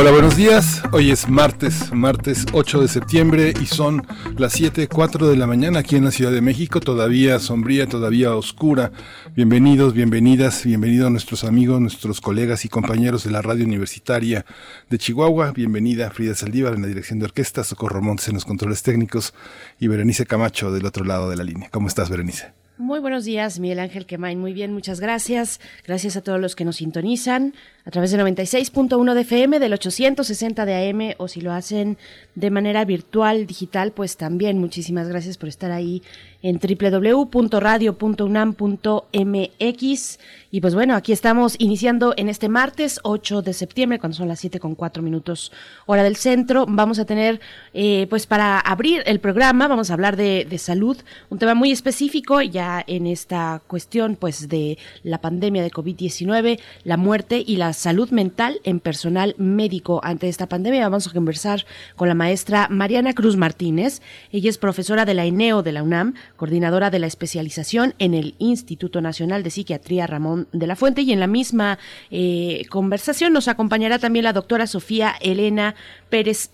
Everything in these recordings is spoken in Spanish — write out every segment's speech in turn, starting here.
Hola, buenos días. Hoy es martes, martes 8 de septiembre y son las 7:04 de la mañana aquí en la Ciudad de México, todavía sombría, todavía oscura. Bienvenidos, bienvenidas, bienvenidos nuestros amigos, nuestros colegas y compañeros de la radio universitaria de Chihuahua. Bienvenida Frida Saldívar en la dirección de orquesta, Socorro Montes en los controles técnicos y Berenice Camacho del otro lado de la línea. ¿Cómo estás, Berenice? Muy buenos días, Miguel Ángel Quemain. Muy bien, muchas gracias. Gracias a todos los que nos sintonizan a través de 96.1 de FM, del 860 de AM, o si lo hacen de manera virtual, digital, pues también muchísimas gracias por estar ahí en www.radio.unam.mx. Y pues bueno, aquí estamos iniciando en este martes 8 de septiembre, cuando son las 7 con 4 minutos hora del centro. Vamos a tener, eh, pues para abrir el programa, vamos a hablar de, de salud, un tema muy específico ya en esta cuestión pues de la pandemia de COVID-19, la muerte y la salud mental en personal médico ante esta pandemia. Vamos a conversar con la maestra Mariana Cruz Martínez. Ella es profesora de la ENEO de la UNAM, coordinadora de la especialización en el Instituto Nacional de Psiquiatría Ramón de la Fuente. Y en la misma eh, conversación nos acompañará también la doctora Sofía Elena Pérez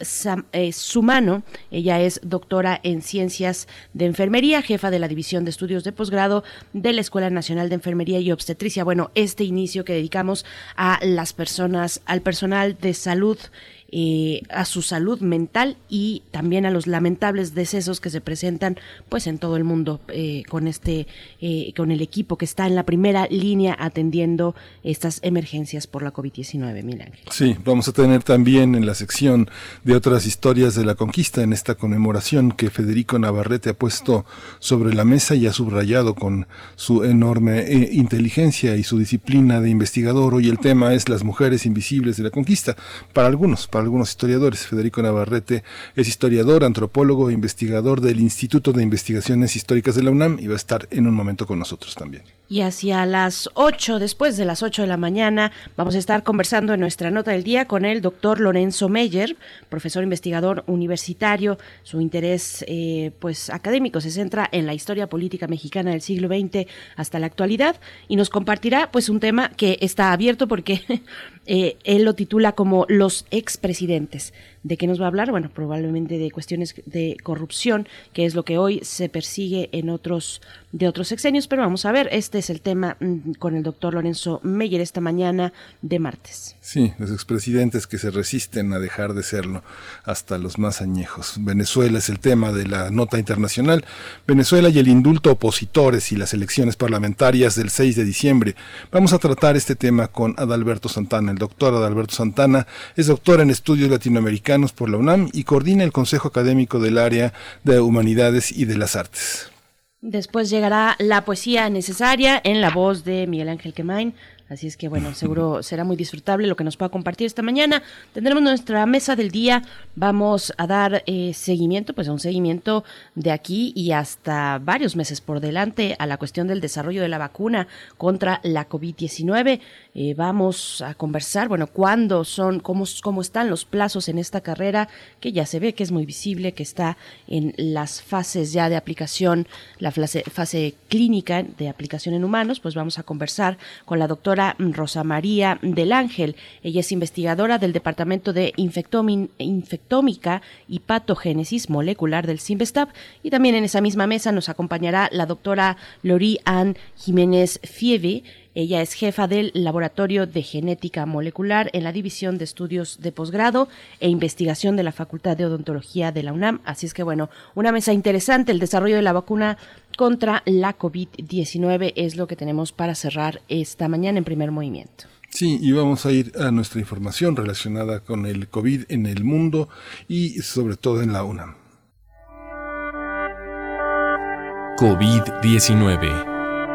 eh, Sumano. Ella es doctora en Ciencias de Enfermería, jefa de la División de Estudios de Posgrado de la Escuela Nacional de Enfermería y Obstetricia. Bueno, este inicio que dedicamos a las personas, al personal de salud eh, a su salud mental y también a los lamentables decesos que se presentan pues en todo el mundo eh, con este eh, con el equipo que está en la primera línea atendiendo estas emergencias por la COVID-19 Milán. Sí, vamos a tener también en la sección de otras historias de la conquista en esta conmemoración que Federico Navarrete ha puesto sobre la mesa y ha subrayado con su enorme inteligencia y su disciplina de investigador. Hoy el tema es las mujeres invisibles de la conquista. Para algunos, para algunos historiadores. Federico Navarrete es historiador, antropólogo e investigador del Instituto de Investigaciones Históricas de la UNAM y va a estar en un momento con nosotros también. Y hacia las 8, después de las 8 de la mañana, vamos a estar conversando en nuestra nota del día con el doctor Lorenzo Meyer, profesor investigador universitario. Su interés eh, pues académico se centra en la historia política mexicana del siglo XX hasta la actualidad y nos compartirá pues un tema que está abierto porque eh, él lo titula como los expresidentes. ¿De qué nos va a hablar? Bueno, probablemente de cuestiones de corrupción, que es lo que hoy se persigue en otros de otros sexenios, pero vamos a ver, este es el tema mm, con el doctor Lorenzo Meyer esta mañana de martes. Sí, los expresidentes que se resisten a dejar de serlo hasta los más añejos. Venezuela es el tema de la nota internacional. Venezuela y el indulto opositores y las elecciones parlamentarias del 6 de diciembre. Vamos a tratar este tema con Adalberto Santana. El doctor Adalberto Santana es doctor en estudios latinoamericanos por la UNAM y coordina el Consejo Académico del Área de Humanidades y de las Artes. Después llegará la poesía necesaria en la voz de Miguel Ángel Quemain. Así es que bueno, seguro será muy disfrutable lo que nos pueda compartir esta mañana. Tendremos nuestra mesa del día. Vamos a dar eh, seguimiento, pues a un seguimiento de aquí y hasta varios meses por delante a la cuestión del desarrollo de la vacuna contra la COVID-19. Eh, vamos a conversar, bueno, cuándo son, cómo, cómo están los plazos en esta carrera, que ya se ve que es muy visible, que está en las fases ya de aplicación, la fase, clínica de aplicación en humanos. Pues vamos a conversar con la doctora Rosa María del Ángel. Ella es investigadora del Departamento de Infectómica y Patogénesis Molecular del CIMBESTAB y también en esa misma mesa nos acompañará la doctora Lori Ann Jiménez Fieve. Ella es jefa del Laboratorio de Genética Molecular en la División de Estudios de Posgrado e Investigación de la Facultad de Odontología de la UNAM. Así es que, bueno, una mesa interesante. El desarrollo de la vacuna contra la COVID-19 es lo que tenemos para cerrar esta mañana en primer movimiento. Sí, y vamos a ir a nuestra información relacionada con el COVID en el mundo y sobre todo en la UNAM. COVID-19.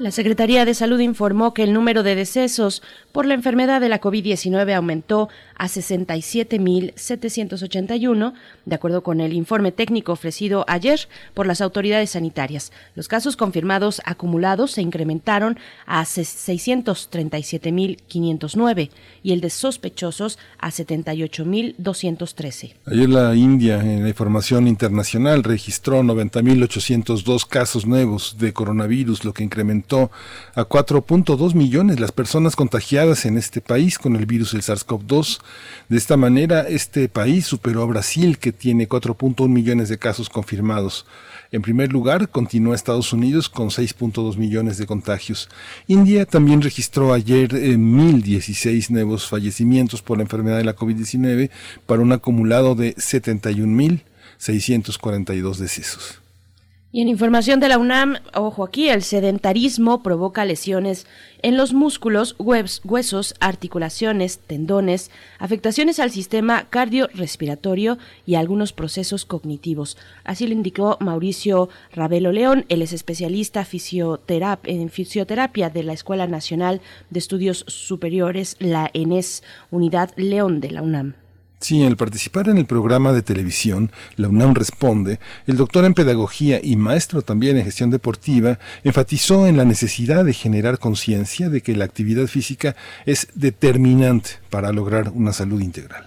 La Secretaría de Salud informó que el número de decesos por la enfermedad de la COVID-19 aumentó a 67.781, de acuerdo con el informe técnico ofrecido ayer por las autoridades sanitarias. Los casos confirmados acumulados se incrementaron a 637.509 y el de sospechosos a 78.213. Ayer la India, en la información internacional, registró 90.802 casos nuevos de coronavirus, lo que incrementó a 4.2 millones las personas contagiadas en este país con el virus del SARS-CoV-2. De esta manera, este país superó a Brasil, que tiene 4.1 millones de casos confirmados. En primer lugar, continúa Estados Unidos con 6.2 millones de contagios. India también registró ayer 1.016 eh, nuevos fallecimientos por la enfermedad de la COVID-19 para un acumulado de 71.642 decesos. Y en información de la UNAM, ojo aquí, el sedentarismo provoca lesiones en los músculos, huesos, articulaciones, tendones, afectaciones al sistema cardiorrespiratorio y algunos procesos cognitivos. Así lo indicó Mauricio Ravelo León, él es especialista en fisioterapia de la Escuela Nacional de Estudios Superiores, la ENES, Unidad León de la UNAM. Sí, al participar en el programa de televisión La UNAM Responde, el doctor en pedagogía y maestro también en gestión deportiva enfatizó en la necesidad de generar conciencia de que la actividad física es determinante para lograr una salud integral.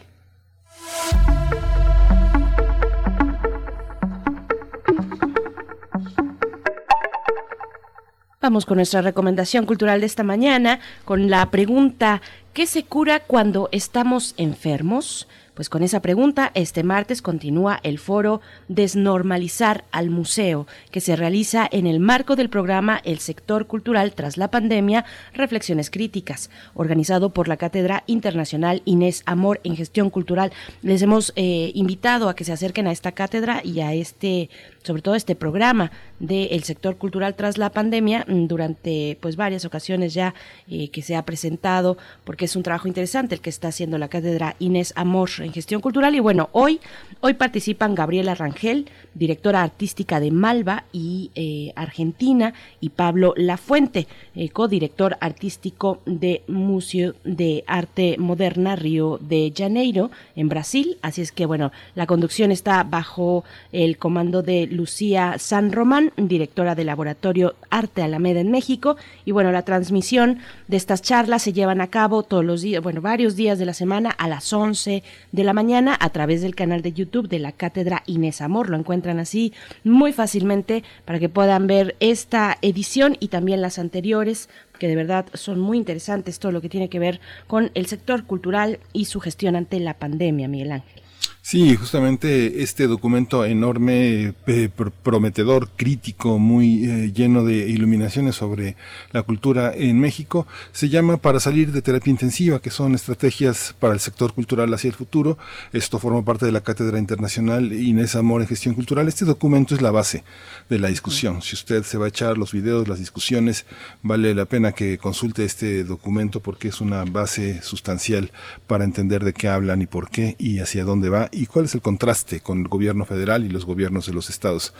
Vamos con nuestra recomendación cultural de esta mañana, con la pregunta, ¿qué se cura cuando estamos enfermos? Pues con esa pregunta, este martes continúa el foro Desnormalizar al Museo, que se realiza en el marco del programa El Sector Cultural tras la Pandemia, Reflexiones Críticas, organizado por la Cátedra Internacional Inés Amor en Gestión Cultural. Les hemos eh, invitado a que se acerquen a esta cátedra y a este sobre todo este programa del sector cultural tras la pandemia mm, durante pues varias ocasiones ya eh, que se ha presentado porque es un trabajo interesante el que está haciendo la cátedra Inés Amor en gestión cultural. Y bueno hoy hoy participan Gabriela Rangel directora artística de Malva y eh, Argentina y Pablo Lafuente eh, codirector artístico de Museo de Arte Moderna Río de Janeiro en Brasil. Así es que bueno la conducción está bajo el comando de Lucía San Román, directora del Laboratorio Arte Alameda en México. Y bueno, la transmisión de estas charlas se llevan a cabo todos los días, bueno, varios días de la semana a las 11 de la mañana a través del canal de YouTube de la Cátedra Inés Amor. Lo encuentran así muy fácilmente para que puedan ver esta edición y también las anteriores que de verdad son muy interesantes todo lo que tiene que ver con el sector cultural y su gestión ante la pandemia, Miguel Ángel. Sí, justamente este documento enorme, eh, prometedor, crítico, muy eh, lleno de iluminaciones sobre la cultura en México, se llama Para salir de terapia intensiva, que son estrategias para el sector cultural hacia el futuro. Esto forma parte de la Cátedra Internacional Inés Amor en Gestión Cultural. Este documento es la base de la discusión. Si usted se va a echar los videos, las discusiones, vale la pena que consulte este documento porque es una base sustancial para entender de qué hablan y por qué y hacia dónde va y cuál es el contraste con el gobierno federal y los gobiernos de los estados.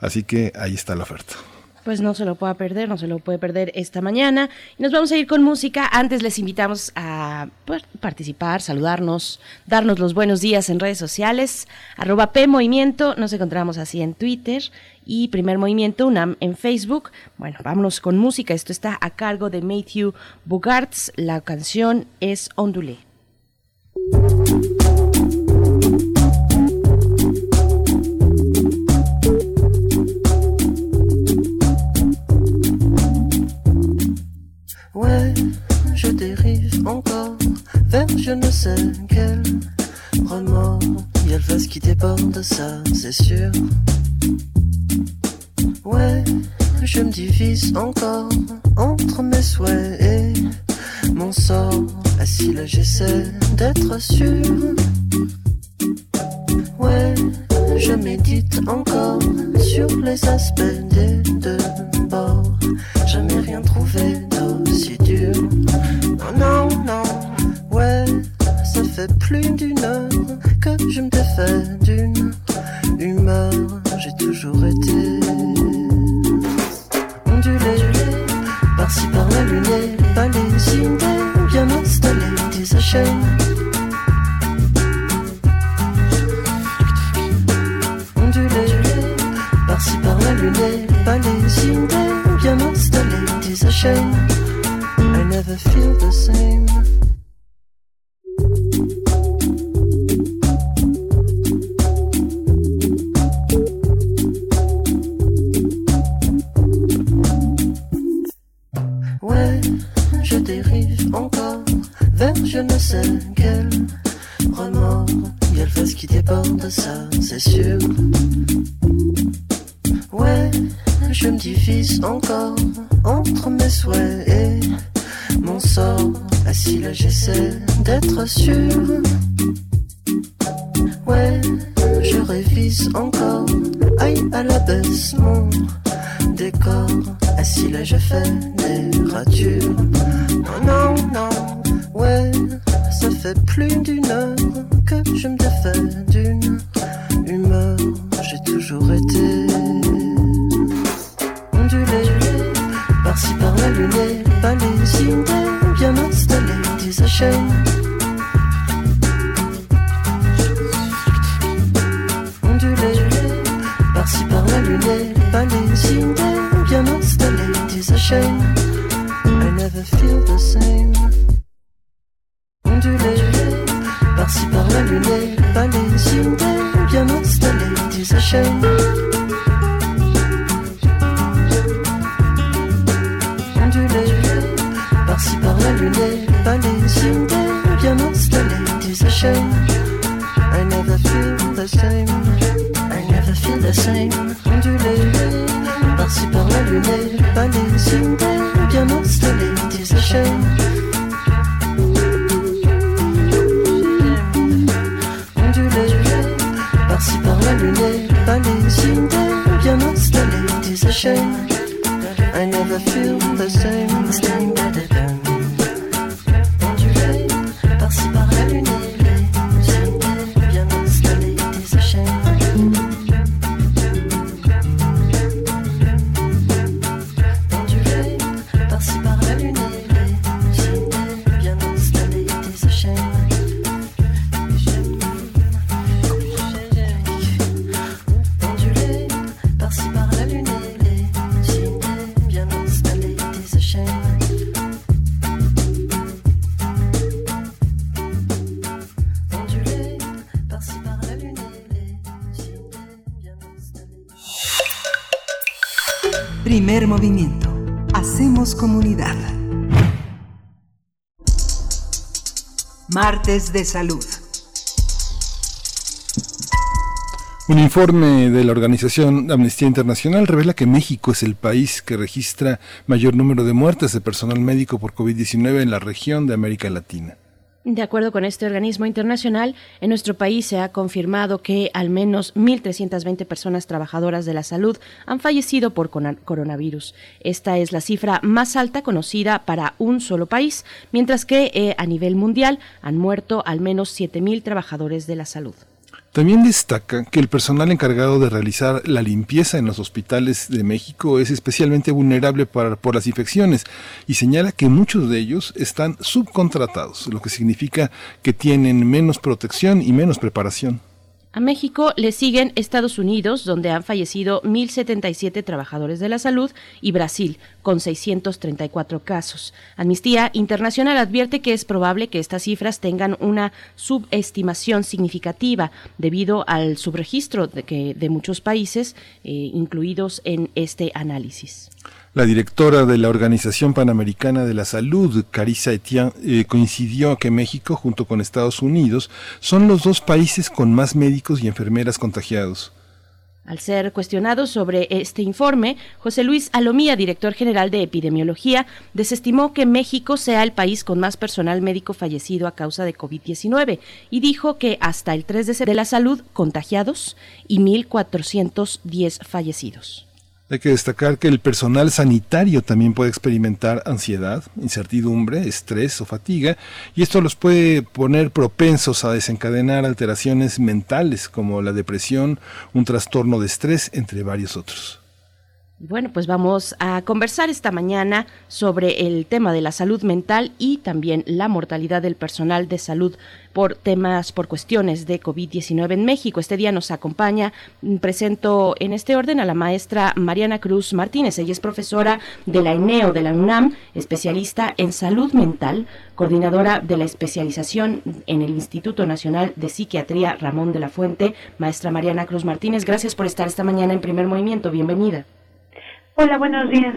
Así que ahí está la oferta pues no se lo pueda perder, no se lo puede perder esta mañana. Y nos vamos a ir con música. Antes les invitamos a pues, participar, saludarnos, darnos los buenos días en redes sociales. Arroba P nos encontramos así en Twitter y Primer Movimiento UNAM en Facebook. Bueno, vámonos con música. Esto está a cargo de Matthew Bugarts. La canción es Ondulé. Je ne sais quel remords. Y a le face qui déborde, ça c'est sûr. Ouais, je me divise encore entre mes souhaits et mon sort. Assis là, j'essaie d'être sûr. Ouais, je médite encore sur les aspects des deux bords. Jamais rien trouvé d'aussi dur. Non, non, fait plus d'une heure que je me défais d'une humeur. J'ai toujours été ondulé, Par-ci par-là, lunettes, palais, idées, bien installés, des chaînes. Ondulés, par-ci par-là, lunettes, palais, idées, bien installés, des chaînes. I never feel the same. Je ne sais quel remords. Y le face qui déborde, ça c'est sûr. Ouais, je me divise encore entre mes souhaits et mon sort. Assis là, j'essaie d'être sûr. Ouais, je révise encore. Aïe à la baisse, mon décor. Assis là, je fais des ratures. Non, non, non, plus d'une de salud. Un informe de la organización Amnistía Internacional revela que México es el país que registra mayor número de muertes de personal médico por COVID-19 en la región de América Latina. De acuerdo con este organismo internacional, en nuestro país se ha confirmado que al menos 1.320 personas trabajadoras de la salud han fallecido por coronavirus. Esta es la cifra más alta conocida para un solo país, mientras que eh, a nivel mundial han muerto al menos 7.000 trabajadores de la salud. También destaca que el personal encargado de realizar la limpieza en los hospitales de México es especialmente vulnerable para- por las infecciones y señala que muchos de ellos están subcontratados, lo que significa que tienen menos protección y menos preparación. A México le siguen Estados Unidos, donde han fallecido 1.077 trabajadores de la salud, y Brasil, con 634 casos. Amnistía Internacional advierte que es probable que estas cifras tengan una subestimación significativa debido al subregistro de, muchos países eh, incluidos en este análisis. La directora de la Organización Panamericana de la Salud, Carissa Etienne, eh, coincidió que México, junto con Estados Unidos, son los dos países con más médicos y enfermeras contagiados. Al ser cuestionado sobre este informe, José Luis Alomía, director general de epidemiología, desestimó que México sea el país con más personal médico fallecido a causa de COVID-19 y dijo que hasta el 3 de septiembre de la salud contagiados y 1.410 fallecidos. Hay que destacar que el personal sanitario también puede experimentar ansiedad, incertidumbre, estrés o fatiga, y esto los puede poner propensos a desencadenar alteraciones mentales como la depresión, un trastorno de estrés, entre varios otros. Bueno, pues vamos a conversar esta mañana sobre el tema de la salud mental y también la mortalidad del personal de salud por temas, por cuestiones de COVID-19 en México. Este día nos acompaña, mm, presento en este orden a la maestra Mariana Cruz Martínez. Ella es profesora de la ENEO de la UNAM, especialista en salud mental, coordinadora de la especialización en el Instituto Nacional de Psiquiatría Ramón de la Fuente. Maestra Mariana Cruz Martínez, gracias por estar esta mañana en primer movimiento. Bienvenida. Hola, buenos días.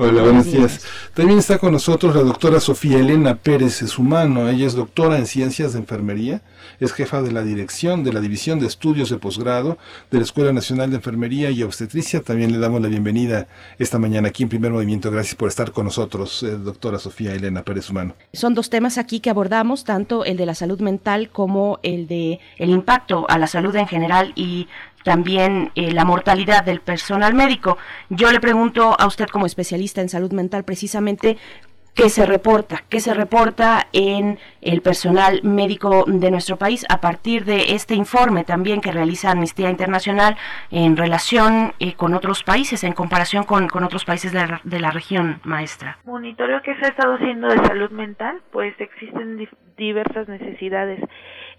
Hola, buenos días. También está con nosotros la doctora Sofía Elena Pérez Esumano. Ella es doctora en ciencias de enfermería, es jefa de la dirección de la División de Estudios de Posgrado de la Escuela Nacional de Enfermería y Obstetricia. También le damos la bienvenida esta mañana aquí en Primer Movimiento. Gracias por estar con nosotros, eh, doctora Sofía Elena Pérez Humano. Son dos temas aquí que abordamos, tanto el de la salud mental como el de el impacto a la salud en general y también eh, la mortalidad del personal médico. Yo le pregunto a usted como especialista en salud mental precisamente qué se reporta, qué se reporta en el personal médico de nuestro país a partir de este informe también que realiza Amnistía Internacional en relación eh, con otros países, en comparación con, con otros países de la, de la, región, maestra. Monitoreo que se ha estado haciendo de salud mental, pues existen diversas necesidades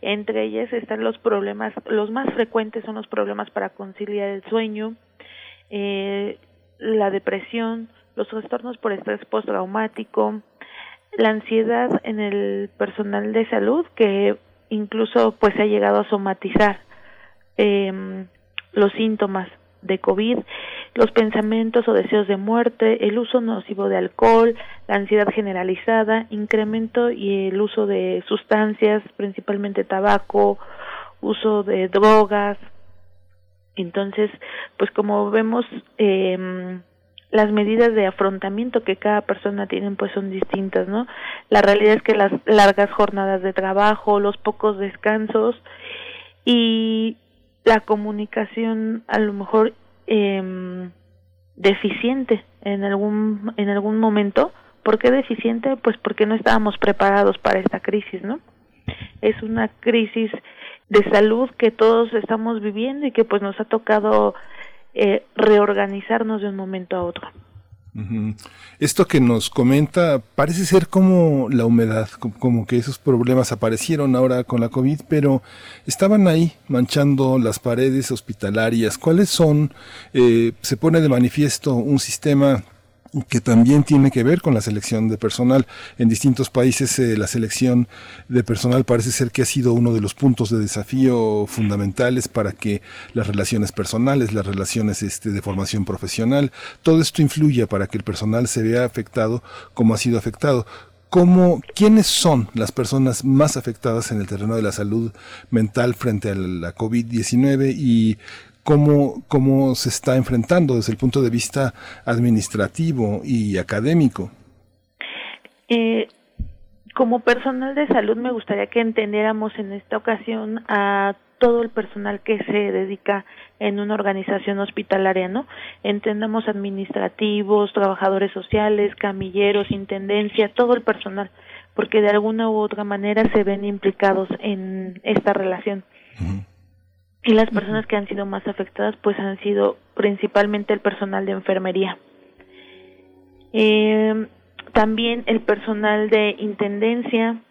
entre ellas están los problemas, los más frecuentes son los problemas para conciliar el sueño, eh, la depresión, los trastornos por estrés postraumático, la ansiedad en el personal de salud que incluso pues se ha llegado a somatizar eh, los síntomas de COVID, los pensamientos o deseos de muerte, el uso nocivo de alcohol, la ansiedad generalizada, incremento y el uso de sustancias, principalmente tabaco, uso de drogas. Entonces, pues como vemos, eh, las medidas de afrontamiento que cada persona tiene pues son distintas, ¿no? La realidad es que las largas jornadas de trabajo, los pocos descansos y la comunicación a lo mejor eh, deficiente en algún en algún momento ¿por qué deficiente? pues porque no estábamos preparados para esta crisis ¿no? es una crisis de salud que todos estamos viviendo y que pues nos ha tocado eh, reorganizarnos de un momento a otro esto que nos comenta parece ser como la humedad, como que esos problemas aparecieron ahora con la COVID, pero estaban ahí manchando las paredes hospitalarias. ¿Cuáles son? Eh, se pone de manifiesto un sistema que también tiene que ver con la selección de personal. En distintos países eh, la selección de personal parece ser que ha sido uno de los puntos de desafío fundamentales para que las relaciones personales, las relaciones este, de formación profesional, todo esto influya para que el personal se vea afectado como ha sido afectado. ¿Cómo, ¿Quiénes son las personas más afectadas en el terreno de la salud mental frente a la COVID-19 y cómo, cómo se está enfrentando desde el punto de vista administrativo y académico. Eh, como personal de salud me gustaría que entendiéramos en esta ocasión a todo el personal que se dedica en una organización hospitalaria, ¿no? Entendamos administrativos, trabajadores sociales, camilleros, intendencia, todo el personal, porque de alguna u otra manera se ven implicados en esta relación y las personas que han sido más afectadas pues han sido principalmente el personal de enfermería. Eh, también el personal de intendencia,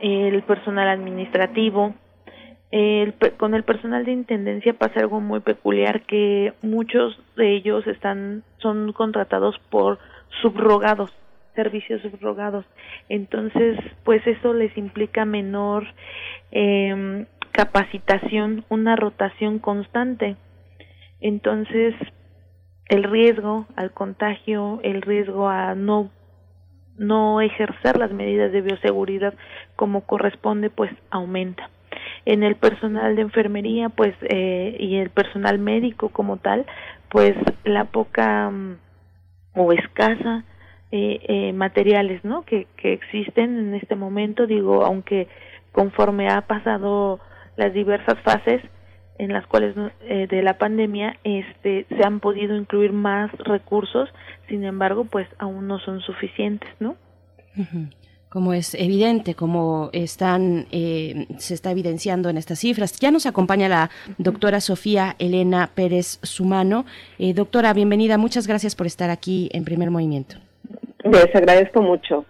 el personal administrativo. El, con el personal de intendencia pasa algo muy peculiar que muchos de ellos están son contratados por subrogados, servicios subrogados. Entonces, pues eso les implica menor eh, capacitación, una rotación constante. Entonces, el riesgo al contagio, el riesgo a no no ejercer las medidas de bioseguridad como corresponde, pues aumenta. En el personal de enfermería, pues, eh, y el personal médico como tal, pues la poca mm, o escasa eh, eh, materiales, ¿no? Que, que existen en este momento, digo, aunque conforme ha pasado las diversas fases en las cuales eh, de la pandemia este se han podido incluir más recursos sin embargo pues aún no son suficientes no como es evidente, como están, eh, se está evidenciando en estas cifras. Ya nos acompaña la doctora Sofía Elena Pérez Sumano. Eh, doctora, bienvenida. Muchas gracias por estar aquí en primer movimiento. Les agradezco mucho.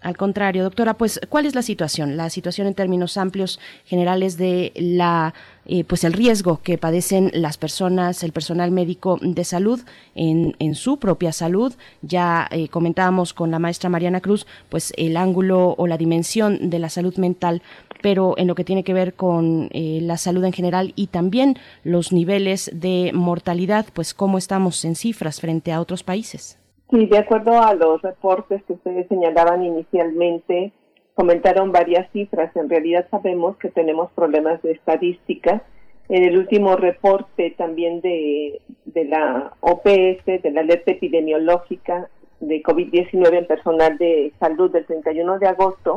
Al contrario, doctora, pues, ¿cuál es la situación? La situación en términos amplios, generales de la, eh, pues, el riesgo que padecen las personas, el personal médico de salud en, en su propia salud. Ya eh, comentábamos con la maestra Mariana Cruz, pues, el ángulo o la dimensión de la salud mental, pero en lo que tiene que ver con eh, la salud en general y también los niveles de mortalidad, pues, cómo estamos en cifras frente a otros países. Sí, de acuerdo a los reportes que ustedes señalaban inicialmente, comentaron varias cifras. En realidad sabemos que tenemos problemas de estadística. En el último reporte también de, de la OPS, de la alerta epidemiológica de COVID-19 en personal de salud del 31 de agosto,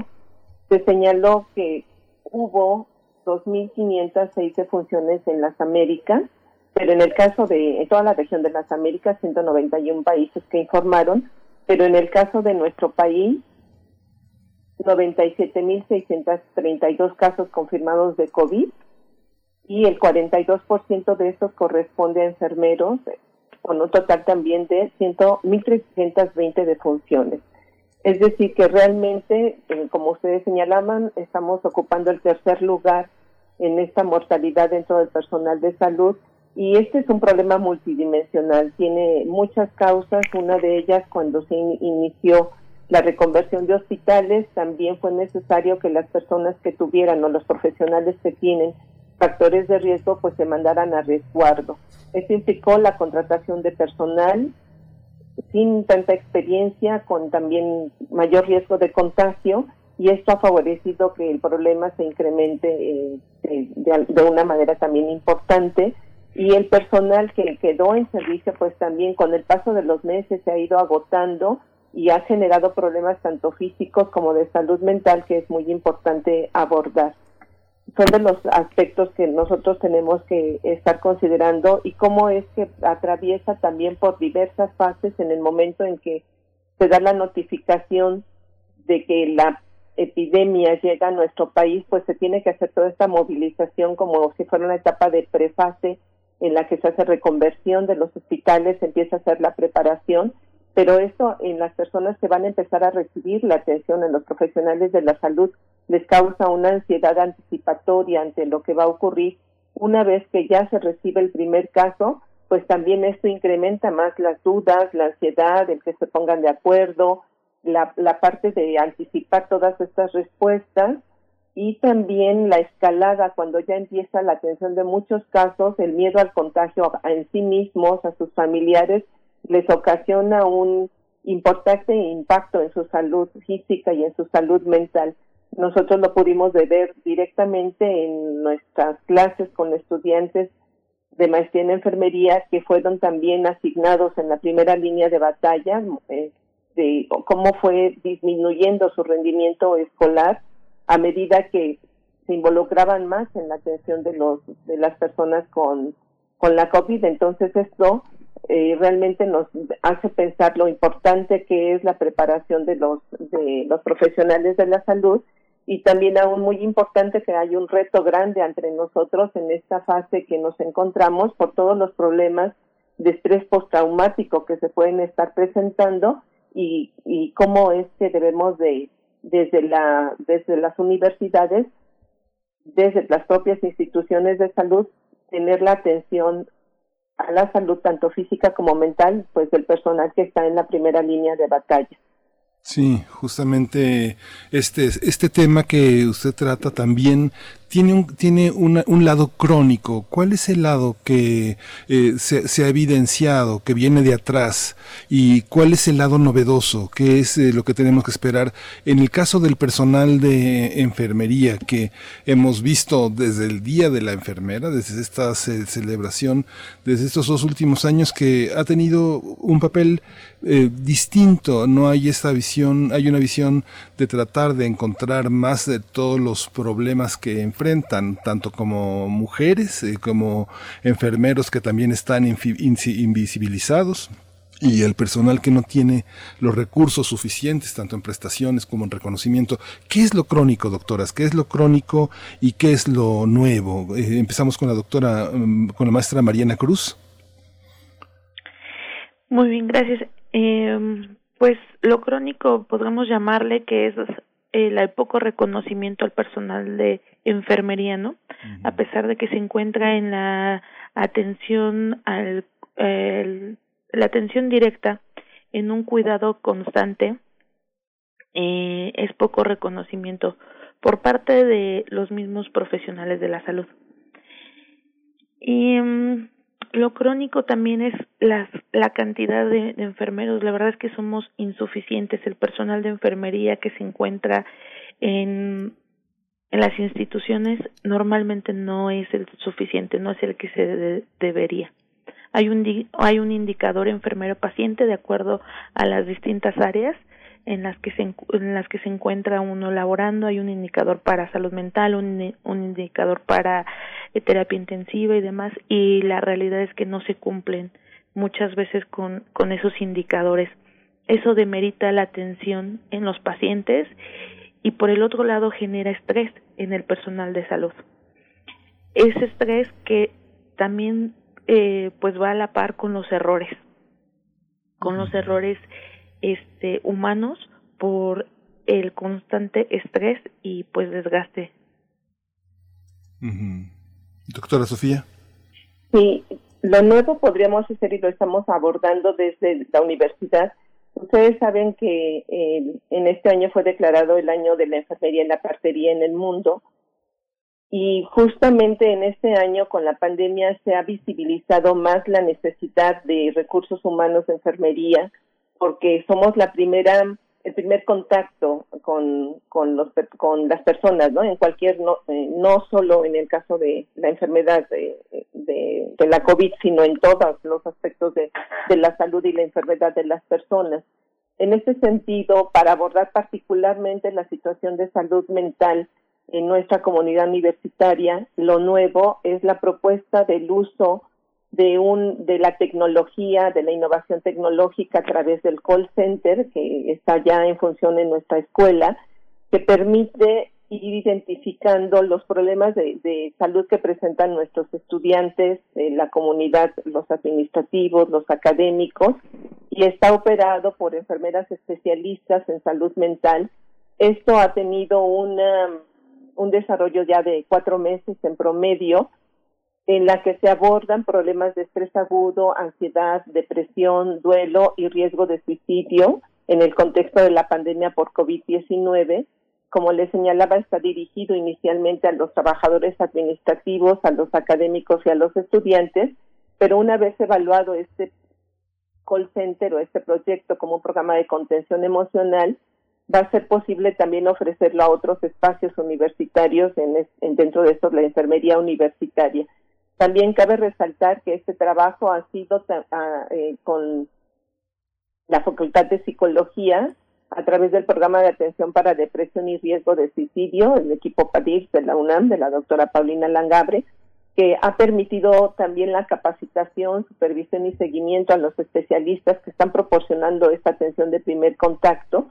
se señaló que hubo 2.506 defunciones en las Américas, pero en el caso de toda la región de las Américas, 191 países que informaron, pero en el caso de nuestro país, 97.632 casos confirmados de COVID y el 42% de estos corresponde a enfermeros, con un total también de 1.320 defunciones. Es decir, que realmente, eh, como ustedes señalaban, estamos ocupando el tercer lugar en esta mortalidad dentro del personal de salud y este es un problema multidimensional, tiene muchas causas, una de ellas cuando se inició la reconversión de hospitales, también fue necesario que las personas que tuvieran o los profesionales que tienen factores de riesgo pues se mandaran a resguardo. Esto implicó la contratación de personal sin tanta experiencia, con también mayor riesgo de contagio, y esto ha favorecido que el problema se incremente eh, de, de, una manera también importante y el personal que quedó en servicio pues también con el paso de los meses se ha ido agotando y ha generado problemas tanto físicos como de salud mental que es muy importante abordar. Son de los aspectos que nosotros tenemos que estar considerando y cómo es que atraviesa también por diversas fases en el momento en que se da la notificación de que la epidemia llega a nuestro país, pues se tiene que hacer toda esta movilización como si fuera una etapa de prefase en la que se hace reconversión de los hospitales, se empieza a hacer la preparación, pero eso en las personas que van a empezar a recibir la atención, en los profesionales de la salud, les causa una ansiedad anticipatoria ante lo que va a ocurrir. Una vez que ya se recibe el primer caso, pues también esto incrementa más las dudas, la ansiedad, el que se pongan de acuerdo, la, la parte de anticipar todas estas respuestas y también la escalada cuando ya empieza la atención de muchos casos, el miedo al contagio en sí mismos, a sus familiares, les ocasiona un importante impacto en su salud física y en su salud mental. Nosotros lo pudimos ver directamente en nuestras clases con estudiantes de maestría en enfermería que fueron también asignados en la primera línea de batalla, eh, de cómo fue disminuyendo su rendimiento escolar a medida que se involucraban más en la atención de los de las personas con con la COVID. Entonces esto eh, realmente nos hace pensar lo importante que es la preparación de los de los profesionales de la salud. Y también aún muy importante que hay un reto grande entre nosotros en esta fase que nos encontramos por todos los problemas de estrés postraumático que se pueden estar presentando y, y cómo es que debemos de desde, la, desde las universidades, desde las propias instituciones de salud, tener la atención a la salud tanto física como mental, pues del personal que está en la primera línea de batalla. Sí, justamente este, este tema que usted trata también tiene un, tiene un lado crónico. ¿Cuál es el lado que eh, se, ha evidenciado, que viene de atrás? ¿Y cuál es el lado novedoso? ¿Qué es eh, lo que tenemos que esperar? En el caso del personal de enfermería, que hemos visto desde el Día de la Enfermera, desde esta celebración, desde estos dos últimos años, que ha tenido un papel eh, distinto. No hay esta visión, hay una visión de tratar de encontrar más de todos los problemas que enfrentan tanto como mujeres, eh, como enfermeros que también están invisibilizados. y el personal que no tiene los recursos suficientes, tanto en prestaciones como en reconocimiento. ¿Qué es lo crónico, doctoras? ¿Qué es lo crónico y qué es lo nuevo? Eh, empezamos con la doctora, mm, con la maestra Mariana Cruz. Muy bien, gracias. Eh, pues lo crónico podríamos llamarle que es el poco reconocimiento al personal de enfermería, ¿no? A pesar de que se encuentra en la atención al el, la atención directa en un cuidado constante eh, es poco reconocimiento por parte de los mismos profesionales de la salud. Y mm, lo crónico también es la cantidad de, enfermeros. La verdad es que somos insuficientes. El personal de enfermería que se encuentra en, las instituciones normalmente no es el suficiente, no es el que se debería. Hay un, hay un indicador enfermero-paciente de acuerdo a las distintas áreas en las que se en las que se encuentra uno laborando hay un indicador para salud mental un, un indicador para eh, terapia intensiva y demás y la realidad es que no se cumplen muchas veces con con esos indicadores. Eso demerita la atención en los pacientes y por el otro lado genera estrés en el personal de salud. Ese estrés que también eh, pues va a la par con los errores, con los errores este humanos por el constante estrés y pues desgaste. Doctora Sofía. Sí, lo nuevo podríamos hacer y lo estamos abordando desde la universidad. Ustedes saben que en este año fue declarado el año de la enfermería en la partería en el mundo y justamente en este año con la pandemia se ha visibilizado más la necesidad de recursos humanos de enfermería porque somos la primera el primer contacto con, con, los, con las personas, ¿no? En cualquier, no, eh, no solo en el caso de la enfermedad de, de, la COVID, sino en todos los aspectos de, de la salud y la enfermedad de las personas. En ese sentido, para abordar particularmente la situación de salud mental, en nuestra comunidad universitaria, lo nuevo es la propuesta del uso de un de la tecnología, de la innovación tecnológica a través del call center que está ya en función en nuestra escuela, que permite ir identificando los problemas de, salud que presentan nuestros estudiantes, la comunidad, los administrativos, los académicos, y está operado por enfermeras especialistas en salud mental. Esto ha tenido una un desarrollo ya de cuatro meses en promedio, en la que se abordan problemas de estrés agudo, ansiedad, depresión, duelo y riesgo de suicidio en el contexto de la pandemia por COVID-19. Como les señalaba, está dirigido inicialmente a los trabajadores administrativos, a los académicos y a los estudiantes, pero una vez evaluado este call center o este proyecto como un programa de contención emocional, va a ser posible también ofrecerlo a otros espacios universitarios, en, dentro de esto la enfermería universitaria. También cabe resaltar que este trabajo ha sido eh, con la Facultad de Psicología a través del programa de atención para depresión y riesgo de suicidio, el equipo PADIS de la UNAM, de la doctora Paulina Langabre, que ha permitido también la capacitación, supervisión y seguimiento a los especialistas que están proporcionando esta atención de primer contacto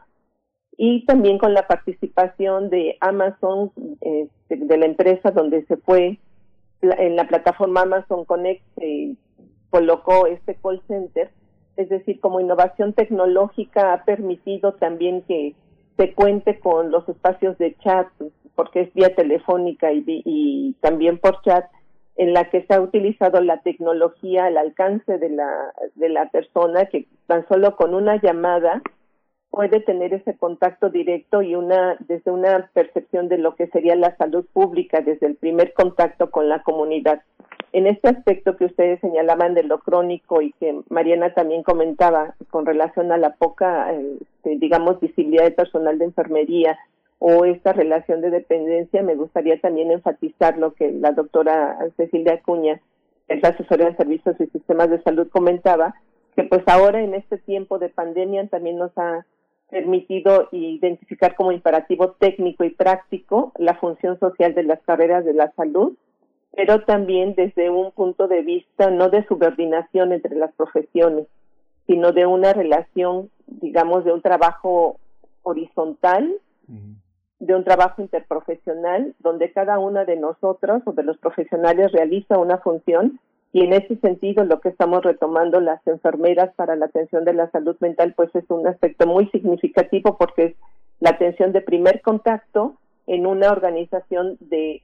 y también con la participación de Amazon, este, de la empresa donde se fue en la plataforma Amazon Connect se colocó este call center, es decir, como innovación tecnológica ha permitido también que se cuente con los espacios de chat, porque es vía telefónica y, y también por chat, en la que se ha utilizado la tecnología al alcance de la, de la persona que tan solo con una llamada puede tener ese contacto directo y una desde una percepción de lo que sería la salud pública desde el primer contacto con la comunidad. En este aspecto que ustedes señalaban de lo crónico y que Mariana también comentaba con relación a la poca, este, digamos, visibilidad de personal de enfermería o esta relación de dependencia, me gustaría también enfatizar lo que la doctora Cecilia Acuña, el asesora de servicios y sistemas de salud, comentaba, que pues ahora en este tiempo de pandemia también nos ha permitido identificar como imperativo técnico y práctico la función social de las carreras de la salud, pero también desde un punto de vista no de subordinación entre las profesiones, sino de una relación, digamos, de un trabajo horizontal, de un trabajo interprofesional, donde cada una de nosotros o de los profesionales realiza una función y en ese sentido lo que estamos retomando las enfermeras para la atención de la salud mental pues es un aspecto muy significativo porque es la atención de primer contacto en una organización de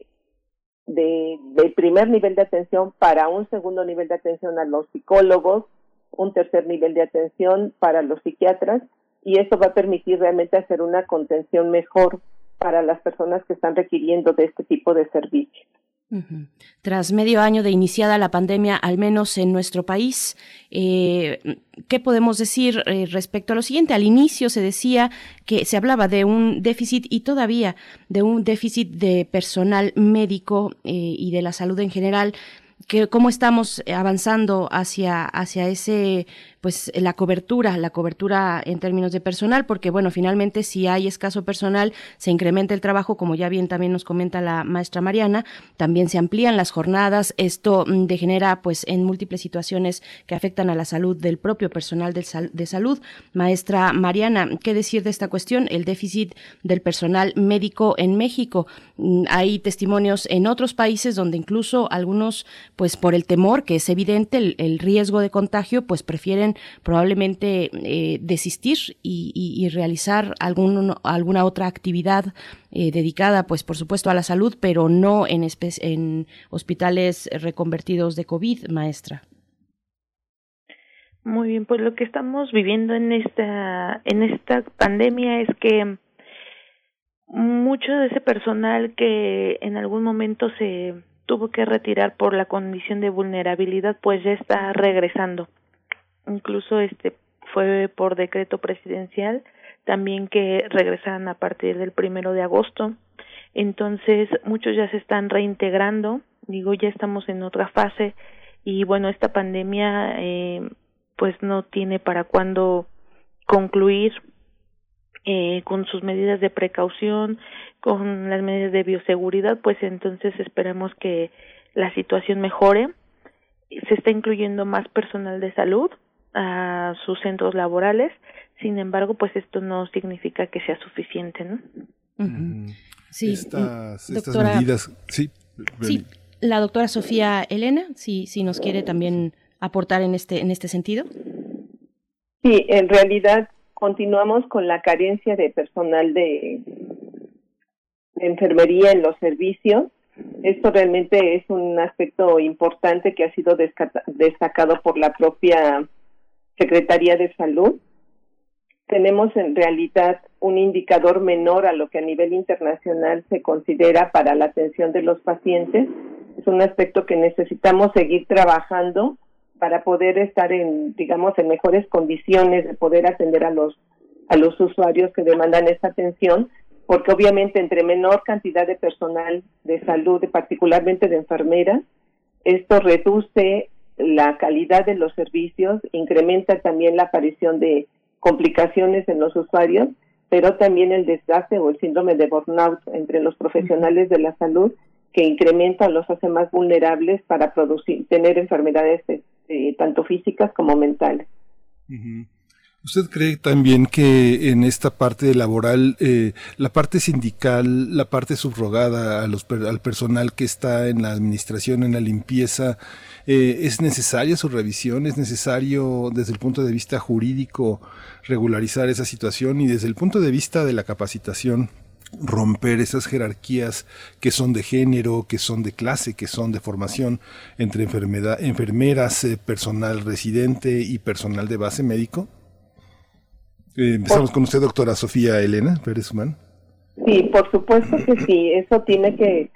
primer nivel de atención para un segundo nivel de atención a los psicólogos, un tercer nivel de atención para los psiquiatras y eso va a permitir realmente hacer una contención mejor para las personas que están requiriendo de este tipo de servicios. Tras medio año de iniciada la pandemia, al menos en nuestro país, eh, ¿qué podemos decir eh, respecto a lo siguiente? Al inicio se decía que se hablaba de un déficit y todavía de un déficit de personal médico eh, y de la salud en general que cómo estamos avanzando hacia hacia ese pues la cobertura, la cobertura en términos de personal, porque bueno, finalmente si hay escaso personal, se incrementa el trabajo, como ya bien también nos comenta la maestra Mariana, también se amplían las jornadas, esto mm, degenera pues en múltiples situaciones que afectan a la salud del propio personal de, de salud. Maestra Mariana, ¿qué decir de esta cuestión? El déficit del personal médico en México. Mm, hay testimonios en otros países donde incluso algunos, pues por el temor, que es evidente, el riesgo de contagio, pues prefieren probablemente eh, desistir y, realizar algún, alguna otra actividad eh, dedicada, pues por supuesto, a la salud, pero no en, en hospitales reconvertidos de COVID, maestra. Muy bien, pues lo que estamos viviendo en esta en esta pandemia es que mucho de ese personal que en algún momento se tuvo que retirar por la condición de vulnerabilidad, pues ya está regresando. Incluso este fue por decreto presidencial también que regresaran a partir del primero de agosto. Entonces muchos ya se están reintegrando digo ya estamos en otra fase y bueno esta pandemia eh, pues no tiene para cuándo concluir eh, con sus medidas de precaución con las medidas de bioseguridad pues entonces esperemos que la situación mejore se está incluyendo más personal de salud a sus centros laborales. Sin embargo, pues esto no significa que sea suficiente, ¿no? Sí, estas, medidas, sí, sí, la doctora Sofía Elena, si, si nos quiere también aportar en este, en este sentido. Sí, en realidad continuamos con la carencia de personal de enfermería en los servicios. Esto realmente es un aspecto importante que ha sido destacado por la propia Secretaría de Salud, tenemos en realidad un indicador menor a lo que a nivel internacional se considera para la atención de los pacientes. Es un aspecto que necesitamos seguir trabajando para poder estar en, digamos, en mejores condiciones de poder atender a los a los usuarios que demandan esta atención, porque obviamente entre menor cantidad de personal de salud, particularmente de enfermeras, esto reduce la calidad de los servicios, incrementa también la aparición de complicaciones en los usuarios, pero también el desgaste o el síndrome de burnout entre los profesionales de la salud que incrementa los hace más vulnerables para producir tener enfermedades este, tanto físicas como mentales. ¿Usted cree también que en esta parte laboral, eh, la parte sindical, la parte subrogada a los, al personal que está en la administración, en la limpieza, eh, ¿Es necesaria su revisión? ¿Es necesario desde el punto de vista jurídico regularizar esa situación y desde el punto de vista de la capacitación? romper esas jerarquías que son de género, que son de clase, que son de formación entre enfermeras, eh, personal residente y personal de base médico? Eh, empezamos con usted, doctora Sofía Elena Pérez Humán. Sí, por supuesto que sí, eso tiene que,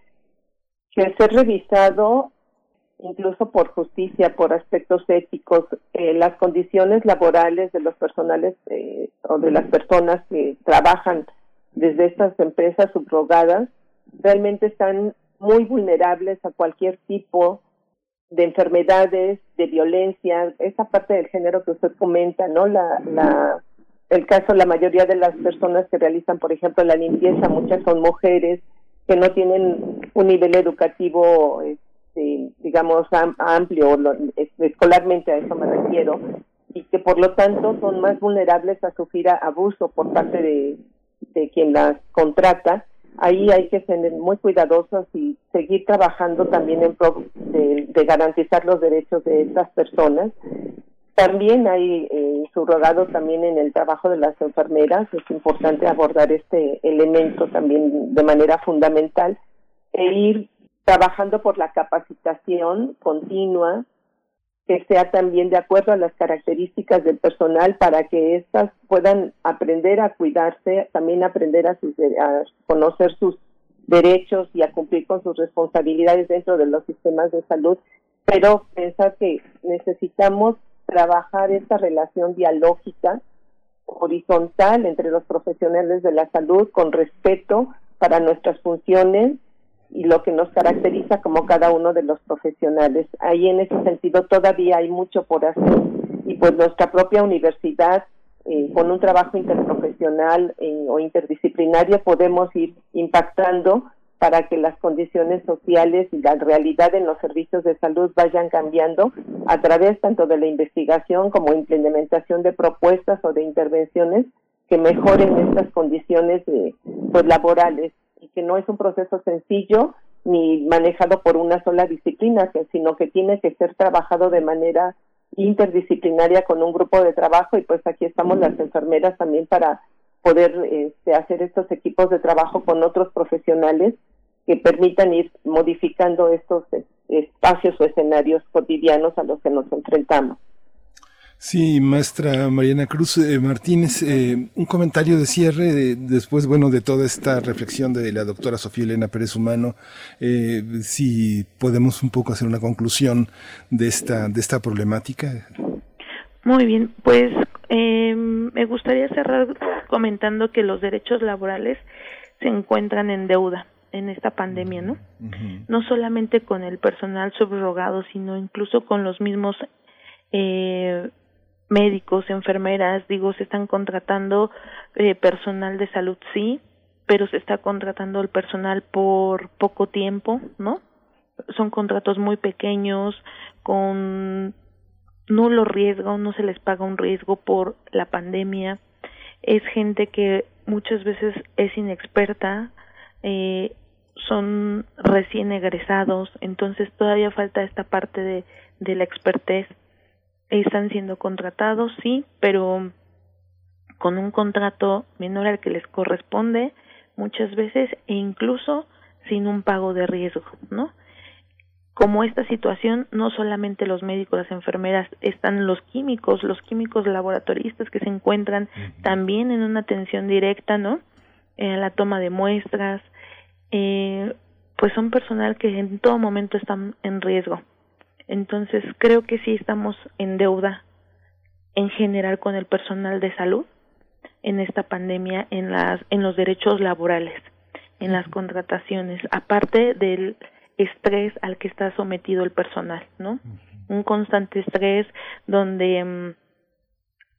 que ser revisado incluso por justicia, por aspectos éticos, eh, las condiciones laborales de los personales eh, o de las personas que trabajan desde estas empresas subrogadas realmente están muy vulnerables a cualquier tipo de enfermedades, de violencia, esa parte del género que usted comenta, ¿no? La, la, el caso, la mayoría de las personas que realizan, por ejemplo, la limpieza, muchas son mujeres que no tienen un nivel educativo este, digamos, amplio, escolarmente a eso me refiero, y que por lo tanto son más vulnerables a sufrir abuso por parte de, quien las contrata. Ahí hay que ser muy cuidadosos y seguir trabajando también en pro de, de garantizar los derechos de estas personas. También hay eh, subrogado también en el trabajo de las enfermeras. Es importante abordar este elemento también de manera fundamental e ir trabajando por la capacitación continua que sea también de acuerdo a las características del personal para que éstas puedan aprender a cuidarse, también aprender a, sus, a conocer sus derechos y a cumplir con sus responsabilidades dentro de los sistemas de salud, pero pensar que necesitamos trabajar esta relación dialógica horizontal entre los profesionales de la salud con respeto para nuestras funciones y lo que nos caracteriza como cada uno de los profesionales. Ahí en ese sentido todavía hay mucho por hacer y pues nuestra propia universidad eh, con un trabajo interprofesional eh, o interdisciplinario podemos ir impactando para que las condiciones sociales y la realidad en los servicios de salud vayan cambiando a través tanto de la investigación como implementación de propuestas o de intervenciones que mejoren estas condiciones eh, pues laborales y que no es un proceso sencillo ni manejado por una sola disciplina, sino que tiene que ser trabajado de manera interdisciplinaria con un grupo de trabajo y pues aquí estamos las enfermeras también para poder este, hacer estos equipos de trabajo con otros profesionales que permitan ir modificando estos eh, espacios o escenarios cotidianos a los que nos enfrentamos. Sí, maestra Mariana Cruz eh, Martínez, eh, un comentario de cierre después, bueno, de toda esta reflexión de la doctora Sofía Elena Pérez Humano, eh, si podemos un poco hacer una conclusión de esta de esta problemática. Muy bien, pues me gustaría cerrar comentando que los derechos laborales se encuentran en deuda en esta pandemia, ¿no? No solamente con el personal subrogado, sino incluso con los mismos eh, médicos, enfermeras, digo, se están contratando eh, personal de salud, sí, pero se está contratando el personal por poco tiempo, ¿no? Son contratos muy pequeños, con nulo riesgo, no se les paga un riesgo por la pandemia. Es gente que muchas veces es inexperta, eh, son recién egresados, entonces todavía falta esta parte de, de la expertez están siendo contratados, sí, pero con un contrato menor al que les corresponde muchas veces e incluso sin un pago de riesgo, ¿no? Como esta situación, no solamente los médicos, las enfermeras, están los químicos, los químicos laboratoristas que se encuentran también en una atención directa, ¿no? En la toma de muestras, eh, pues son personal que en todo momento están en riesgo. Entonces, creo que sí estamos en deuda en general con el personal de salud en esta pandemia en las en los derechos laborales, en las contrataciones, aparte del estrés al que está sometido el personal, ¿no? Un constante estrés donde mm,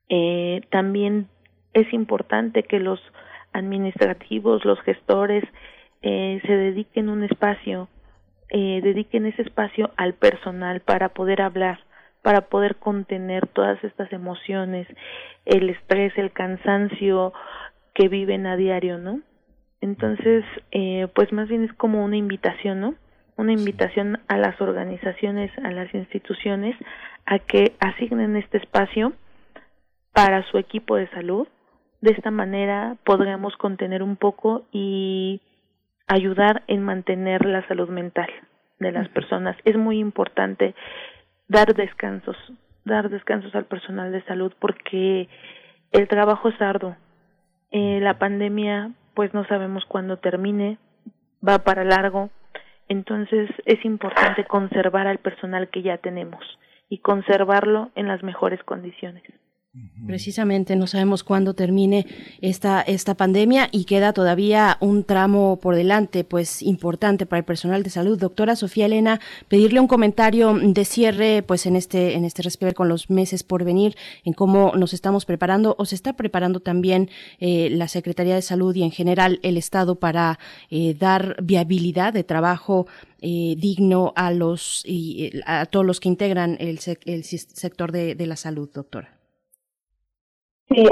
eh, también es importante que los administrativos, los gestores, eh, se dediquen un espacio eh, dediquen ese espacio al personal para poder hablar, para poder contener todas estas emociones, el estrés, el cansancio que viven a diario, ¿no? Entonces, eh, pues más bien es como una invitación, ¿no? Una invitación a las organizaciones, a las instituciones, a que asignen este espacio para su equipo de salud. De esta manera podremos contener un poco y ayudar en mantener la salud mental de las personas. Es muy importante dar descansos, dar descansos al personal de salud porque el trabajo es arduo. Eh, la pandemia, pues no sabemos cuándo termine, va para largo, entonces es importante conservar al personal que ya tenemos y conservarlo en las mejores condiciones. Precisamente no sabemos cuándo termine esta, esta pandemia y queda todavía un tramo por delante, pues importante para el personal de salud. Doctora Sofía Elena, pedirle un comentario de cierre, pues en este, en este respecto con los meses por venir, en cómo nos estamos preparando o se está preparando también eh, la Secretaría de Salud y en general el Estado para eh, dar viabilidad de trabajo eh, digno a los y a todos los que integran el, el sector de la salud, doctora. Sí,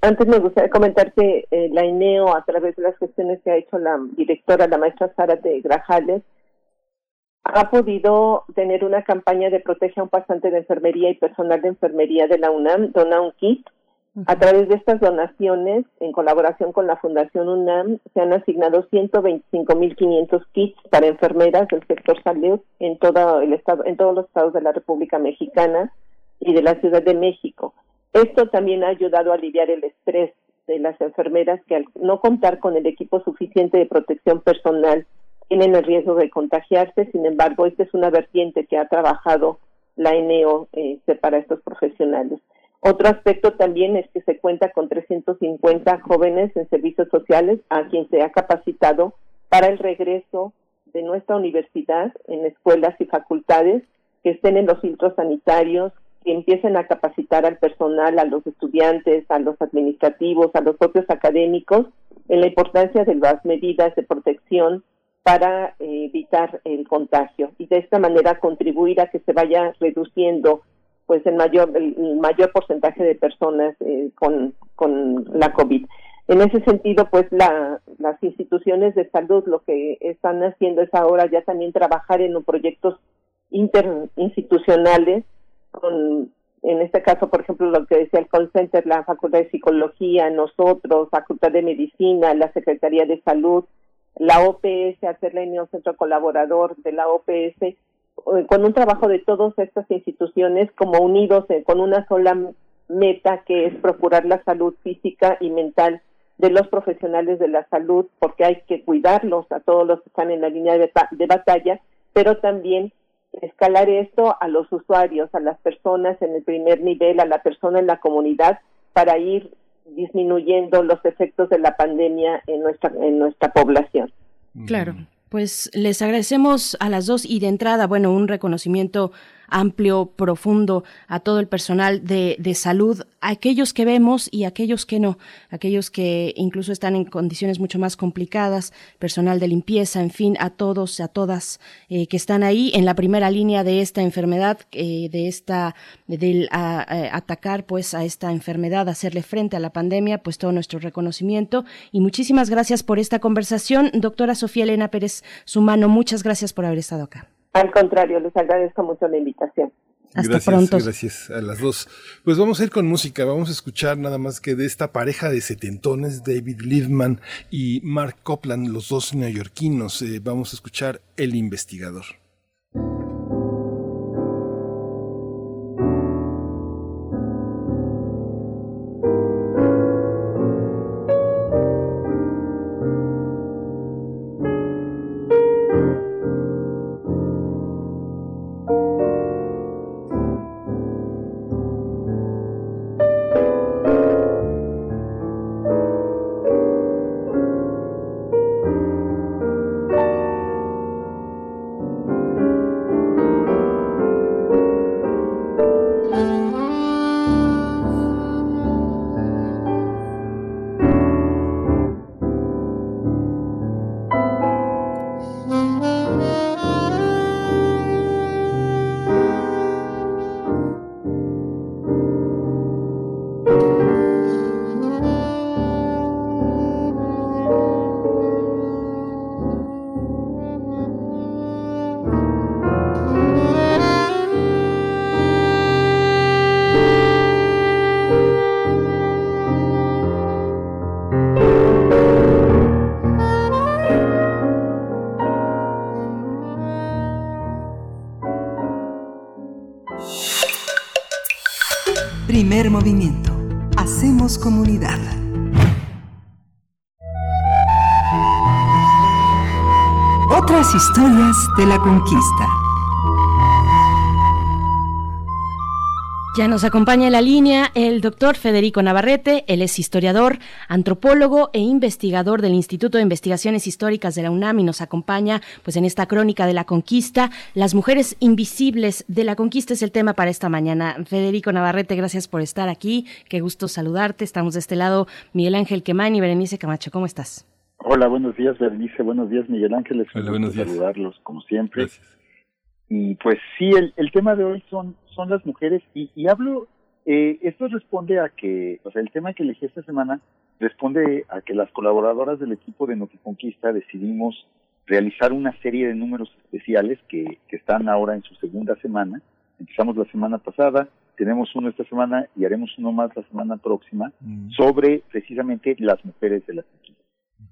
antes me gustaría comentar que eh, la INEO, a través de las gestiones que ha hecho la directora, la maestra Sara de Grajales, ha podido tener una campaña de protege a un pasante de enfermería y personal de enfermería de la UNAM, dona un kit. A través de estas donaciones, en colaboración con la Fundación UNAM, se han asignado 125.500 kits para enfermeras del sector salud en todo el estado, en todos los estados de la República Mexicana y de la Ciudad de México. Esto también ha ayudado a aliviar el estrés de las enfermeras que al no contar con el equipo suficiente de protección personal tienen el riesgo de contagiarse. Sin embargo, esta es una vertiente que ha trabajado la ENEO eh, para estos profesionales. Otro aspecto también es que se cuenta con 350 jóvenes en servicios sociales a quien se ha capacitado para el regreso de nuestra universidad en escuelas y facultades que estén en los filtros sanitarios, que empiecen a capacitar al personal, a los estudiantes, a los administrativos, a los propios académicos en la importancia de las medidas de protección para eh, evitar el contagio y de esta manera contribuir a que se vaya reduciendo pues el mayor el mayor porcentaje de personas eh, con, con la COVID. En ese sentido, pues la, las instituciones de salud lo que están haciendo es ahora ya también trabajar en proyectos interinstitucionales con en este caso, por ejemplo, lo que decía el call center, la Facultad de Psicología, nosotros, Facultad de Medicina, la Secretaría de Salud, la OPS, hacer la centro colaborador de la OPS, con un trabajo de todas estas instituciones como unidos con una sola meta que es procurar la salud física y mental de los profesionales de la salud, porque hay que cuidarlos a todos los que están en la línea de batalla, pero también escalar esto a los usuarios, a las personas en el primer nivel, a la persona en la comunidad, para ir disminuyendo los efectos de la pandemia en nuestra, en nuestra población. Claro. Pues les agradecemos a las dos y de entrada, bueno, un reconocimiento amplio, profundo a todo el personal de, de salud, a aquellos que vemos y aquellos que no, aquellos que incluso están en condiciones mucho más complicadas, personal de limpieza, en fin, a todos, a todas eh, que están ahí en la primera línea de esta enfermedad, eh, de esta, del atacar pues a esta enfermedad, hacerle frente a la pandemia, pues todo nuestro reconocimiento y muchísimas gracias por esta conversación, doctora Sofía Elena Pérez Sumano, muchas gracias por haber estado acá. Al contrario, les agradezco mucho la invitación. Hasta gracias, pronto. Gracias a las dos. Pues vamos a ir con música, vamos a escuchar nada más que de esta pareja de setentones, David Liebman y Mark Copland, los dos neoyorquinos. Eh, vamos a escuchar El investigador. Conquista. Ya nos acompaña en la línea el doctor Federico Navarrete, él es historiador, antropólogo e investigador del Instituto de Investigaciones Históricas de la UNAM y nos acompaña pues en esta crónica de la conquista. Las mujeres invisibles de la conquista es el tema para esta mañana. Federico Navarrete, gracias por estar aquí, qué gusto saludarte. Estamos de este lado Miguel Ángel Quemán y Berenice Camacho, ¿cómo estás? Hola, buenos días Berenice, buenos días Miguel Ángel, es Hola, buenos días. saludarlos como siempre. Gracias. Y pues sí, el, el tema de hoy son, son las mujeres y, y hablo Eh, esto responde a que, o sea, el tema que elegí esta semana responde a que las colaboradoras del equipo de Noticonquista decidimos realizar una serie de números especiales que, que están ahora en su segunda semana. Empezamos la semana pasada, tenemos uno esta semana y haremos uno más la semana próxima sobre precisamente las mujeres de la conquista.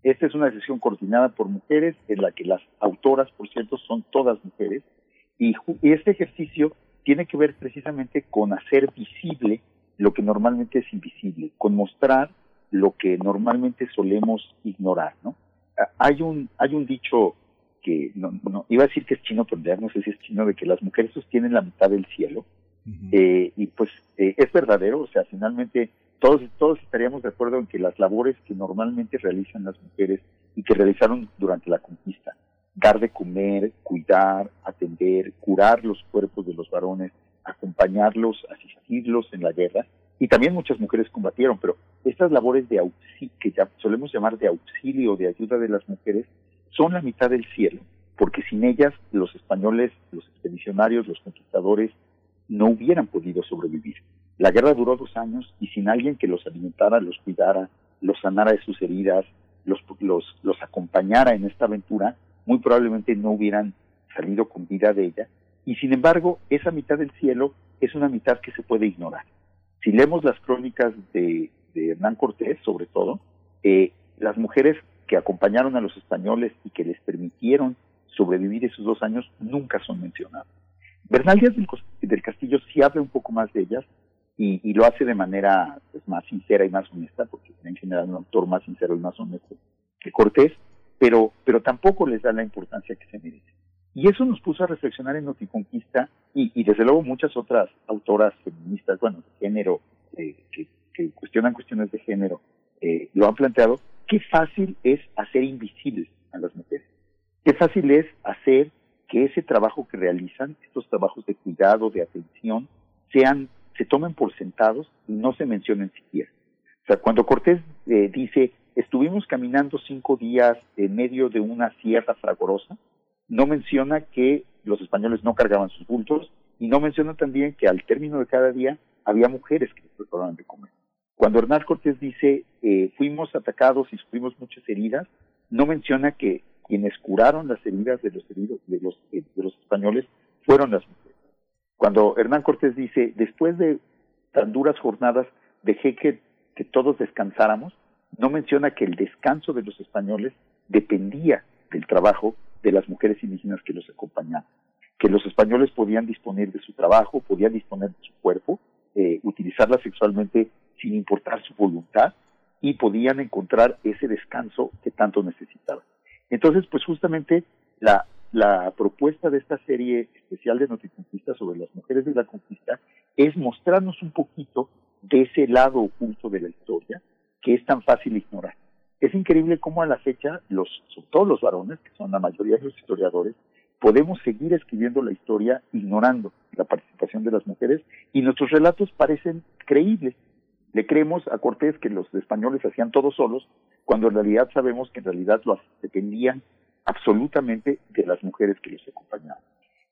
Esta es una sesión coordinada por mujeres en la que las autoras, por cierto, son todas mujeres y, y este ejercicio tiene que ver precisamente con hacer visible lo que normalmente es invisible, con mostrar lo que normalmente solemos ignorar, ¿no? Ah, Hay un hay un dicho que no, no iba a decir que es chino, pero ya no sé si es chino de que las mujeres sostienen la mitad del cielo. Eh, y pues eh, es verdadero, o sea, finalmente todos, todos estaríamos de acuerdo en que las labores que normalmente realizan las mujeres y que realizaron durante la conquista, dar de comer, cuidar, atender, curar los cuerpos de los varones, acompañarlos, asistirlos en la guerra, y también muchas mujeres combatieron, pero estas labores de auxilio, que ya solemos llamar de auxilio, de ayuda de las mujeres, son la mitad del cielo, porque sin ellas los españoles, los expedicionarios, los conquistadores, no hubieran podido sobrevivir. La guerra duró dos años y sin alguien que los alimentara, los cuidara, los sanara de sus heridas, los, los, los acompañara en esta aventura, muy probablemente no hubieran salido con vida de ella. Y sin embargo, esa mitad del cielo es una mitad que se puede ignorar. Si leemos las crónicas de, Hernán Cortés, sobre todo, eh, las mujeres que acompañaron a los españoles y que les permitieron sobrevivir esos dos años nunca son mencionadas. Bernal Díaz del, del Castillo sí habla un poco más de ellas y, lo hace de manera pues, más sincera y más honesta, porque en general un autor más sincero y más honesto que Cortés, pero, pero tampoco les da la importancia que se merece. Y eso nos puso a reflexionar en Noticonquista y, y desde luego muchas otras autoras feministas, bueno, de género, eh, que, que cuestionan cuestiones de género, eh, lo han planteado, qué fácil es hacer invisibles a las mujeres. Qué fácil es hacer que ese trabajo que realizan, estos trabajos de cuidado, de atención, sean, se tomen por sentados y no se mencionen siquiera. O sea, cuando Cortés eh, dice, estuvimos caminando cinco días en medio de una sierra fragorosa, no menciona que los españoles no cargaban sus bultos y no menciona también que al término de cada día había mujeres que les preparaban de comer. Cuando Hernán Cortés dice, eh, fuimos atacados y sufrimos muchas heridas, no menciona que quienes curaron las heridas de los heridos de los, eh, de los españoles fueron las mujeres. Cuando Hernán Cortés dice, después de tan duras jornadas, dejé que, que todos descansáramos, no menciona que el descanso de los españoles dependía del trabajo de las mujeres indígenas que los acompañaban, que los españoles podían disponer de su trabajo, podían disponer de su cuerpo, eh, utilizarla sexualmente sin importar su voluntad y podían encontrar ese descanso que tanto necesitaban. Entonces, pues justamente la, la propuesta de esta serie especial de Noticonquista sobre las mujeres de la conquista es mostrarnos un poquito de ese lado oculto de la historia que es tan fácil ignorar. Es increíble cómo a la fecha, los, sobre todo los varones, que son la mayoría de los historiadores, podemos seguir escribiendo la historia ignorando la participación de las mujeres y nuestros relatos parecen creíbles. Le creemos a Cortés que los españoles hacían todo solos, cuando en realidad sabemos que en realidad los dependían absolutamente de las mujeres que los acompañaban.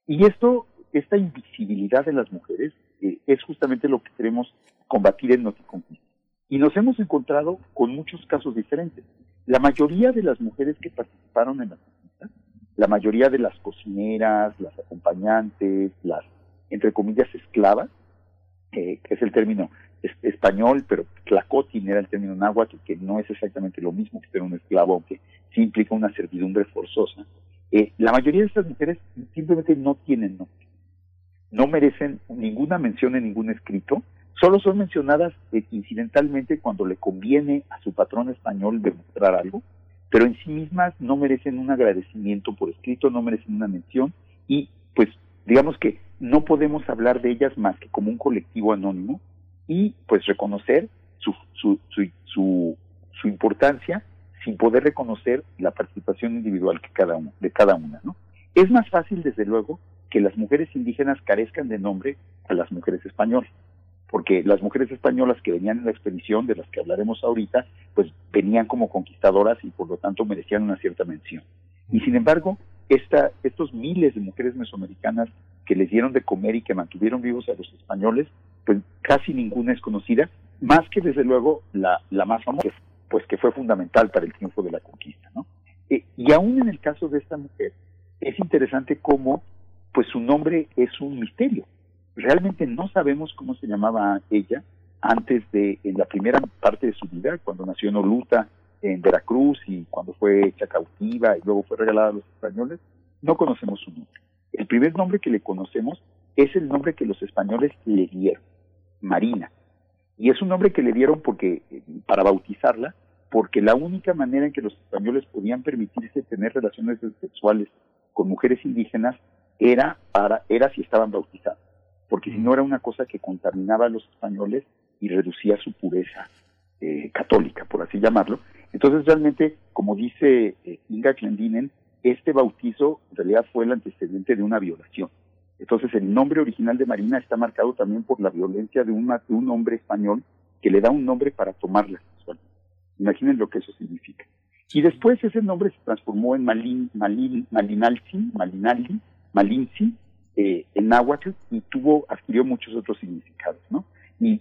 Y esto, esta invisibilidad de las mujeres, eh, es justamente lo que queremos combatir en Noticonquista. Y nos hemos encontrado con muchos casos diferentes. La mayoría de las mujeres que participaron en la conquista, la mayoría de las cocineras, las acompañantes, las, entre comillas, esclavas, eh, que es el término es- español, pero tlacotin era el término náhuatl, que no es exactamente lo mismo que ser un esclavo, aunque sí implica una servidumbre forzosa. Eh, la mayoría de estas mujeres simplemente no tienen nombre. No merecen ninguna mención en ningún escrito, solo son mencionadas eh, incidentalmente cuando le conviene a su patrón español demostrar algo, pero en sí mismas no merecen un agradecimiento por escrito, no merecen una mención y pues digamos que no podemos hablar de ellas más que como un colectivo anónimo y pues reconocer su, su, su, su, su importancia sin poder reconocer la participación individual que cada uno, de cada una. ¿no? Es más fácil, desde luego, que las mujeres indígenas carezcan de nombre a las mujeres españolas porque las mujeres españolas que venían en la expedición, de las que hablaremos ahorita, pues venían como conquistadoras y por lo tanto merecían una cierta mención. Y sin embargo, esta, estos miles de mujeres mesoamericanas que les dieron de comer y que mantuvieron vivos a los españoles, pues casi ninguna es conocida, más que desde luego la, la más famosa, pues que fue fundamental para el triunfo de la conquista, ¿no? Eh, y aún en el caso de esta mujer, es interesante cómo, pues su nombre es un misterio. Realmente no sabemos cómo se llamaba ella antes de, en la primera parte de su vida, cuando nació en Oluta, en Veracruz, y cuando fue hecha cautiva y luego fue regalada a los españoles, no conocemos su nombre. El primer nombre que le conocemos es el nombre que los españoles le dieron, Marina. Y es un nombre que le dieron porque, eh, para bautizarla, porque la única manera en que los españoles podían permitirse tener relaciones sexuales con mujeres indígenas era para era si estaban bautizados, porque si no era una cosa que contaminaba a los españoles y reducía su pureza eh, católica, por así llamarlo. Entonces realmente, como dice eh, Inga Clendinen, este bautizo en realidad fue el antecedente de una violación. Entonces el nombre original de Marina está marcado también por la violencia de, de un hombre español que le da un nombre para tomarla Imaginen lo que eso significa. Y después ese nombre se transformó en Malin, Malin, Malinalzi, Malinaldi, Malinzi, eh, en náhuatl, y tuvo, adquirió muchos otros significados, ¿no? Y,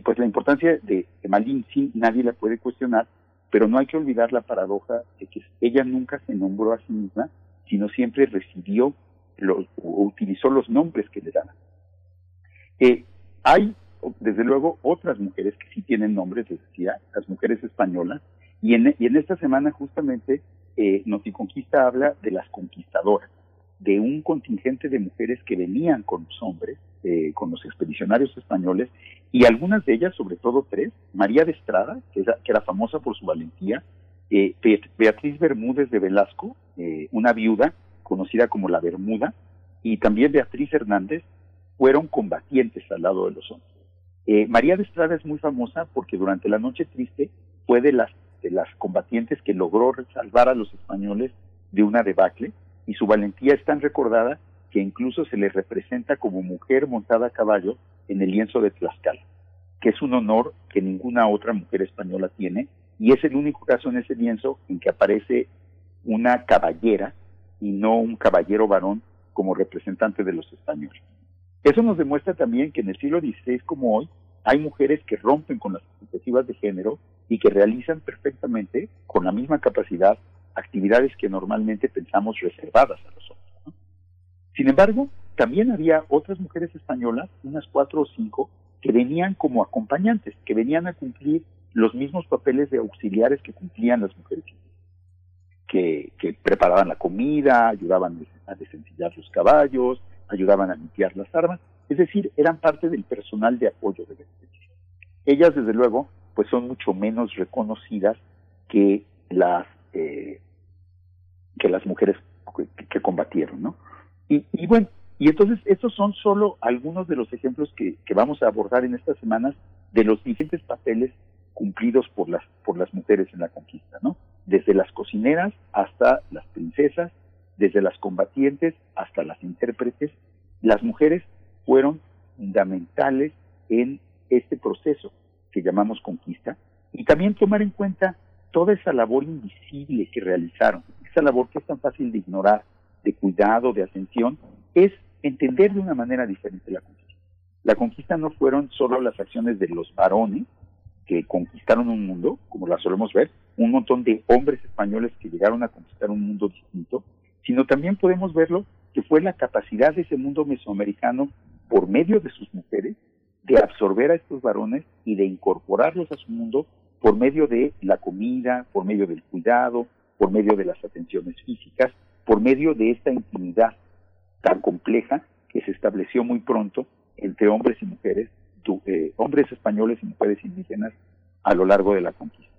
pues la importancia de, Malinzi nadie la puede cuestionar, pero no hay que olvidar la paradoja de que ella nunca se nombró a sí misma, sino siempre recibió los, o utilizó los nombres que le daban. Eh, hay desde luego otras mujeres que sí tienen nombres, les decía, las mujeres españolas, y en, y en esta semana justamente eh, Noticonquista habla de las conquistadoras, de un contingente de mujeres que venían con los hombres, eh, con los expedicionarios españoles, y algunas de ellas, sobre todo tres, María de Estrada, que era, famosa por su valentía, eh, Beatriz Bermúdez de Velasco, eh, una viuda conocida como la Bermuda, y también Beatriz Hernández, fueron combatientes al lado de los hombres. Eh, María de Estrada es muy famosa porque durante la Noche Triste fue de las, de las combatientes que logró salvar a los españoles de una debacle y su valentía es tan recordada que incluso se le representa como mujer montada a caballo en el lienzo de Tlaxcala, que es un honor que ninguna otra mujer española tiene y es el único caso en ese lienzo en que aparece una caballera y no un caballero varón como representante de los españoles. Eso nos demuestra también que en el siglo XVI como hoy hay mujeres que rompen con las expectativas de género y que realizan perfectamente, con la misma capacidad, actividades que normalmente pensamos reservadas a los hombres. Sin embargo, también había otras mujeres españolas, unas cuatro o cinco, que venían como acompañantes, que venían a cumplir los mismos papeles de auxiliares que cumplían las mujeres, que, que preparaban la comida, ayudaban a desencillar los caballos, ayudaban a limpiar las armas, es decir, eran parte del personal de apoyo de la expedición. Ellas, desde luego, pues son mucho menos reconocidas que las eh, que las mujeres que, combatieron, ¿no? Y, bueno, y entonces estos son solo algunos de los ejemplos que, que vamos a abordar en estas semanas de los diferentes papeles cumplidos por las por las mujeres en la conquista, ¿no? Desde las cocineras hasta las princesas, desde las combatientes hasta las intérpretes, las mujeres fueron fundamentales en este proceso que llamamos conquista y también tomar en cuenta toda esa labor invisible que realizaron, esa labor que es tan fácil de ignorar, de cuidado, de atención, es entender de una manera diferente la conquista. La conquista no fueron solo las acciones de los varones que conquistaron un mundo, como la solemos ver, un montón de hombres españoles que llegaron a conquistar un mundo distinto, sino también podemos verlo que fue la capacidad de ese mundo mesoamericano, por medio de sus mujeres, de absorber a estos varones y de incorporarlos a su mundo por medio de la comida, por medio del cuidado, por medio de las atenciones físicas, por medio de esta intimidad tan compleja que se estableció muy pronto entre hombres y mujeres, eh, hombres españoles y mujeres indígenas a lo largo de la conquista.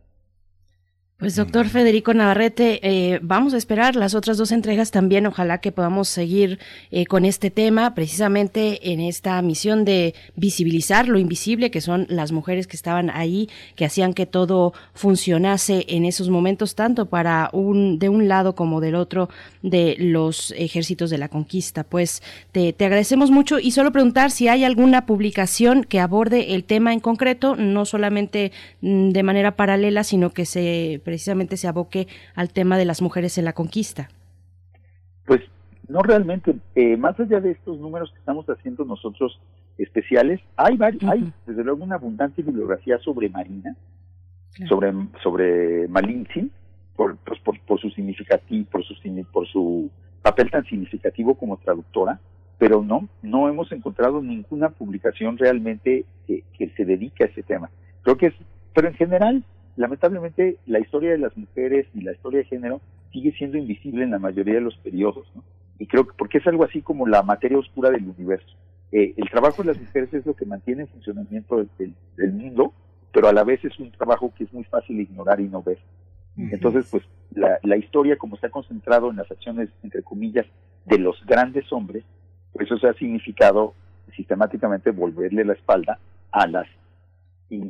Pues doctor Federico Navarrete, eh, vamos a esperar las otras dos entregas también. Ojalá que podamos seguir eh, con este tema, precisamente en esta misión de visibilizar lo invisible, que son las mujeres que estaban ahí, que hacían que todo funcionase en esos momentos, tanto para un de un lado como del otro de los ejércitos de la conquista. Pues te, te agradecemos mucho y solo preguntar si hay alguna publicación que aborde el tema en concreto, no solamente mm, de manera paralela, sino que se precisamente se aboque al tema de las mujeres en la conquista? Pues No realmente, eh, más allá de estos números que estamos haciendo nosotros especiales, hay, hay desde luego una abundante bibliografía sobre Marina, sobre, sobre Malintzin, por, pues, por, por, su significativo, por su, por su papel tan significativo como traductora, pero no, no hemos encontrado ninguna publicación realmente que, que se dedique a ese tema. Creo que es, pero en general, lamentablemente, la historia de las mujeres y la historia de género sigue siendo invisible en la mayoría de los periodos, ¿no? Y creo que porque es algo así como la materia oscura del universo. Eh, el trabajo de las mujeres es lo que mantiene el funcionamiento del, mundo, pero a la vez es un trabajo que es muy fácil ignorar y no ver. Entonces, pues la, la historia, como está concentrado en las acciones, entre comillas, de los grandes hombres, pues eso ha significado sistemáticamente volverle la espalda a las,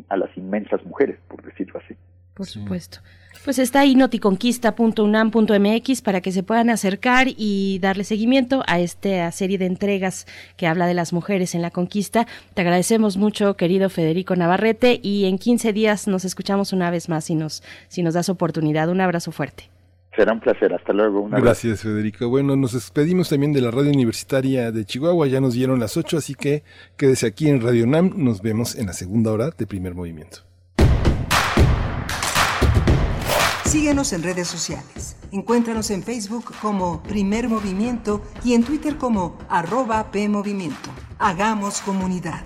a las inmensas mujeres, por decirlo así. Por supuesto. Pues está ahí noticonquista.unam.mx para que se puedan acercar y darle seguimiento a esta serie de entregas que habla de las mujeres en la conquista. Te agradecemos mucho, querido Federico Navarrete, y en 15 días nos escuchamos una vez más si nos, si nos das oportunidad. Un abrazo fuerte. Será un placer, hasta luego. Gracias, Federico. Bueno, nos despedimos también de la radio universitaria de Chihuahua, ya nos dieron las 8, así que quédese aquí en Radio NAM, nos vemos en la segunda hora de primer movimiento. Síguenos en redes sociales. Encuéntranos en Facebook como Primer Movimiento y en Twitter como arroba PMovimiento. Hagamos comunidad.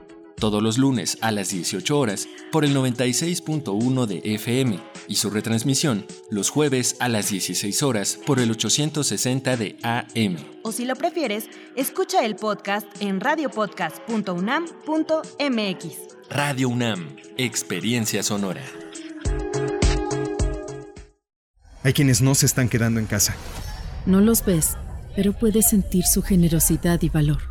Todos los lunes a las 18 horas por el 96.1 de FM y su retransmisión los jueves a las 16 horas por el 860 de AM. O si lo prefieres, escucha el podcast en radiopodcast.unam.mx. Radio UNAM, Experiencia Sonora. Hay quienes no se están quedando en casa. No los ves, pero puedes sentir su generosidad y valor.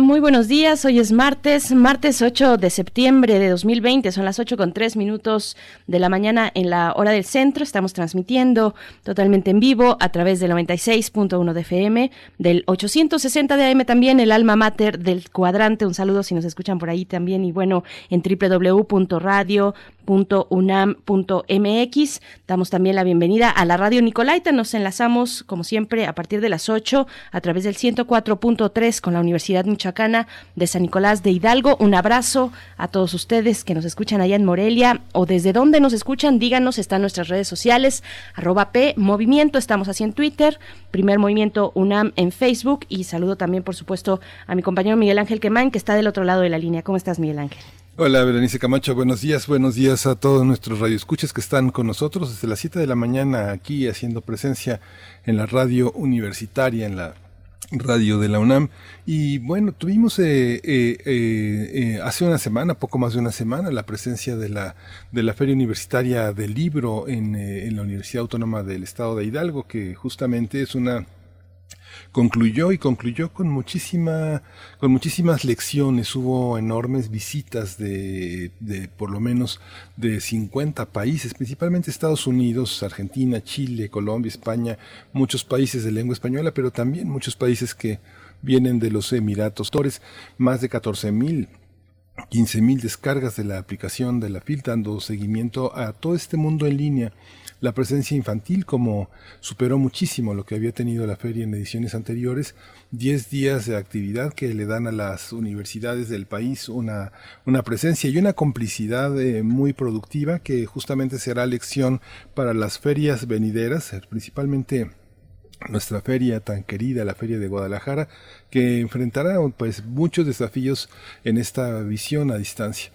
Muy buenos días, hoy es martes, martes 8 de septiembre de 2020, son las 8 con 3 minutos de la mañana en la hora del centro, estamos transmitiendo totalmente en vivo a través del 96.1 de FM, del 860 de AM también, el alma mater del cuadrante, un saludo si nos escuchan por ahí también y bueno, en www.radio unam.mx. Damos también la bienvenida a la radio Nicolaita. Nos enlazamos, como siempre, a partir de las 8 a través del 104.3 con la Universidad Michoacana de San Nicolás de Hidalgo. Un abrazo a todos ustedes que nos escuchan allá en Morelia o desde donde nos escuchan. Díganos, están nuestras redes sociales, arroba Movimiento. Estamos así en Twitter, Primer Movimiento UNAM en Facebook. Y saludo también, por supuesto, a mi compañero Miguel Ángel Quemán, que está del otro lado de la línea. ¿Cómo estás, Miguel Ángel? Hola, Berenice Camacho, buenos días, buenos días a todos nuestros radioescuchas que están con nosotros desde las 7 de la mañana aquí haciendo presencia en la radio universitaria, en la radio de la UNAM. Y bueno, tuvimos eh, eh, eh, hace una semana, poco más de una semana, la presencia de la, de la Feria Universitaria del Libro en, en la Universidad Autónoma del Estado de Hidalgo, que justamente es una concluyó y concluyó con muchísima con muchísimas lecciones hubo enormes visitas de, de por lo menos de 50 países principalmente Estados Unidos Argentina Chile Colombia España muchos países de lengua española pero también muchos países que vienen de los Emiratos Torres más de 14 mil 15.000 descargas de la aplicación de la FIL, dando seguimiento a todo este mundo en línea. La presencia infantil, como superó muchísimo lo que había tenido la feria en ediciones anteriores, 10 días de actividad que le dan a las universidades del país una, una presencia y una complicidad eh, muy productiva que justamente será lección para las ferias venideras, eh, principalmente nuestra feria tan querida, la Feria de Guadalajara, que enfrentará pues muchos desafíos en esta visión a distancia.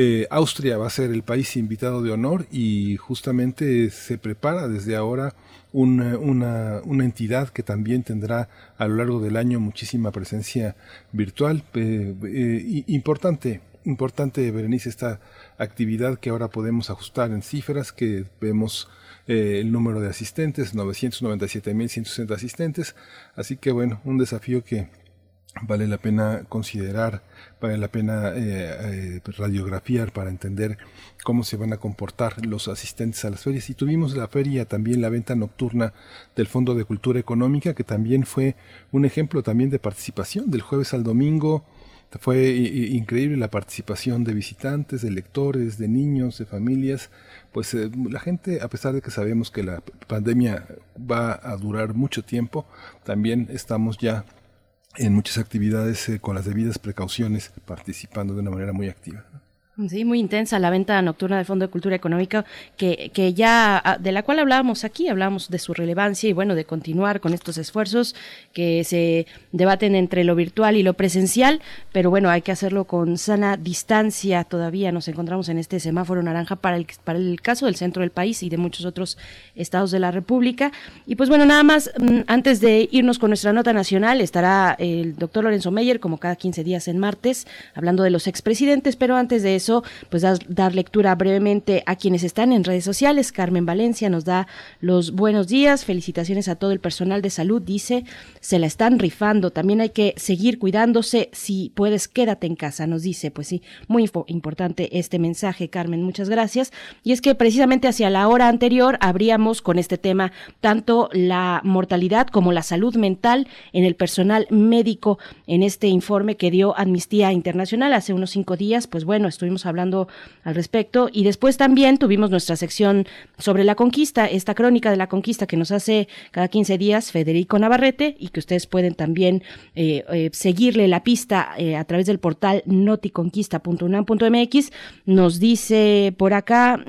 Eh, Austria va a ser el país invitado de honor y justamente se prepara desde ahora una, una, entidad que también tendrá a lo largo del año muchísima presencia virtual. Eh, eh, importante, importante, Berenice, esta actividad que ahora podemos ajustar en cifras, que vemos el número de asistentes, 997.160 asistentes. Así que bueno, un desafío que vale la pena considerar, vale la pena eh, eh, radiografiar para entender cómo se van a comportar los asistentes a las ferias. Y tuvimos la feria, también la venta nocturna del Fondo de Cultura Económica, que también fue un ejemplo también de participación del jueves al domingo. Fue increíble la participación de visitantes, de lectores, de niños, de familias pues eh, la gente, a pesar de que sabemos que la pandemia va a durar mucho tiempo, también estamos ya en muchas actividades eh, con las debidas precauciones participando de una manera muy activa. Sí, muy intensa la venta nocturna del Fondo de Cultura Económica, que, que ya, ah, de la cual hablábamos aquí, hablamos de su relevancia y bueno, de continuar con estos esfuerzos que se debaten entre lo virtual y lo presencial, pero bueno, hay que hacerlo con sana distancia. Todavía nos encontramos en este semáforo naranja para el, para el caso del centro del país y de muchos otros estados de la República. Y pues bueno, nada más, mm, antes de irnos con nuestra nota nacional, estará el doctor Lorenzo Meyer, como cada 15 días en martes, hablando de los expresidentes, pero antes de eso, pues dar, lectura brevemente a quienes están en redes sociales. Carmen Valencia nos da los buenos días, felicitaciones a todo el personal de salud, dice, se la están rifando, también hay que seguir cuidándose, si puedes quédate en casa, nos dice, pues sí, muy importante este mensaje, Carmen, muchas gracias. Y es que precisamente hacia la hora anterior abríamos con este tema tanto la mortalidad como la salud mental en el personal médico en este informe que dio Amnistía Internacional hace unos cinco días, pues bueno, estuvimos hablando al respecto. Y después también tuvimos nuestra sección sobre la conquista, esta crónica de la conquista que nos hace cada 15 días Federico Navarrete y que ustedes pueden también eh, eh, seguirle la pista eh, a través del portal noticonquista.unam.mx. Nos dice por acá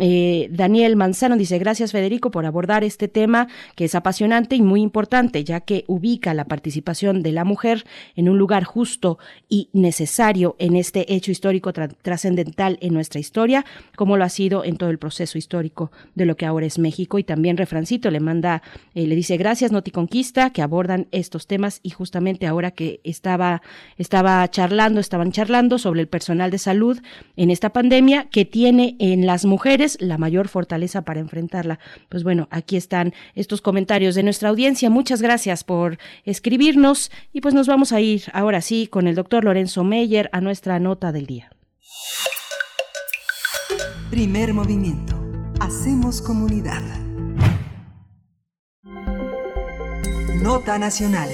Daniel Manzano, dice gracias Federico por abordar este tema que es apasionante y muy importante, ya que ubica la participación de la mujer en un lugar justo y necesario en este hecho histórico trascendental en nuestra historia, como lo ha sido en todo el proceso histórico de lo que ahora es México. Y también Refrancito le manda, eh, le dice gracias Noticonquista, que abordan estos temas y justamente ahora que estaba, estaba charlando, estaban charlando sobre el personal de salud en esta pandemia que tiene en las mujeres la mayor fortaleza para enfrentarla. Pues bueno, aquí están estos comentarios de nuestra audiencia. Muchas gracias por escribirnos y pues nos vamos a ir ahora sí con el doctor Lorenzo Meyer a nuestra nota del día. Primer movimiento. Hacemos comunidad. Nota Nacional.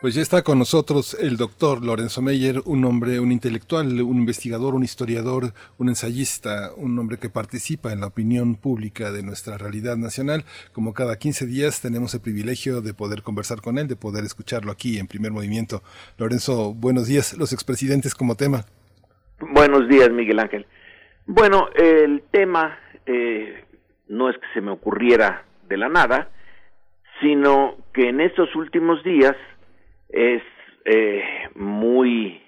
Pues ya está con nosotros el doctor Lorenzo Meyer, un hombre, un intelectual, un investigador, un historiador, un ensayista, un hombre que participa en la opinión pública de nuestra realidad nacional. Como cada 15 días tenemos el privilegio de poder conversar con él, de poder escucharlo aquí en primer movimiento. Lorenzo, buenos días. Los expresidentes como tema. Buenos días, Miguel Ángel. Bueno, el tema eh, no es que se me ocurriera de la nada, sino que en estos últimos días es eh, muy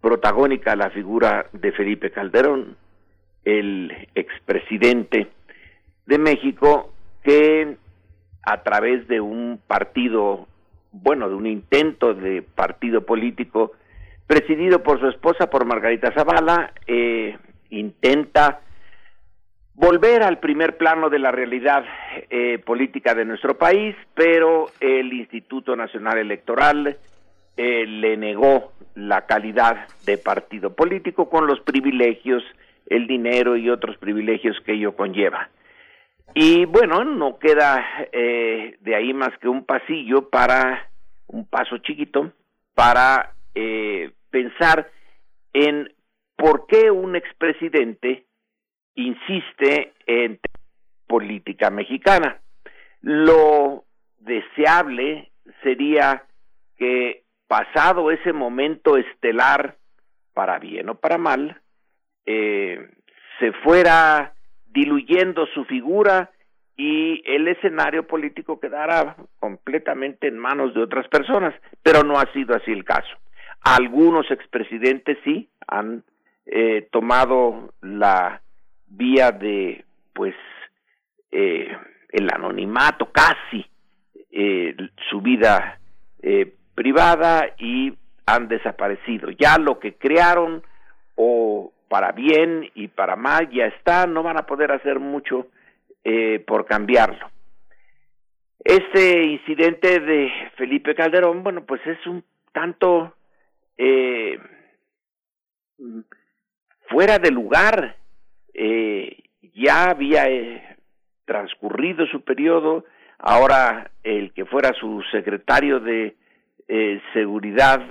protagónica la figura de Felipe Calderón, el expresidente de México, que a través de un partido, bueno, de un intento de partido político presidido por su esposa, por Margarita Zavala, eh, intenta volver al primer plano de la realidad eh, política de nuestro país, pero el Instituto Nacional Electoral eh, le negó la calidad de partido político con los privilegios, el dinero y otros privilegios que ello conlleva. Y bueno, no queda eh, de ahí más que un pasillo para, un paso chiquito, para pensar en por qué un expresidente insiste en política mexicana. Lo deseable sería que pasado ese momento estelar, para bien o para mal, eh, se fuera diluyendo su figura y el escenario político quedara completamente en manos de otras personas, pero no ha sido así el caso. Algunos expresidentes sí han eh, tomado la vía de pues eh, el anonimato casi eh, su vida eh, privada y han desaparecido. Ya lo que crearon o para bien y para mal ya está no van a poder hacer mucho eh, por cambiarlo. Este incidente de Felipe Calderón bueno pues es un tanto eh, fuera de lugar eh, ya había eh, transcurrido su periodo, ahora el que fuera su secretario de eh, seguridad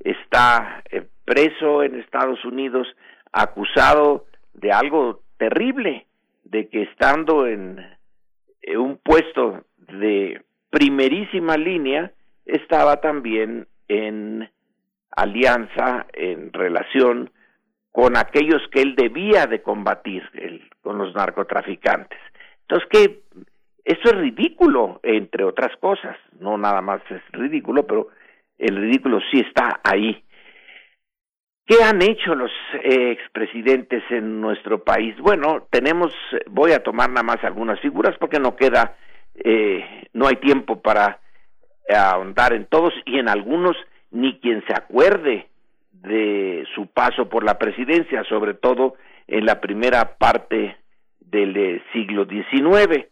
está preso en Estados Unidos, acusado de algo terrible, de que estando en un puesto de primerísima línea, estaba también en alianza, en relación con aquellos que él debía de combatir, con los narcotraficantes. Entonces, que eso es ridículo, entre otras cosas, no nada más es ridículo, pero el ridículo sí está ahí. ¿Qué han hecho los eh, expresidentes en nuestro país? Bueno, tenemos, voy a tomar nada más algunas figuras porque no queda, eh, no hay tiempo para ahondar en todos y en algunos ni quien se acuerde de su paso por la presidencia, sobre todo en la primera parte del eh, siglo XIX.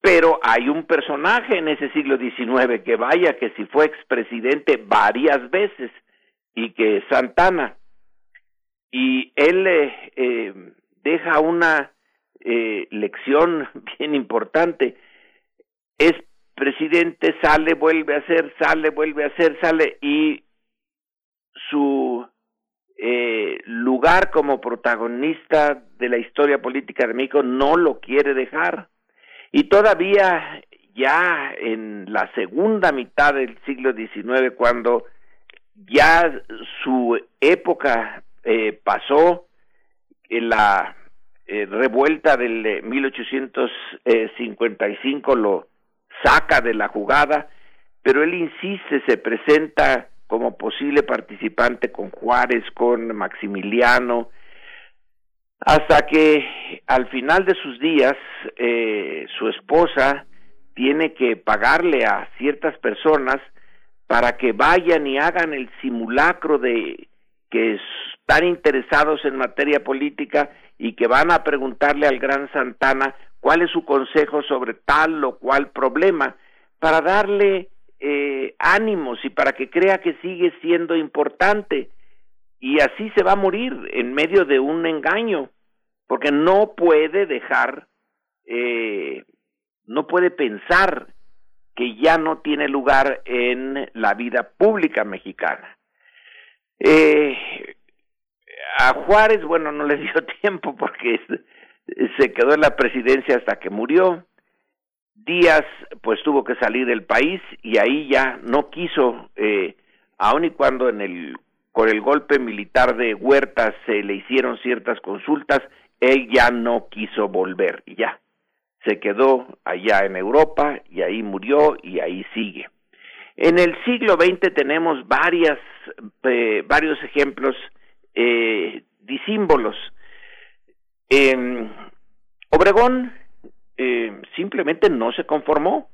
Pero hay un personaje en ese siglo XIX que vaya que si fue expresidente varias veces y que es Santana. Y él eh, eh deja una eh, lección bien importante. Es presidente, sale, vuelve a ser, sale, vuelve a ser, sale y su eh, lugar como protagonista de la historia política de México no lo quiere dejar. Y todavía ya en la segunda mitad del siglo XIX, cuando ya su época eh, pasó, en la eh, revuelta del 1855 lo saca de la jugada, pero él insiste, se presenta como posible participante con Juárez, con Maximiliano, hasta que al final de sus días eh, su esposa tiene que pagarle a ciertas personas para que vayan y hagan el simulacro de que están interesados en materia política y que van a preguntarle al gran Santana cuál es su consejo sobre tal o cual problema para darle eh, ánimos y para que crea que sigue siendo importante. Y así se va a morir en medio de un engaño, porque no puede dejar, eh, no puede pensar que ya no tiene lugar en la vida pública mexicana. Eh, a Juárez, bueno, no le dio tiempo porque se quedó en la presidencia hasta que murió. Díaz pues tuvo que salir del país y ahí ya no quiso, eh, aun y cuando en el con el golpe militar de Huerta se le hicieron ciertas consultas, él ya no quiso volver y ya se quedó allá en Europa y ahí murió y ahí sigue. En el siglo XX tenemos varias, eh, varios ejemplos eh, disímbolos. Obregón eh, simplemente no se conformó,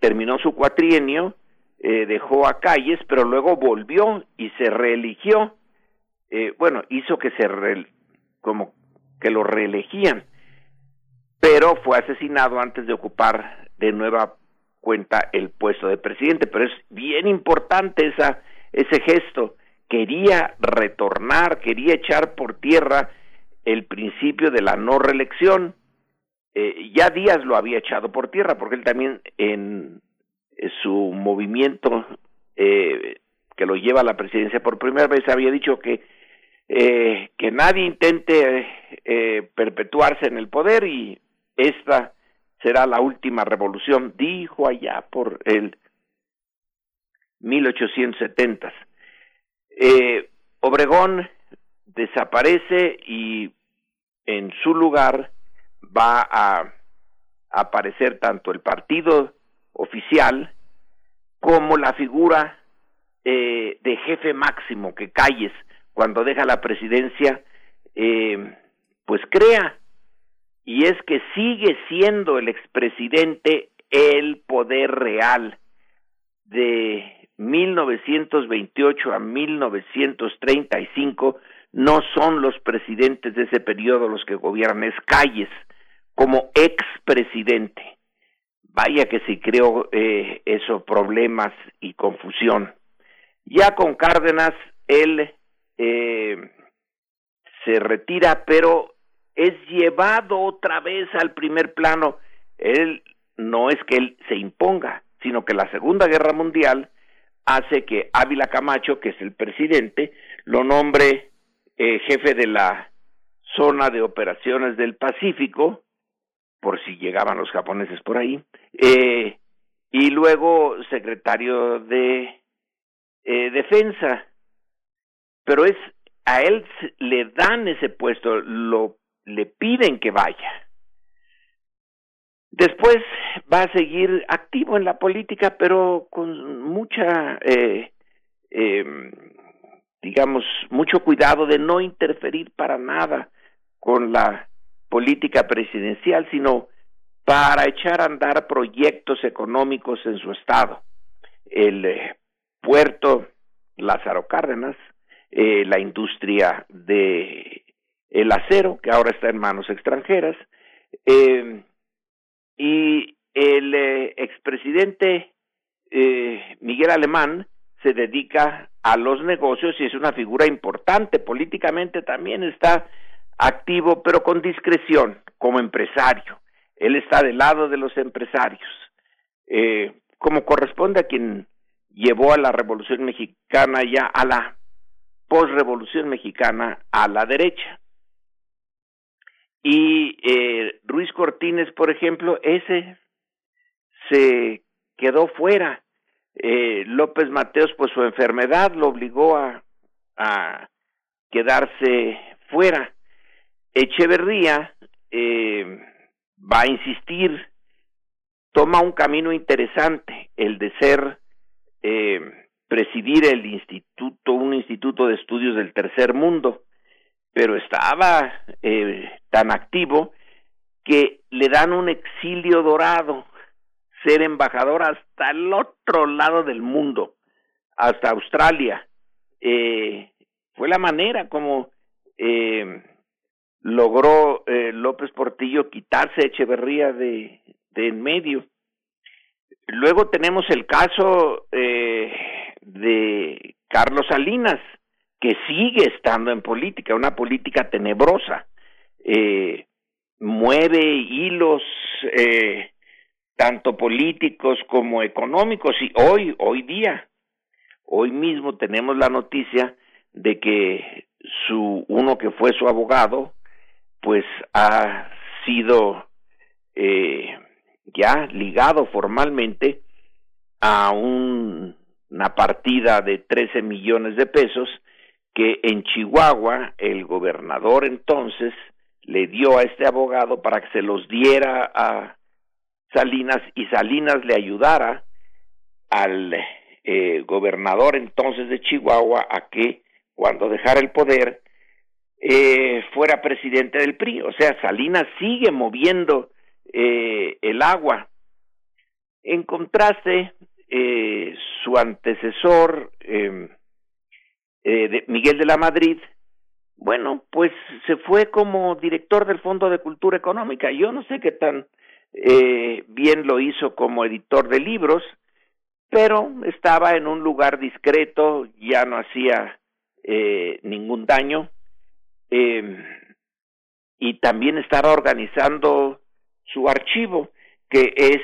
terminó su cuatrienio, eh, dejó a Calles, pero luego volvió y se reeligió. Eh, bueno, hizo que se re, como que lo reelegían. pero fue asesinado antes de ocupar de nueva cuenta el puesto de presidente. Pero es bien importante esa, ese gesto. Quería retornar, quería echar por tierra el principio de la no reelección. Eh, ya Díaz lo había echado por tierra, porque él también en, su movimiento eh, que lo lleva a la presidencia por primera vez había dicho que eh, que nadie intente perpetuarse en el poder y esta será la última revolución, dijo allá por el 1870. Eh, Obregón desaparece y en su lugar va a aparecer tanto el partido oficial como la figura eh, de jefe máximo que Calles cuando deja la presidencia, eh, pues crea, y es que sigue siendo el expresidente el poder real. De 1928 a 1935 no son los presidentes de ese periodo los que gobiernan, es Calles como expresidente. Vaya que si creó eh, esos problemas y confusión. Ya con Cárdenas, él eh, se retira, pero es llevado otra vez al primer plano. Él no es que él se imponga, sino que la Segunda Guerra Mundial hace que Ávila Camacho, que es el presidente, lo nombre eh, jefe de la zona de operaciones del Pacífico, por si llegaban los japoneses por ahí, eh, y luego secretario de eh, defensa pero es a él le dan ese puesto, lo le piden que vaya. Después va a seguir activo en la política, pero con mucha, eh, eh, digamos, mucho cuidado de no interferir para nada con la política presidencial, sino para echar a andar proyectos económicos en su estado. El eh, puerto Lázaro Cárdenas, eh, la industria de el acero, que ahora está en manos extranjeras, eh, y el eh, expresidente Miguel Alemán se dedica a los negocios y es una figura importante, políticamente también está activo, pero con discreción, como empresario. Él está del lado de los empresarios, eh, como corresponde a quien llevó a la Revolución Mexicana ya a la post-revolución mexicana a la derecha. Y eh, Ruiz Cortines, por ejemplo, ese se quedó fuera. Eh, López Mateos, pues su enfermedad lo obligó a, a quedarse fuera. Echeverría eh, va a insistir, toma un camino interesante, el de ser eh, presidir el instituto, un instituto de estudios del tercer mundo, pero estaba eh, tan activo que le dan un exilio dorado, ser embajador hasta el otro lado del mundo, hasta Australia. Eh, fue la manera como eh, logró eh, López Portillo quitarse Echeverría de, de en medio. Luego tenemos el caso eh, de Carlos Salinas, que sigue estando en política, una política tenebrosa, eh, mueve hilos eh, tanto políticos como económicos y hoy, hoy día, hoy mismo tenemos la noticia de que su uno que fue su abogado, pues ha sido eh, ya ligado formalmente a un una partida de 13 millones de pesos que en Chihuahua el gobernador entonces le dio a este abogado para que se los diera a Salinas y Salinas le ayudara al eh, gobernador entonces de Chihuahua a que cuando dejara el poder eh, fuera presidente del PRI. O sea, Salinas sigue moviendo eh, el agua. En contraste, eh, su antecesor, em, eh, de Miguel de la Madrid, bueno, pues se fue como director del Fondo de Cultura Económica. Yo no sé qué tan eh, bien lo hizo como editor de libros, pero estaba en un lugar discreto, ya no hacía eh, ningún daño, eh, y también estaba organizando su archivo, que es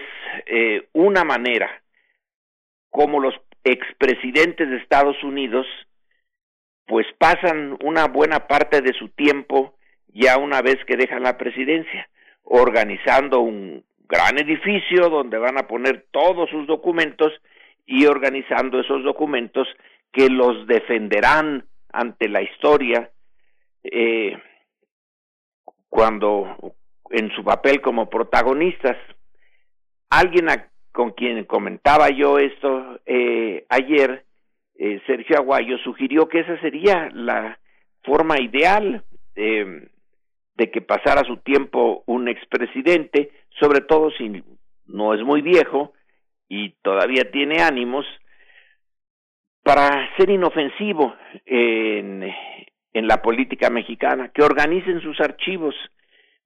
eh, una manera como los expresidentes de Estados Unidos pues pasan una buena parte de su tiempo ya una vez que dejan la presidencia, organizando un gran edificio donde van a poner todos sus documentos y organizando esos documentos que los defenderán ante la historia eh, cuando en su papel como protagonistas. Alguien con quien comentaba yo esto eh, ayer eh, Sergio Aguayo sugirió que esa sería la forma ideal eh, de que pasara su tiempo un expresidente, sobre todo si no es muy viejo y todavía tiene ánimos, para ser inofensivo en, en la política mexicana, que organicen sus archivos.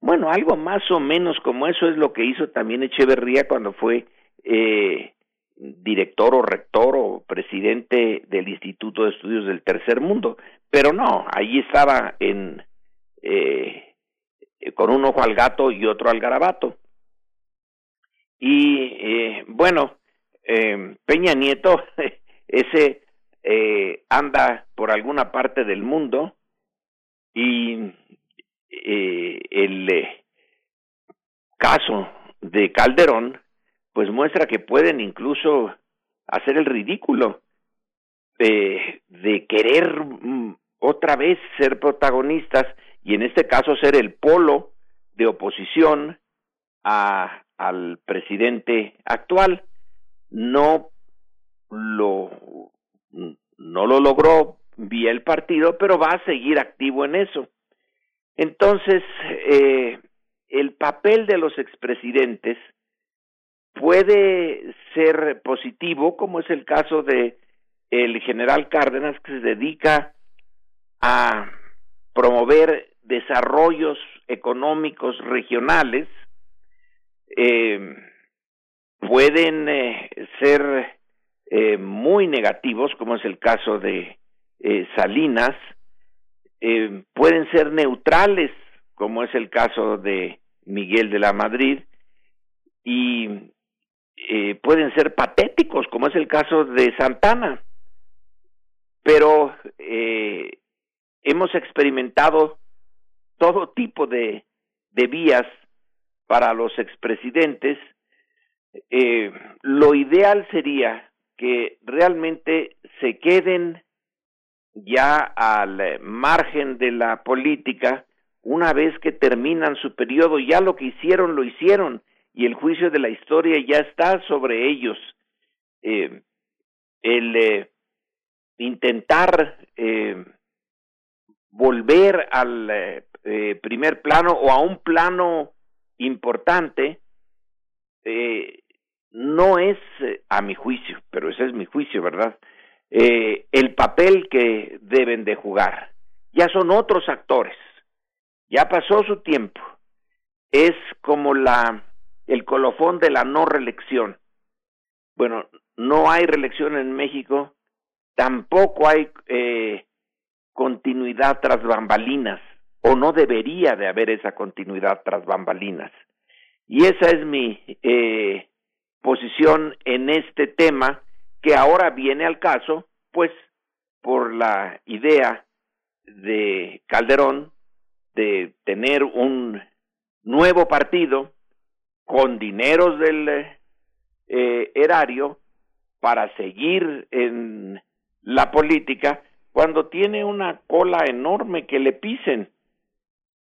Bueno, algo más o menos como eso es lo que hizo también Echeverría cuando fue eh, director o rector o presidente del Instituto de Estudios del Tercer Mundo, pero no, allí estaba en eh, con un ojo al gato y otro al garabato. Y eh, bueno, eh, Peña Nieto, ese eh, anda por alguna parte del mundo y eh, el eh, caso de Calderón pues muestra que pueden incluso hacer el ridículo de, de querer mm, otra vez ser protagonistas y en este caso ser el polo de oposición a, al presidente actual. No lo, no lo logró vía el partido, pero va a seguir activo en eso. Entonces, eh, el papel de los expresidentes puede ser positivo, como es el caso de el general Cárdenas, que se dedica a promover desarrollos económicos regionales, eh, pueden eh, ser eh, muy negativos, como es el caso de eh, Salinas, eh, pueden ser neutrales, como es el caso de Miguel de la Madrid, y eh, pueden ser patéticos, como es el caso de Santana. Pero hemos experimentado todo tipo de, vías para los expresidentes. Lo ideal sería que realmente se queden ya al margen de la política una vez que terminan su periodo, ya lo que hicieron, lo hicieron, y el juicio de la historia ya está sobre ellos. Eh, el eh, intentar eh, volver al eh, eh, primer plano o a un plano importante eh, no es, eh, a mi juicio, pero ese es mi juicio, ¿verdad? Eh, el papel que deben de jugar. Ya son otros actores. Ya pasó su tiempo. Es como la el colofón de la no reelección. Bueno, no hay reelección en México, tampoco hay eh, continuidad tras bambalinas, o no debería de haber esa continuidad tras bambalinas. Y esa es mi eh, posición en este tema, que ahora viene al caso, pues por la idea de Calderón de tener un nuevo partido con dineros del eh, erario para seguir en la política cuando tiene una cola enorme que le pisen.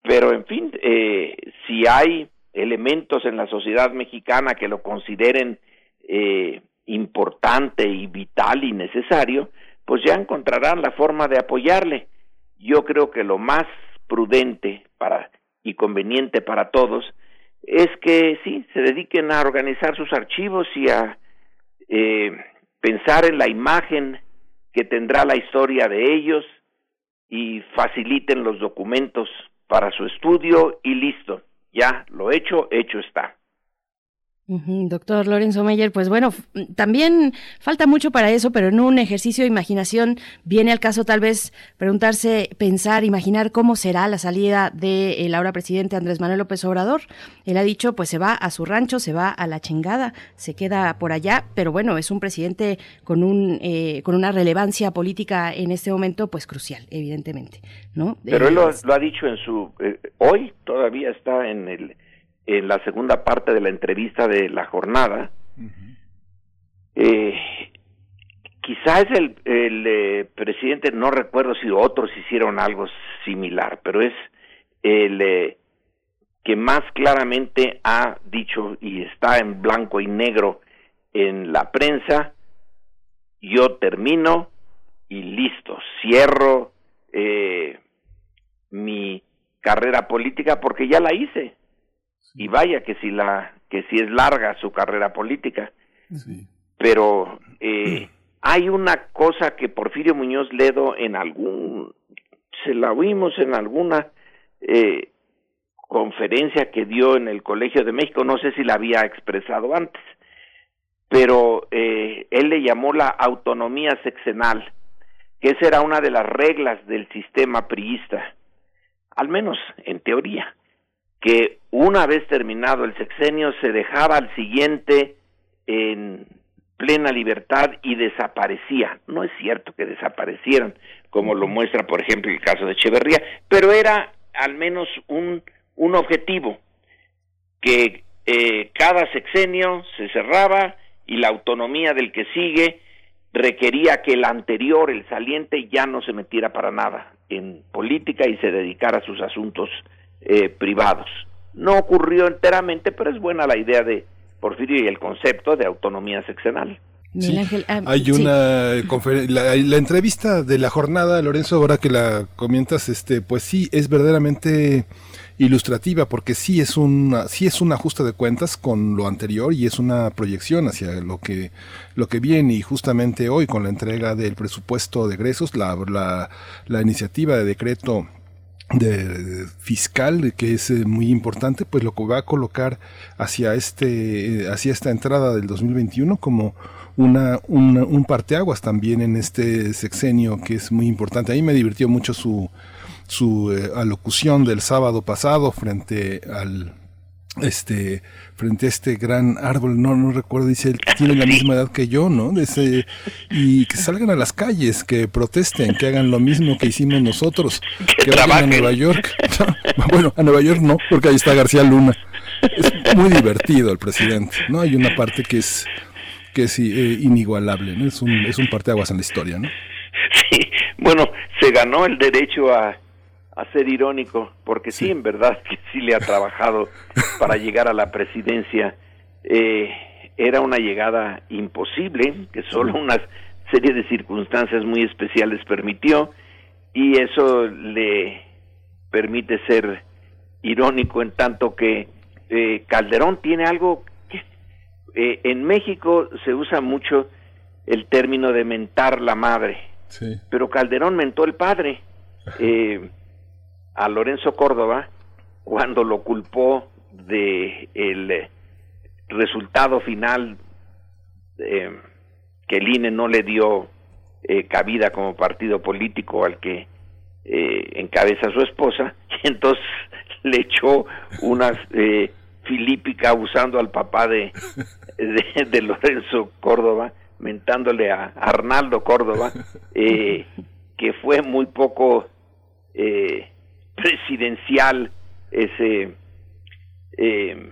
Pero en fin, eh, si hay elementos en la sociedad mexicana que lo consideren eh, importante y vital y necesario, pues ya encontrarán la forma de apoyarle. Yo creo que lo más prudente para y conveniente para todos es que sí, se dediquen a organizar sus archivos y a eh, pensar en la imagen que tendrá la historia de ellos y faciliten los documentos para su estudio y listo. Ya lo hecho, hecho está. Doctor Lorenzo Meyer, pues bueno, también falta mucho para eso, pero en un ejercicio de imaginación viene al caso tal vez preguntarse, pensar, imaginar cómo será la salida de el ahora presidente Andrés Manuel López Obrador. Él ha dicho, pues se va a su rancho, se va a la chingada, se queda por allá, pero bueno, es un presidente con un eh, con una relevancia política en este momento, pues crucial, evidentemente, ¿no? Pero él Eh, lo, ha dicho en su eh, hoy todavía está en el en la segunda parte de la entrevista de la jornada. Eh, quizás el, el eh, presidente, no recuerdo si otros hicieron algo similar, pero es el eh, que más claramente ha dicho y está en blanco y negro en la prensa, yo termino y listo, cierro mi carrera política porque ya la hice y vaya que si la que si es larga su carrera política. Pero eh, hay una cosa que Porfirio Muñoz Ledo en algún se la oímos en alguna eh, conferencia que dio en el Colegio de México no sé si la había expresado antes pero eh, él le llamó la autonomía sexenal que esa era una de las reglas del sistema priista al menos en teoría que una vez terminado el sexenio se dejaba al siguiente en plena libertad y desaparecía. No es cierto que desaparecieran, como lo muestra, por ejemplo, el caso de Echeverría, pero era al menos un, un objetivo, que eh, cada sexenio se cerraba y la autonomía del que sigue requería que el anterior, el saliente, ya no se metiera para nada en política y se dedicara a sus asuntos eh, privados. No ocurrió enteramente, pero es buena la idea de Porfirio y el concepto de autonomía Ángel, ah, Hay sí. una conferen- la, la entrevista de la jornada, Lorenzo, ahora que la comentas, este, pues sí, es verdaderamente ilustrativa, porque sí es una, sí es un ajuste de cuentas con lo anterior y es una proyección hacia lo que, lo que viene. Y justamente hoy, con la entrega del presupuesto de egresos, la, la, la iniciativa de decreto de fiscal que es eh, muy importante pues lo que va a colocar hacia este eh, hacia esta entrada del 2021 como una, una- un parteaguas también en este sexenio que es muy importante. A mí me divirtió mucho su su eh, alocución del sábado pasado frente al este frente a este gran árbol no no recuerdo dice él tiene la misma edad que yo no y que salgan a las calles que protesten que hagan lo mismo que hicimos nosotros que, vayan a. Nueva York bueno a Nueva York no porque ahí está García Luna. Es muy divertido el presidente no hay una parte que es que es eh, inigualable no es un es un parteaguas en la historia no Sí, bueno, se ganó el derecho a, a ser irónico, porque sí. en verdad que sí le ha trabajado para llegar a la presidencia. Eh, era una llegada imposible, que solo una serie de circunstancias muy especiales permitió, y eso le permite ser irónico en tanto que eh, Calderón tiene algo que eh, en México se usa mucho el término de mentar la madre pero Calderón mentó el padre eh, a Lorenzo Córdoba cuando lo culpó de el eh, resultado final eh, que el INE no le dio eh, cabida como partido político al que eh, encabeza su esposa y entonces le echó unas eh, filípica usando al papá de, de, de Lorenzo Córdoba mentándole a Arnaldo Córdoba, eh, que fue muy poco eh, presidencial ese, eh,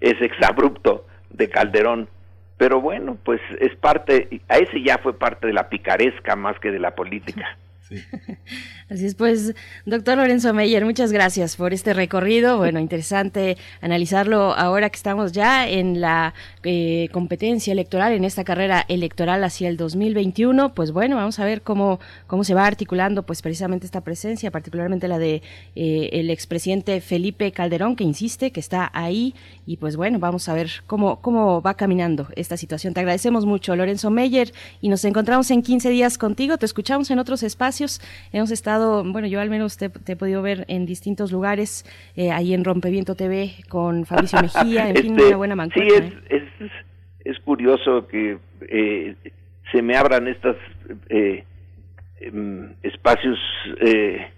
ese exabrupto de Calderón. Pero bueno, pues es parte, a ese ya fue parte de la picaresca más que de la política. Así es, pues, doctor Lorenzo Meyer, muchas gracias por este recorrido. Bueno, interesante analizarlo ahora que estamos ya en la eh, competencia electoral, en esta carrera electoral hacia el 2021. Pues bueno, vamos a ver cómo, cómo se va articulando, pues precisamente esta presencia, particularmente la de eh, el expresidente Felipe Calderón, que insiste que está ahí. Y pues bueno, vamos a ver cómo, cómo va caminando esta situación. Te agradecemos mucho, Lorenzo Meyer, y nos encontramos en 15 días contigo. Te escuchamos en otros espacios espacios. Hemos estado, bueno, yo al menos te, he podido ver en distintos lugares, eh, ahí en Rompeviento TV con Fabricio Mejía, en fin, Este, una buena mancuerna. Sí, es, es, es curioso que eh, se me abran estos espacios eh,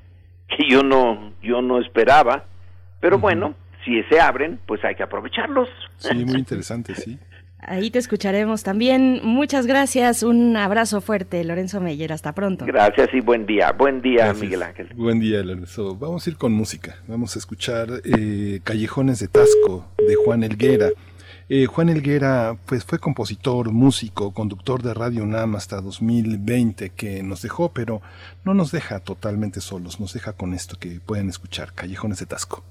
que yo no yo no esperaba, pero bueno, si se abren, pues hay que aprovecharlos. Sí, muy interesante, sí. Ahí te escucharemos también. Muchas gracias. Un abrazo fuerte, Lorenzo Meyer. Hasta pronto. Gracias y buen día. Buen día, Gracias. Miguel Ángel. Buen día, Lorenzo. Vamos a ir con música. Vamos a escuchar eh, Callejones de Tasco de Juan Elguera. Eh, Juan Elguera pues, fue compositor, músico, conductor de Radio UNAM hasta 2020 que nos dejó, pero no nos deja totalmente solos, nos deja con esto que pueden escuchar, Callejones de Tasco.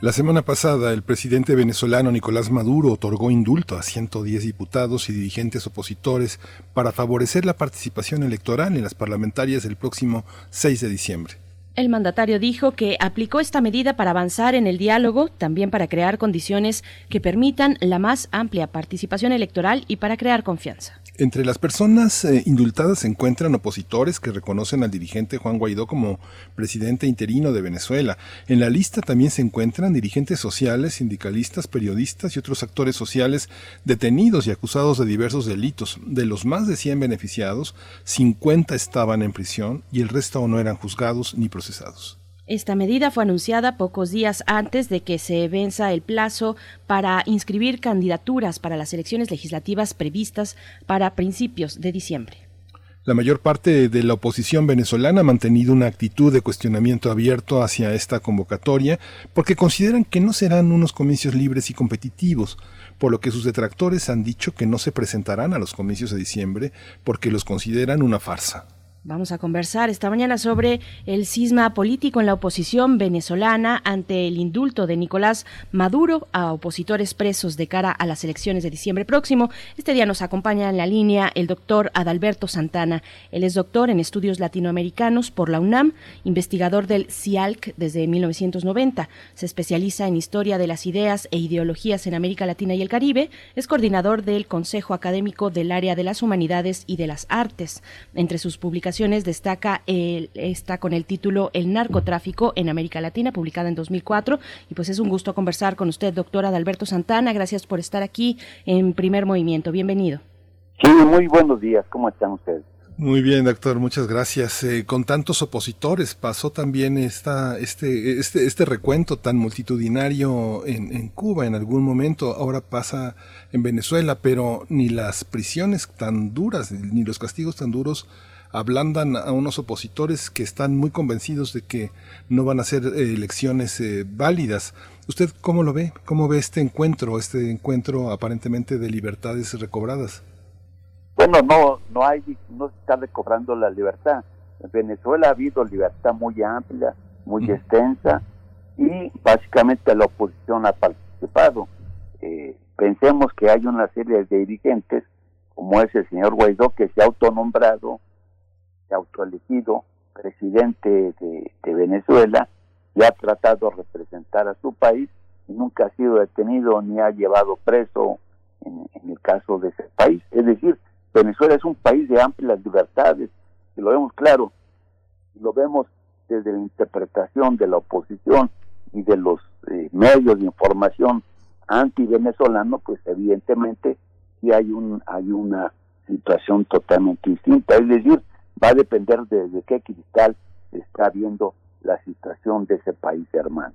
La semana pasada, el presidente venezolano Nicolás Maduro otorgó indulto a 110 diputados y dirigentes opositores para favorecer la participación electoral en las parlamentarias del próximo 6 de diciembre. El mandatario dijo que aplicó esta medida para avanzar en el diálogo, también para crear condiciones que permitan la más amplia participación electoral y para crear confianza. Entre las personas eh, indultadas se encuentran opositores que reconocen al dirigente Juan Guaidó como presidente interino de Venezuela. En la lista también se encuentran dirigentes sociales, sindicalistas, periodistas y otros actores sociales detenidos y acusados de diversos delitos. De los más de 100 beneficiados, 50 estaban en prisión y el resto no eran juzgados ni procesados. Esta medida fue anunciada pocos días antes de que se venza el plazo para inscribir candidaturas para las elecciones legislativas previstas para principios de diciembre. La mayor parte de la oposición venezolana ha mantenido una actitud de cuestionamiento abierto hacia esta convocatoria porque consideran que no serán unos comicios libres y competitivos, por lo que sus detractores han dicho que no se presentarán a los comicios de diciembre porque los consideran una farsa. Vamos a conversar esta mañana sobre el cisma político en la oposición venezolana ante el indulto de Nicolás Maduro a opositores presos de cara a las elecciones de diciembre próximo. Este día nos acompaña en la línea el doctor Adalberto Santana. Él es doctor en estudios latinoamericanos por la UNAM, investigador del CIALC desde 1990. Se especializa en historia de las ideas e ideologías en América Latina y el Caribe. Es coordinador del Consejo Académico del Área de las Humanidades y de las Artes. Entre sus publicaciones destaca el, está con el título El narcotráfico en América Latina, publicada en 2004. Y pues es un gusto conversar con usted, doctora Adalberto Santana. Gracias por estar aquí en Primer Movimiento. Bienvenido. Sí, muy buenos días. ¿Cómo están ustedes? Muy bien, doctor, muchas gracias. Eh, con tantos opositores pasó también esta, este, este, este recuento tan multitudinario en, en, Cuba en algún momento, ahora pasa en Venezuela, pero ni las prisiones tan duras, ni los castigos tan duros ablandan a unos opositores que están muy convencidos de que no van a ser eh, elecciones eh, válidas. ¿Usted cómo lo ve? ¿Cómo ve este encuentro, este encuentro aparentemente de libertades recobradas? Bueno, no, no hay, no se está recobrando la libertad. En Venezuela ha habido libertad muy amplia, muy extensa y básicamente la oposición ha participado. Eh, pensemos que hay una serie de dirigentes, como es el señor Guaidó, que se ha autonombrado autoelegido presidente de, Venezuela y ha tratado de representar a su país y nunca ha sido detenido ni ha llevado preso en, el caso de ese país. Es decir, Venezuela es un país de amplias libertades, y lo vemos claro, lo vemos desde la interpretación de la oposición y de los eh, medios de información anti-venezolano, pues evidentemente sí hay, un, hay una situación totalmente distinta. Es decir, va a depender de, qué cristal está viendo la situación de ese país hermano.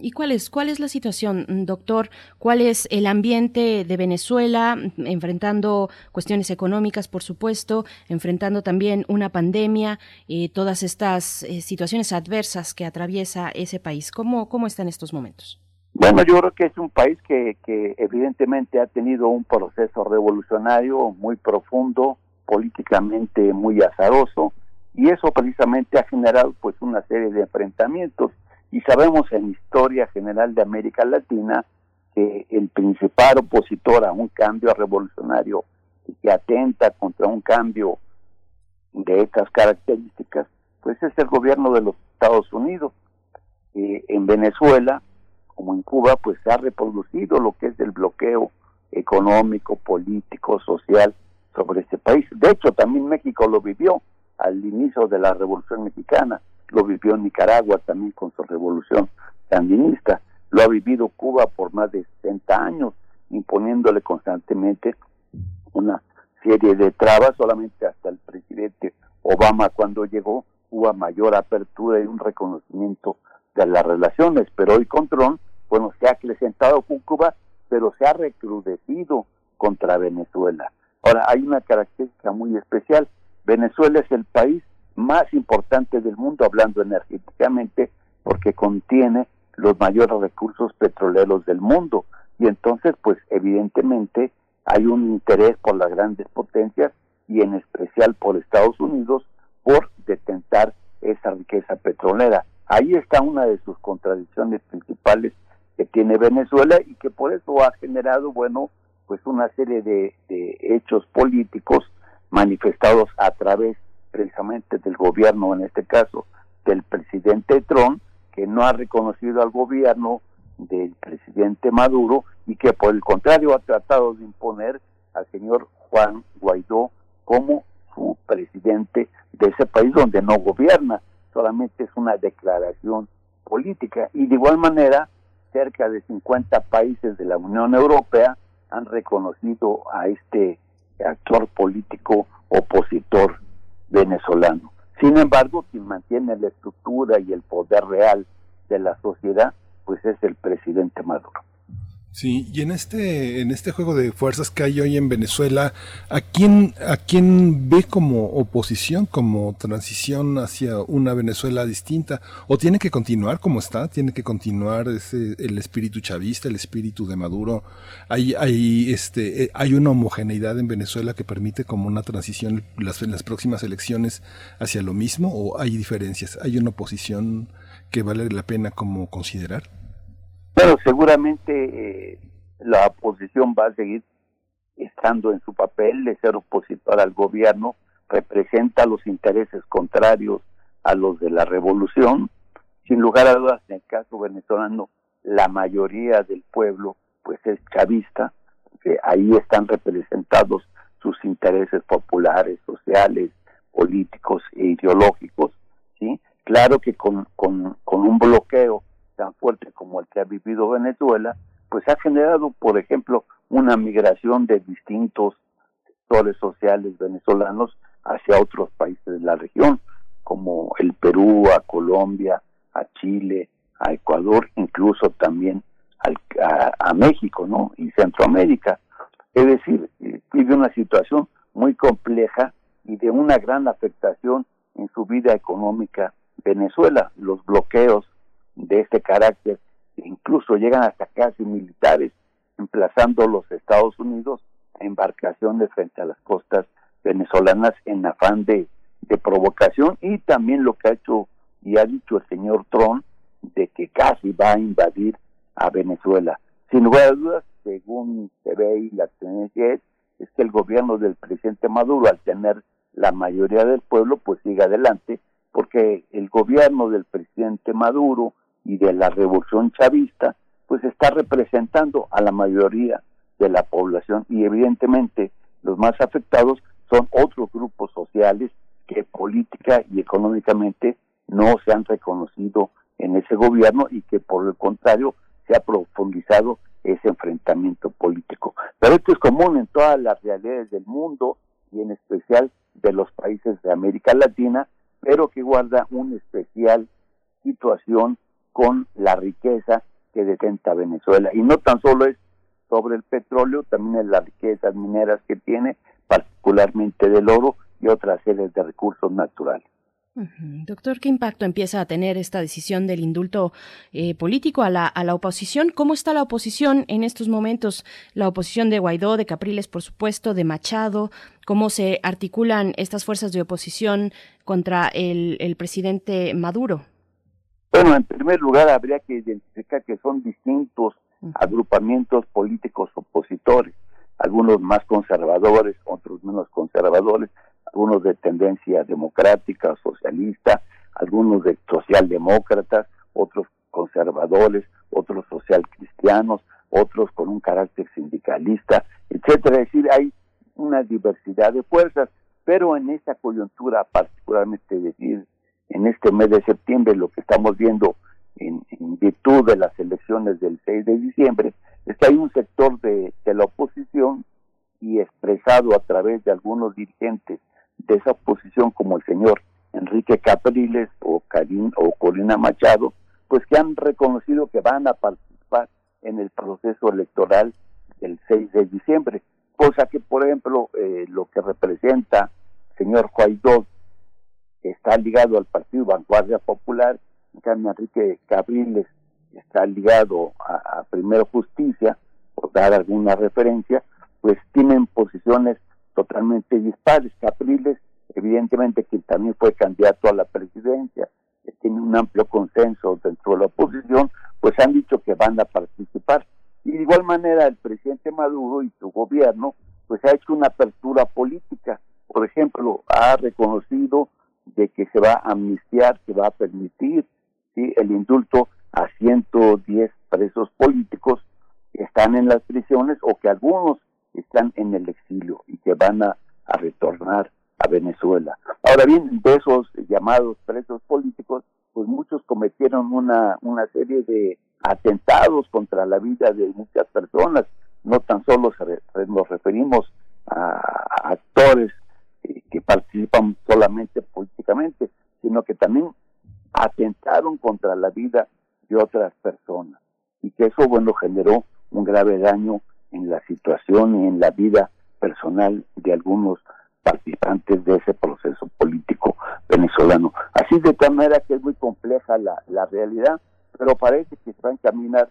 ¿Y cuál es, cuál es la situación, doctor? ¿Cuál es el ambiente de Venezuela enfrentando cuestiones económicas, por supuesto, enfrentando también una pandemia y todas estas eh, situaciones adversas que atraviesa ese país? ¿Cómo, ¿Cómo está en estos momentos? Bueno, yo creo que es un país que, que evidentemente ha tenido un proceso revolucionario muy profundo, políticamente muy azaroso y eso precisamente ha generado pues una serie de enfrentamientos. Y sabemos en historia general de América Latina que el principal opositor a un cambio revolucionario que atenta contra un cambio de estas características pues es el gobierno de los Estados Unidos. Eh, en Venezuela como en Cuba pues se ha reproducido lo que es el bloqueo económico político social sobre este país. De hecho, también México lo vivió al inicio de la Revolución Mexicana, lo vivió Nicaragua también con su revolución sandinista, lo ha vivido Cuba por más de 60 años, imponiéndole constantemente una serie de trabas, solamente hasta el presidente Obama cuando llegó hubo mayor apertura y un reconocimiento de las relaciones, pero hoy con Trump, bueno, se ha acrecentado con Cuba, pero se ha recrudecido contra Venezuela. Ahora, hay una característica muy especial. Venezuela es el país más importante del mundo hablando energéticamente porque contiene los mayores recursos petroleros del mundo y entonces pues evidentemente hay un interés por las grandes potencias y en especial por Estados Unidos por detentar esa riqueza petrolera. Ahí está una de sus contradicciones principales que tiene Venezuela y que por eso ha generado, bueno, pues una serie de, hechos políticos manifestados a través precisamente del gobierno, en este caso del presidente Trump, que no ha reconocido al gobierno del presidente Maduro y que por el contrario ha tratado de imponer al señor Juan Guaidó como su presidente de ese país donde no gobierna, solamente es una declaración política. Y de igual manera, cerca de 50 países de la Unión Europea han reconocido a este actor político opositor venezolano. Sin embargo, quien mantiene la estructura y el poder real de la sociedad, pues es el presidente Maduro. Sí, y en este, en este juego de fuerzas que hay hoy en Venezuela, ¿a quién, ¿a quién ve como oposición, como transición hacia una Venezuela distinta? ¿O tiene que continuar como está? ¿Tiene que continuar ese, el espíritu chavista, el espíritu de Maduro? ¿Hay, hay, este, eh, ¿Hay una homogeneidad en Venezuela que permite como una transición las, en las próximas elecciones hacia lo mismo? ¿O hay diferencias? ¿Hay una oposición que vale la pena como considerar? Bueno, seguramente eh, la oposición va a seguir estando en su papel de ser opositor al gobierno, representa los intereses contrarios a los de la revolución. Sin lugar a dudas, en el caso venezolano, la mayoría del pueblo pues es chavista, que ahí están representados sus intereses populares, sociales, políticos e ideológicos, ¿sí? Claro que con, con, con un bloqueo tan fuerte como el que ha vivido Venezuela, pues ha generado, por ejemplo, una migración de distintos sectores sociales venezolanos hacia otros países de la región, como el Perú, a Colombia, a Chile, a Ecuador, incluso también a, a, México, ¿no? Y Centroamérica. Es decir, eh, vive una situación muy compleja y de una gran afectación en su vida económica Venezuela. Los bloqueos de este carácter, incluso llegan hasta casi militares, emplazando los Estados Unidos a embarcaciones frente a las costas venezolanas en afán de, de provocación y también lo que ha hecho y ha dicho el señor Trump de que casi va a invadir a Venezuela. Sin lugar a dudas, según se ve y la tendencia es, es que el gobierno del presidente Maduro, al tener la mayoría del pueblo, pues siga adelante, porque el gobierno del presidente Maduro y de la revolución chavista, pues está representando a la mayoría de la población y evidentemente los más afectados son otros grupos sociales que política y económicamente no se han reconocido en ese gobierno y que por el contrario se ha profundizado ese enfrentamiento político. Pero esto es común en todas las realidades del mundo y en especial de los países de América Latina, pero que guarda una especial situación con la riqueza que detenta Venezuela. Y no tan solo es sobre el petróleo, también es las riquezas mineras que tiene, particularmente del oro y otras series de recursos naturales. Doctor, ¿qué impacto empieza a tener esta decisión del indulto eh, político a la, a la oposición? ¿Cómo está la oposición en estos momentos? La oposición de Guaidó, de Capriles, por supuesto, de Machado. ¿Cómo se articulan estas fuerzas de oposición contra el, el presidente Maduro? Bueno, en primer lugar habría que identificar que son distintos agrupamientos políticos opositores, algunos más conservadores, otros menos conservadores, algunos de tendencia democrática, socialista, algunos de socialdemócratas, otros conservadores, otros social cristianos, otros con un carácter sindicalista, etcétera. Es decir, hay una diversidad de fuerzas, pero en esta coyuntura particularmente decir en este mes de septiembre, lo que estamos viendo en, virtud de las elecciones del 6 de diciembre, es que hay un sector de, la oposición y expresado a través de algunos dirigentes de esa oposición como el señor Enrique Capriles o, Karim, o Corina Machado, pues que han reconocido que van a participar en el proceso electoral del 6 de diciembre, cosa que, por ejemplo, eh, lo que representa señor Guaidó está ligado al Partido Vanguardia Popular, en cambio Enrique Cabriles está ligado a, Primero Justicia, por dar alguna referencia, pues tienen posiciones totalmente dispares. Capriles, evidentemente, que también fue candidato a la presidencia, tiene un amplio consenso dentro de la oposición, pues han dicho que van a participar. Y de igual manera, el presidente Maduro y su gobierno, pues ha hecho una apertura política. Por ejemplo, ha reconocido de que se va a amnistiar, que va a permitir ¿sí? el indulto a 110 presos políticos que están en las prisiones o que algunos están en el exilio y que van a, retornar a Venezuela. Ahora bien, de esos llamados presos políticos, pues muchos cometieron una, una serie de atentados contra la vida de muchas personas. No tan solo nos referimos a actores que participan solamente políticamente, sino que también atentaron contra la vida de otras personas y que eso bueno generó un grave daño en la situación y en la vida personal de algunos participantes de ese proceso político venezolano. Así de tal manera que es muy compleja la, la realidad, pero parece que se va a encaminar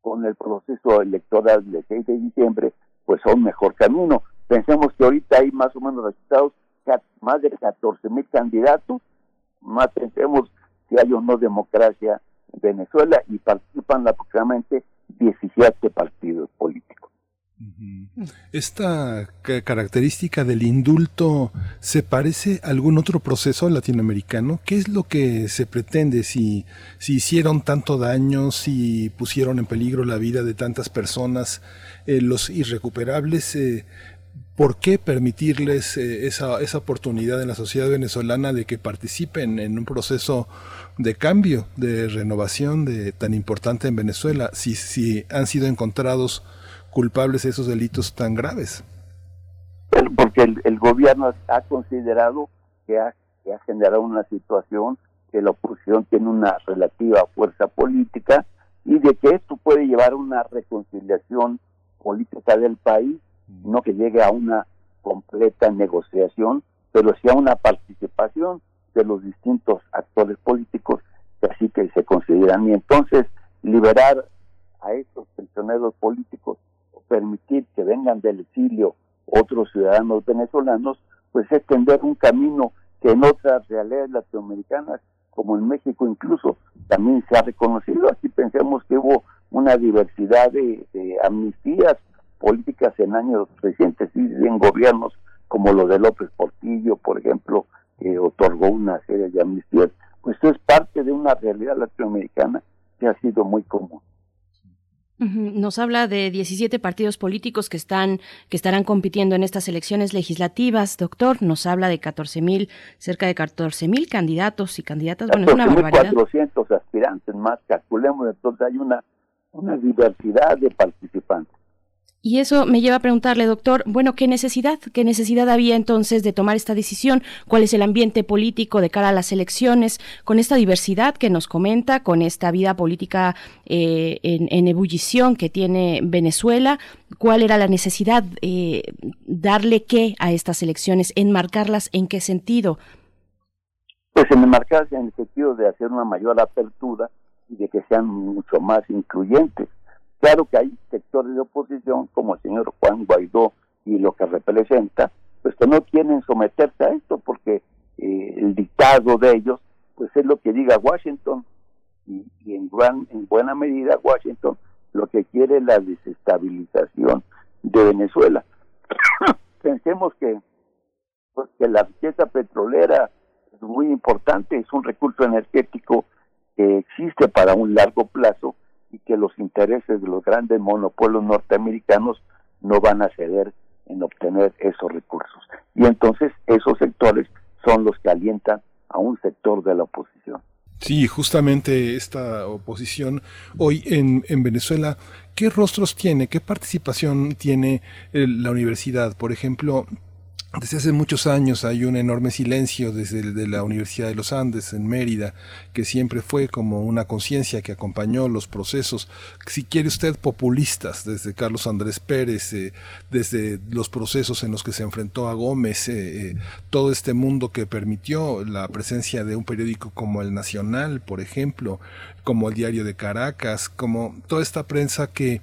con el proceso electoral del 6 de diciembre, pues a un mejor camino. Pensemos que ahorita hay más o menos resultados, más de 14 mil candidatos, más pensemos si hay o no democracia en Venezuela y participan aproximadamente 17 partidos políticos. ¿Esta característica del indulto se parece a algún otro proceso latinoamericano? ¿Qué es lo que se pretende si, si hicieron tanto daño, si pusieron en peligro la vida de tantas personas, eh, los irrecuperables? Eh, ¿Por qué permitirles eh, esa, esa oportunidad en la sociedad venezolana de que participen en un proceso de cambio, de renovación de, tan importante en Venezuela, si, si han sido encontrados culpables de esos delitos tan graves? Porque el, gobierno ha considerado que ha, que ha generado una situación que la oposición tiene una relativa fuerza política y de que esto puede llevar a una reconciliación política del país, no que llegue a una completa negociación, pero sí a una participación de los distintos actores políticos que así que se consideran. Y entonces liberar a estos prisioneros políticos permitir que vengan del exilio otros ciudadanos venezolanos, pues es tender un camino que en otras realidades latinoamericanas, como en México incluso, también se ha reconocido. Aquí pensemos que hubo una diversidad de, amnistías políticas en años recientes y en gobiernos como lo de López Portillo, por ejemplo, que otorgó una serie de amnistías. Pues es parte de una realidad latinoamericana que ha sido muy común. Nos habla de 17 partidos políticos que están que estarán compitiendo en estas elecciones legislativas, doctor. Nos habla de 14 mil, cerca de 14 mil candidatos y candidatas. Bueno, es una barbaridad. 400 aspirantes más, calculemos. Entonces hay una una diversidad de participantes. Y eso me lleva a preguntarle, doctor, bueno, ¿qué necesidad? ¿Qué necesidad había entonces de tomar esta decisión? ¿Cuál es el ambiente político de cara a las elecciones? Con esta diversidad que nos comenta, con esta vida política eh, en, ebullición que tiene Venezuela, ¿cuál era la necesidad? Eh, ¿Darle qué a estas elecciones? ¿Enmarcarlas en qué sentido? Pues enmarcarse en el sentido de hacer una mayor apertura y de que sean mucho más incluyentes Claro que hay sectores de oposición, como el señor Juan Guaidó y lo que representa, pues que no quieren someterse a esto porque eh, el dictado de ellos, pues es lo que diga Washington y, en, gran, en buena medida Washington lo que quiere es la desestabilización de Venezuela. Pensemos que, pues, que la riqueza petrolera es muy importante, es un recurso energético que existe para un largo plazo que los intereses de los grandes monopolios norteamericanos no van a ceder en obtener esos recursos. Y entonces esos sectores son los que alientan a un sector de la oposición. Sí, justamente esta oposición hoy en, en Venezuela, ¿qué rostros tiene? ¿Qué participación tiene eh, la universidad? Por ejemplo, desde hace muchos años hay un enorme silencio desde de la Universidad de los Andes en Mérida, que siempre fue como una conciencia que acompañó los procesos, si quiere usted, populistas, desde Carlos Andrés Pérez, eh, desde los procesos en los que se enfrentó a Gómez, eh, eh, todo este mundo que permitió la presencia de un periódico como El Nacional, por ejemplo, como el Diario de Caracas, como toda esta prensa que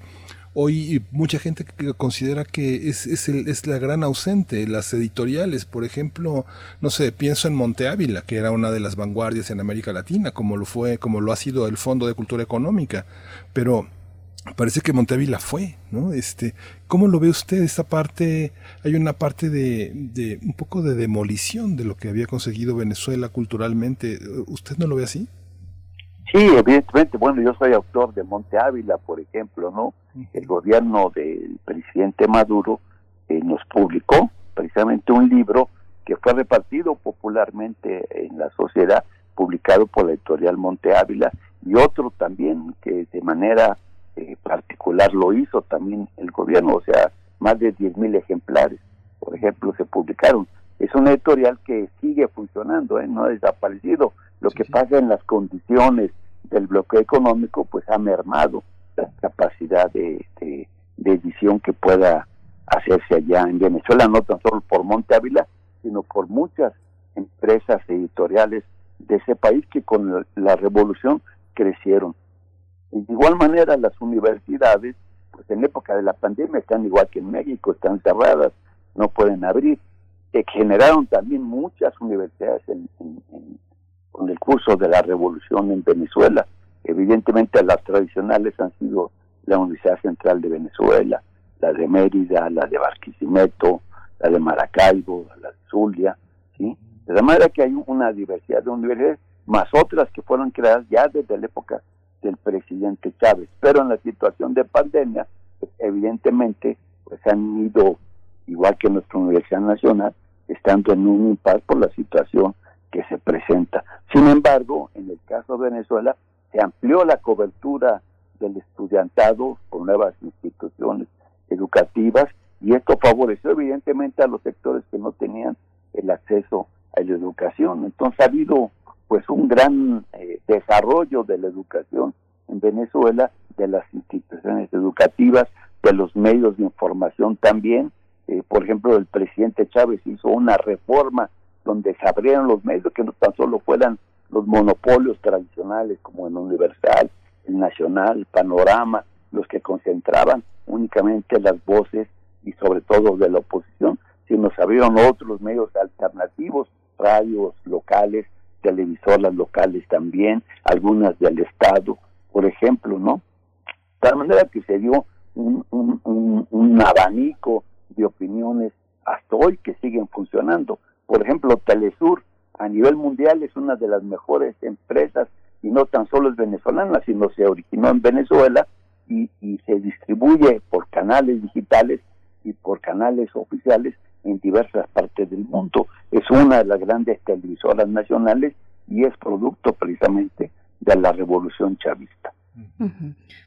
Hoy mucha gente considera que es, es, el, es, la gran ausente. Las editoriales, por ejemplo, no sé, pienso en Monte Ávila, que era una de las vanguardias en América Latina, como lo fue, como lo ha sido el Fondo de Cultura Económica. Pero parece que Monte Ávila fue, ¿no? Este, ¿cómo lo ve usted esta parte? Hay una parte de, de un poco de demolición de lo que había conseguido Venezuela culturalmente. ¿Usted no lo ve así? Sí, evidentemente, bueno, yo soy autor de Monte Ávila, por ejemplo, ¿no? El gobierno del presidente Maduro eh, nos publicó precisamente un libro que fue repartido popularmente en la sociedad, publicado por la editorial Monte Ávila, y otro también que de manera eh, particular lo hizo también el gobierno, o sea, más de 10.000 ejemplares, por ejemplo, se publicaron. Es una editorial que sigue funcionando, ¿eh? no ha desaparecido. Lo que pasa en las condiciones del bloqueo económico pues ha mermado la capacidad de, de, edición que pueda hacerse allá en Venezuela, no tan solo por Monte Ávila, sino por muchas empresas editoriales de ese país que con la revolución crecieron. De igual manera, las universidades, pues en época de la pandemia están igual que en México, están cerradas, no pueden abrir. Se generaron también muchas universidades con el curso de la revolución en Venezuela. Evidentemente las tradicionales han sido la Universidad Central de Venezuela, la de Mérida, la de Barquisimeto, la de Maracaibo, la de Zulia, ¿sí? De la manera que hay una diversidad de universidades, más otras que fueron creadas ya desde la época del presidente Chávez. Pero en la situación de pandemia, pues, evidentemente, pues han ido, igual que nuestra Universidad Nacional, estando en un impar por la situación que se presenta. Sin embargo, en el caso de Venezuela, se amplió la cobertura del estudiantado con nuevas instituciones educativas y esto favoreció evidentemente a los sectores que no tenían el acceso a la educación. Entonces ha habido pues un gran eh, desarrollo de la educación en Venezuela, de las instituciones educativas, de los medios de información también. Eh, por ejemplo, el presidente Chávez hizo una reforma donde se abrieron los medios que no tan solo fueran los monopolios tradicionales como en Universal, el Nacional, Panorama, los que concentraban únicamente las voces y sobre todo de la oposición, sino se abrieron otros medios alternativos, radios locales, televisoras locales también, algunas del Estado, por ejemplo, ¿no? De tal manera que se dio un, un abanico de opiniones hasta hoy que siguen funcionando. Por ejemplo, Telesur a nivel mundial es una de las mejores empresas y no tan solo es venezolana, sino se originó en Venezuela y, y se distribuye por canales digitales y por canales oficiales en diversas partes del mundo. Es una de las grandes televisoras nacionales y es producto precisamente de la revolución chavista.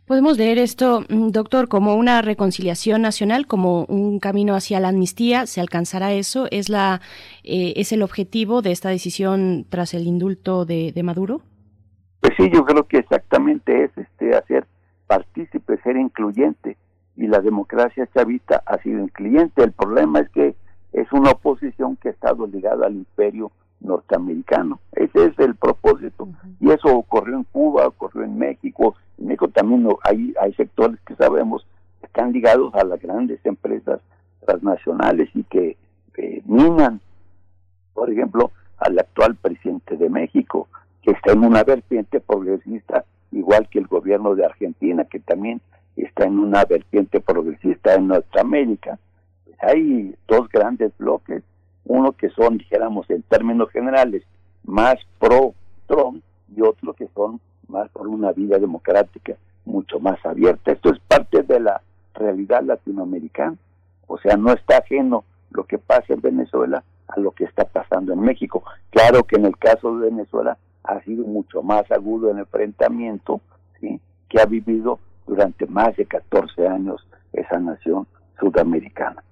Podemos leer esto, mm, doctor, como una reconciliación nacional, como un camino hacia la amnistía. ¿Se alcanzará eso? ¿Es la eh, es el objetivo de esta decisión tras el indulto de, Maduro? Pues sí, yo creo que exactamente es este hacer partícipe, ser incluyente. Y la democracia chavista ha sido incluyente. El problema es que es una oposición que ha estado ligada al imperio norteamericano. Ese es el propósito. Y eso ocurrió en Cuba, ocurrió en México. En México también hay, hay sectores que sabemos que están ligados a las grandes empresas transnacionales y que minan, por ejemplo, al actual presidente de México, que está en una vertiente progresista, igual que el gobierno de Argentina, que también está en una vertiente progresista en Norteamérica. Pues hay dos grandes bloques uno que son, dijéramos en términos generales, más pro Trump y otro que son más por una vida democrática mucho más abierta. Esto es parte de la realidad latinoamericana, o sea, no está ajeno lo que pasa en Venezuela a lo que está pasando en México. Claro que en el caso de Venezuela ha sido mucho más agudo el enfrentamiento que ha vivido durante más de 14 años esa nación sudamericana.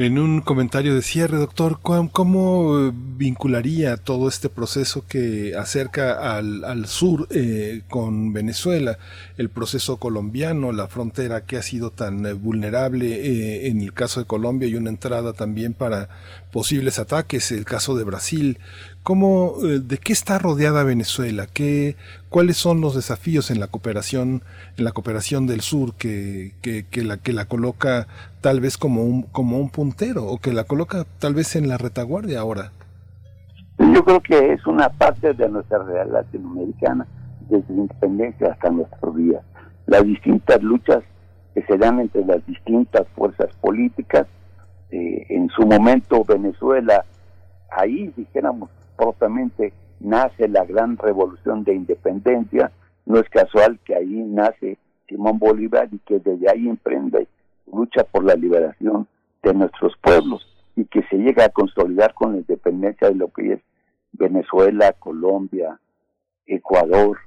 En un comentario de cierre, doctor, ¿cómo, vincularía todo este proceso que acerca al, sur eh, con Venezuela, el proceso colombiano, la frontera que ha sido tan eh, vulnerable eh, en el caso de Colombia y una entrada también para posibles ataques, el caso de Brasil? ¿Cómo, eh, ¿De qué está rodeada Venezuela? ¿Qué, ¿Cuáles son los desafíos en la cooperación, en la cooperación del sur que, que, la, que la coloca tal vez como un, como un puntero o que la coloca tal vez en la retaguardia ahora? Yo creo que es una parte de nuestra realidad latinoamericana, desde la independencia hasta nuestros días. Las distintas luchas que se dan entre las distintas fuerzas políticas. Eh, en su momento Venezuela, ahí dijéramos, propiamente nace la gran revolución de independencia. No es casual que ahí nace Simón Bolívar y que desde ahí emprende lucha por la liberación de nuestros pueblos y que se llega a consolidar con la independencia de lo que es Venezuela, Colombia, Ecuador,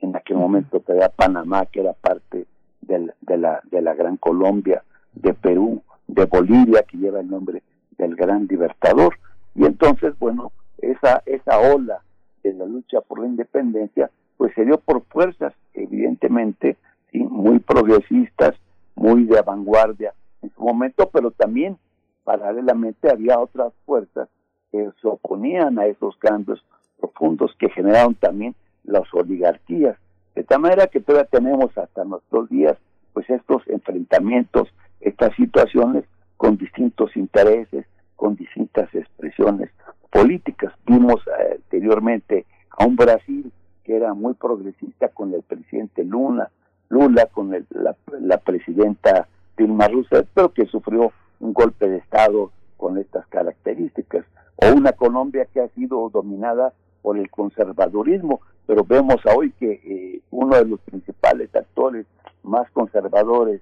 en aquel momento todavía Panamá, que era parte de la, de la Gran Colombia, de Perú, de Bolivia, que lleva el nombre del Gran Libertador. Y entonces, bueno, esa, esa ola de la lucha por la independencia pues se dio por fuerzas, evidentemente, ¿sí? muy progresistas, muy de vanguardia en su momento, pero también paralelamente había otras fuerzas que se oponían a esos cambios profundos que generaron también las oligarquías. De tal manera que todavía tenemos hasta nuestros días pues estos enfrentamientos, estas situaciones con distintos intereses, con distintas expresiones políticas. Vimos eh, anteriormente a un Brasil que era muy progresista con el presidente Lula, Lula con la, la, presidenta Dilma Rousseff, pero que sufrió un golpe de Estado con estas características. O una Colombia que ha sido dominada por el conservadurismo, pero vemos hoy que eh, uno de los principales actores más conservadores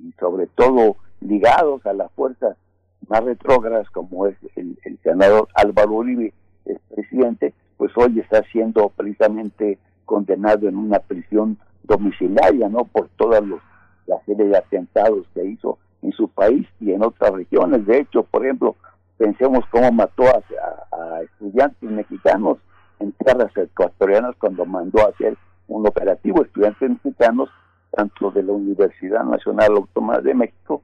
y, sobre todo ligados a las fuerzas más retrógradas como es el, senador Álvaro Uribe, el presidente, pues hoy está siendo precisamente condenado en una prisión domiciliaria, ¿no? Por todas los, la serie de atentados que hizo en su país y en otras regiones. De hecho, por ejemplo, pensemos cómo mató a, a estudiantes mexicanos en tierras ecuatorianas cuando mandó a hacer un operativo estudiantes mexicanos tanto de la Universidad Nacional Autónoma de México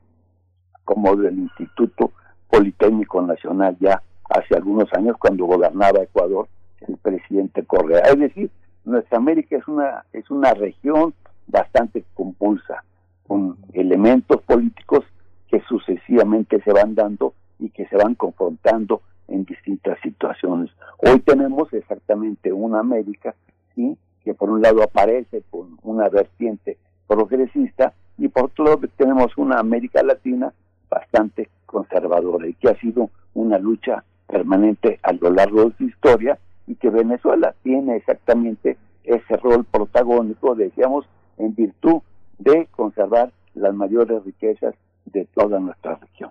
como del Instituto Politécnico Nacional ya hace algunos años cuando gobernaba Ecuador el presidente Correa. Es decir, nuestra América es una es una región bastante compulsa con elementos políticos que sucesivamente se van dando y que se van confrontando en distintas situaciones. Hoy tenemos exactamente una América ¿sí? que por un lado aparece con una vertiente progresista y por otro lado tenemos una América Latina bastante conservadora y que ha sido una lucha permanente a lo largo de su historia y que Venezuela tiene exactamente ese rol protagónico, decíamos, en virtud de conservar las mayores riquezas de toda nuestra región.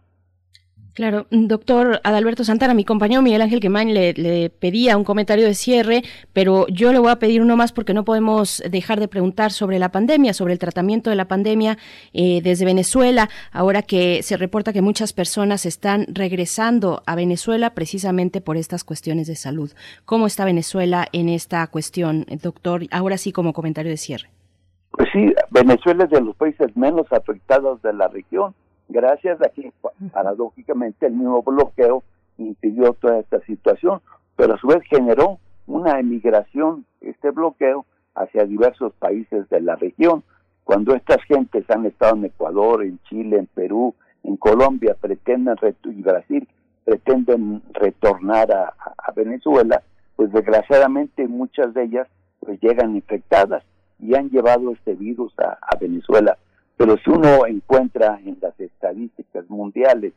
Claro, doctor Adalberto Santana, mi compañero Miguel Ángel Quemain le, le, pedía un comentario de cierre, pero yo le voy a pedir uno más porque no podemos dejar de preguntar sobre la pandemia, sobre el tratamiento de la pandemia eh, desde Venezuela, ahora que se reporta que muchas personas están regresando a Venezuela precisamente por estas cuestiones de salud. ¿Cómo está Venezuela en esta cuestión, doctor? Ahora sí como comentario de cierre. Pues sí, Venezuela es de los países menos afectados de la región gracias a que paradójicamente el mismo bloqueo impidió toda esta situación, pero a su vez generó una emigración, este bloqueo, hacia diversos países de la región. Cuando estas gentes han estado en Ecuador, en Chile, en Perú, en Colombia, pretenden y Brasil, pretenden retornar a, Venezuela, pues desgraciadamente muchas de ellas pues llegan infectadas y han llevado este virus a Venezuela. Pero si uno encuentra en las estadísticas mundiales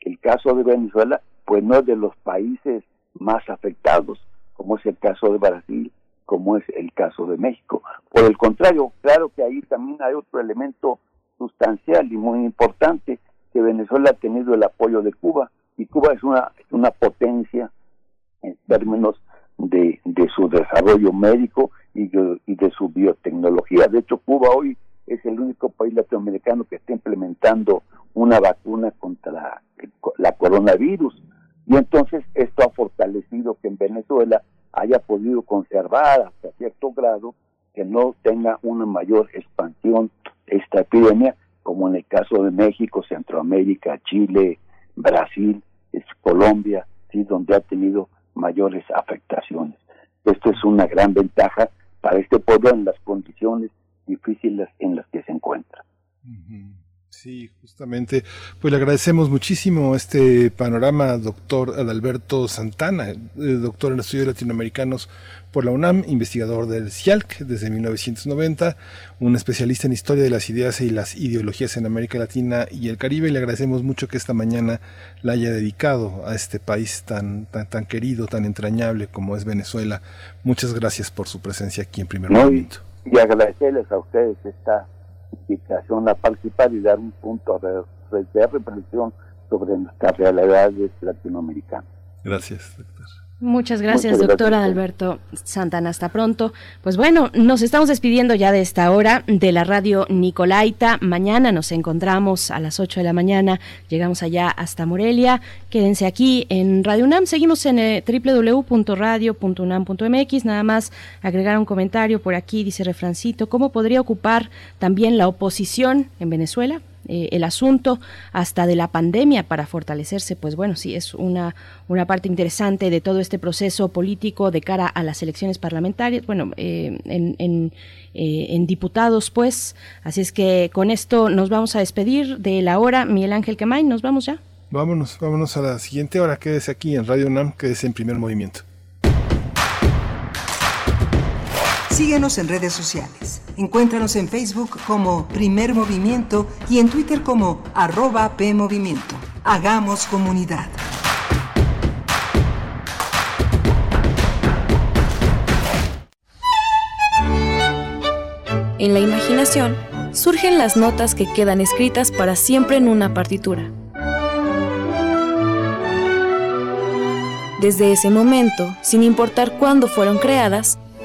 el caso de Venezuela, pues no es de los países más afectados, como es el caso de Brasil, como es el caso de México. Por el contrario, claro que ahí también hay otro elemento sustancial y muy importante, que Venezuela ha tenido el apoyo de Cuba, y Cuba es una, una potencia en términos de, de su desarrollo médico y y de su biotecnología. De hecho, Cuba hoy es el único país latinoamericano que está implementando una vacuna contra la coronavirus. Y entonces esto ha fortalecido que en Venezuela haya podido conservar hasta cierto grado que no tenga una mayor expansión esta epidemia, como en el caso de México, Centroamérica, Chile, Brasil, Colombia, ¿sí? donde ha tenido mayores afectaciones. Esto es una gran ventaja para este pueblo en las condiciones difíciles en las que se encuentra. Sí, justamente. Pues le agradecemos muchísimo este panorama, doctor Adalberto Santana, eh, doctor en estudios latinoamericanos por la UNAM, investigador del CIALC desde 1990, un especialista en historia de las ideas y las ideologías en América Latina y el Caribe. Le agradecemos mucho que esta mañana la haya dedicado a este país tan, tan, tan querido, tan entrañable como es Venezuela. Muchas gracias por su presencia aquí en primer momento y agradecerles a ustedes esta invitación a participar y dar un punto de, reflexión sobre nuestras realidades latinoamericanas. Gracias, doctor. Muchas gracias, doctora Alberto Santana. Hasta pronto. Pues bueno, nos estamos despidiendo ya de esta hora de la radio Nicolaita. Mañana nos encontramos a las 8 de la mañana. Llegamos allá hasta Morelia. Quédense aquí en Radio UNAM. Seguimos en eh, www.radio.unam.mx. Nada más agregar un comentario por aquí, dice Refrancito. ¿Cómo podría ocupar también la oposición en Venezuela? Eh, el asunto hasta de la pandemia para fortalecerse, pues bueno, sí es una, una parte interesante de todo este proceso político de cara a las elecciones parlamentarias, bueno, eh, en, en, eh, en, diputados, pues. Así es que con esto nos vamos a despedir de la hora. Miguel Ángel Quemay, ¿nos vamos ya? Vámonos, vámonos a la siguiente hora. Quédese aquí en Radio UNAM, quédese en primer movimiento. Síguenos en redes sociales. Encuéntranos en Facebook como Primer Movimiento y en Twitter como arroba PMovimiento. Hagamos comunidad. En la imaginación surgen las notas que quedan escritas para siempre en una partitura. Desde ese momento, sin importar cuándo fueron creadas,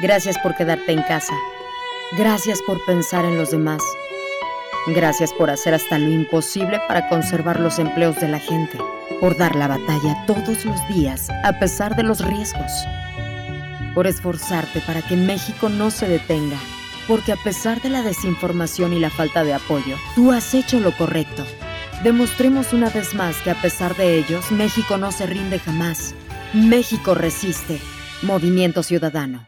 Gracias por quedarte en casa. Gracias por pensar en los demás. Gracias por hacer hasta lo imposible para conservar los empleos de la gente. Por dar la batalla todos los días a pesar de los riesgos. Por esforzarte para que México no se detenga. Porque a pesar de la desinformación y la falta de apoyo, tú has hecho lo correcto. Demostremos una vez más que a pesar de ellos, México no se rinde jamás. México resiste. Movimiento Ciudadano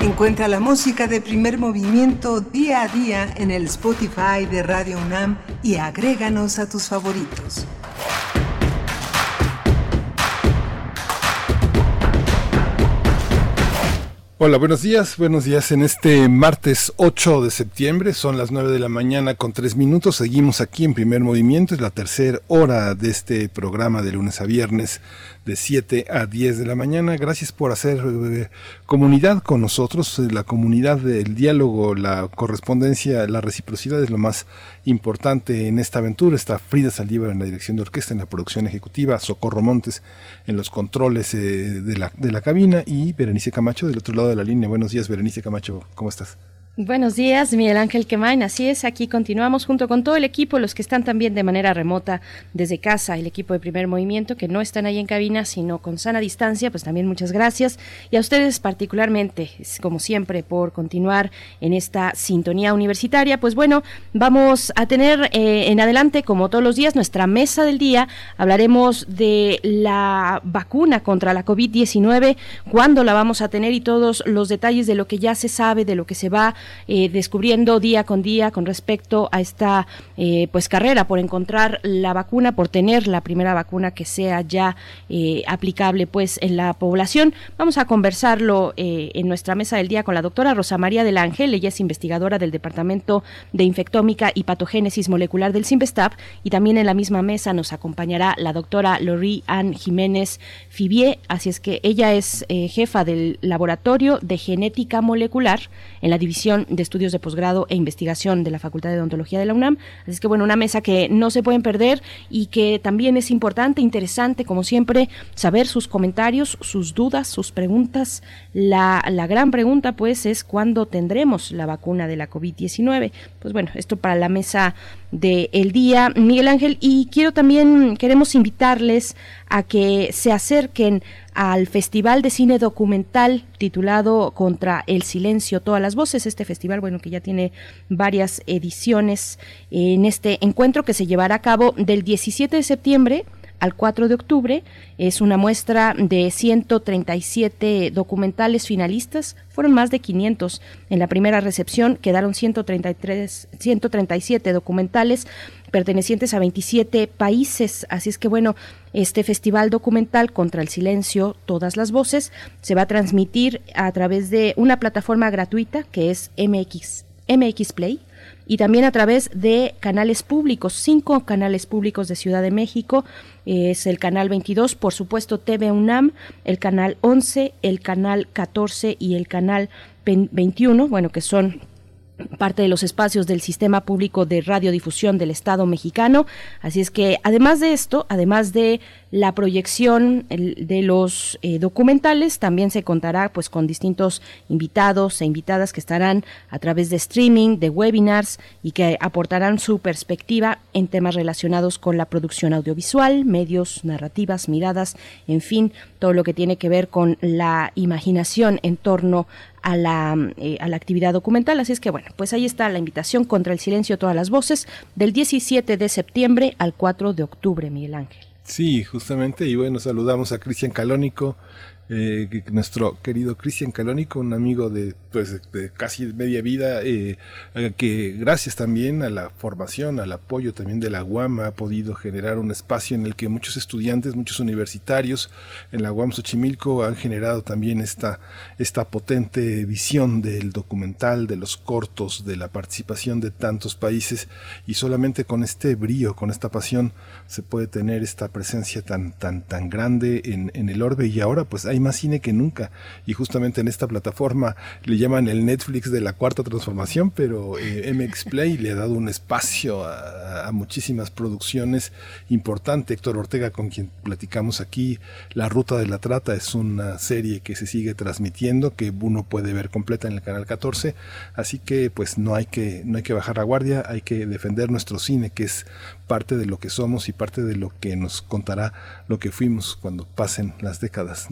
Encuentra la música de primer movimiento día a día en el Spotify de Radio UNAM y agréganos a tus favoritos. Hola, buenos días, buenos días en este martes 8 de septiembre, son las 9 de la mañana con 3 minutos, seguimos aquí en primer movimiento, es la tercera hora de este programa de lunes a viernes de 7 a 10 de la mañana. Gracias por hacer eh, comunidad con nosotros, eh, la comunidad del diálogo, la correspondencia, la reciprocidad es lo más importante en esta aventura. Está Frida Saldívar en la dirección de orquesta, en la producción ejecutiva, Socorro Montes en los controles eh, de, la, de la cabina y Berenice Camacho del otro lado de la línea. Buenos días, Berenice Camacho, ¿cómo estás? Buenos días, Miguel Ángel Quemain. Así es, aquí continuamos junto con todo el equipo, los que están también de manera remota desde casa, el equipo de primer movimiento, que no están ahí en cabina, sino con sana distancia, pues también muchas gracias. Y a ustedes particularmente, como siempre, por continuar en esta sintonía universitaria. Pues bueno, vamos a tener eh, en adelante, como todos los días, nuestra mesa del día. Hablaremos de la vacuna contra la COVID-19, cuándo la vamos a tener y todos los detalles de lo que ya se sabe, de lo que se va eh, descubriendo día con día con respecto a esta eh, pues carrera por encontrar la vacuna, por tener la primera vacuna que sea ya eh, aplicable pues en la población. Vamos a conversarlo en nuestra mesa del día con la doctora Rosa María del Ángel, ella es investigadora del Departamento de Infectómica y Patogénesis Molecular del CIMBESTAP y también en la misma mesa nos acompañará la doctora Lori Ann Jiménez Fibier, así es que ella es jefa del Laboratorio de Genética Molecular en la División de Estudios de Posgrado e Investigación de la Facultad de Odontología de la UNAM. Así que bueno, una mesa que no se pueden perder y que también es importante, interesante, como siempre, saber sus comentarios, sus dudas, sus preguntas. La, la gran pregunta pues es cuándo tendremos la vacuna de la COVID-19. Pues bueno, esto para la mesa del día, Miguel Ángel, y quiero también, queremos invitarles a que se acerquen al Festival de Cine Documental titulado Contra el Silencio, todas las voces. Este festival, bueno, que ya tiene varias ediciones en este encuentro que se llevará a cabo del 17 de septiembre al 4 de octubre. Es una muestra de 137 documentales finalistas. Fueron más de 500 en la primera recepción. Quedaron 133, 137 documentales pertenecientes a 27 países. Así es que bueno, este festival documental contra el silencio, todas las voces, se va a transmitir a través de una plataforma gratuita que es MX, MX Play y también a través de canales públicos, cinco canales públicos de Ciudad de México, es el canal 22, por supuesto TV UNAM, el canal 11, el canal 14 y el canal 21, bueno, que son parte de los espacios del sistema público de radiodifusión del Estado mexicano. Así es que además de esto, además de la proyección de los eh, documentales también se contará pues con distintos invitados e invitadas que estarán a través de streaming, de webinars y que aportarán su perspectiva en temas relacionados con la producción audiovisual, medios, narrativas, miradas, en fin, todo lo que tiene que ver con la imaginación en torno a la, eh, a la actividad documental. Así es que bueno, pues ahí está la invitación contra el silencio todas las voces del 17 de septiembre al 4 de octubre, Miguel Ángel. Sí, justamente, y bueno, saludamos a Cristian Calónico, eh, nuestro querido Cristian Calónico, un amigo de, pues, de casi media vida, eh, que gracias también a la formación, al apoyo también de la UAM, ha podido generar un espacio en el que muchos estudiantes, muchos universitarios en la UAM Xochimilco han generado también esta, esta potente visión del documental, de los cortos, de la participación de tantos países, y solamente con este brío, con esta pasión, se puede tener esta presencia tan, tan, tan grande en, en el orbe, y ahora pues hay más cine que nunca. Y justamente en esta plataforma le llaman el Netflix de la cuarta transformación, pero eh, MX Play le ha dado un espacio a, muchísimas producciones importantes. Héctor Ortega, con quien platicamos aquí, La Ruta de la Trata es una serie que se sigue transmitiendo, que uno puede ver completa en el canal 14. Así que pues no hay que, no hay que bajar la guardia, hay que defender nuestro cine, que es parte de lo que somos y parte de lo que nos contará lo que fuimos cuando pasen las décadas.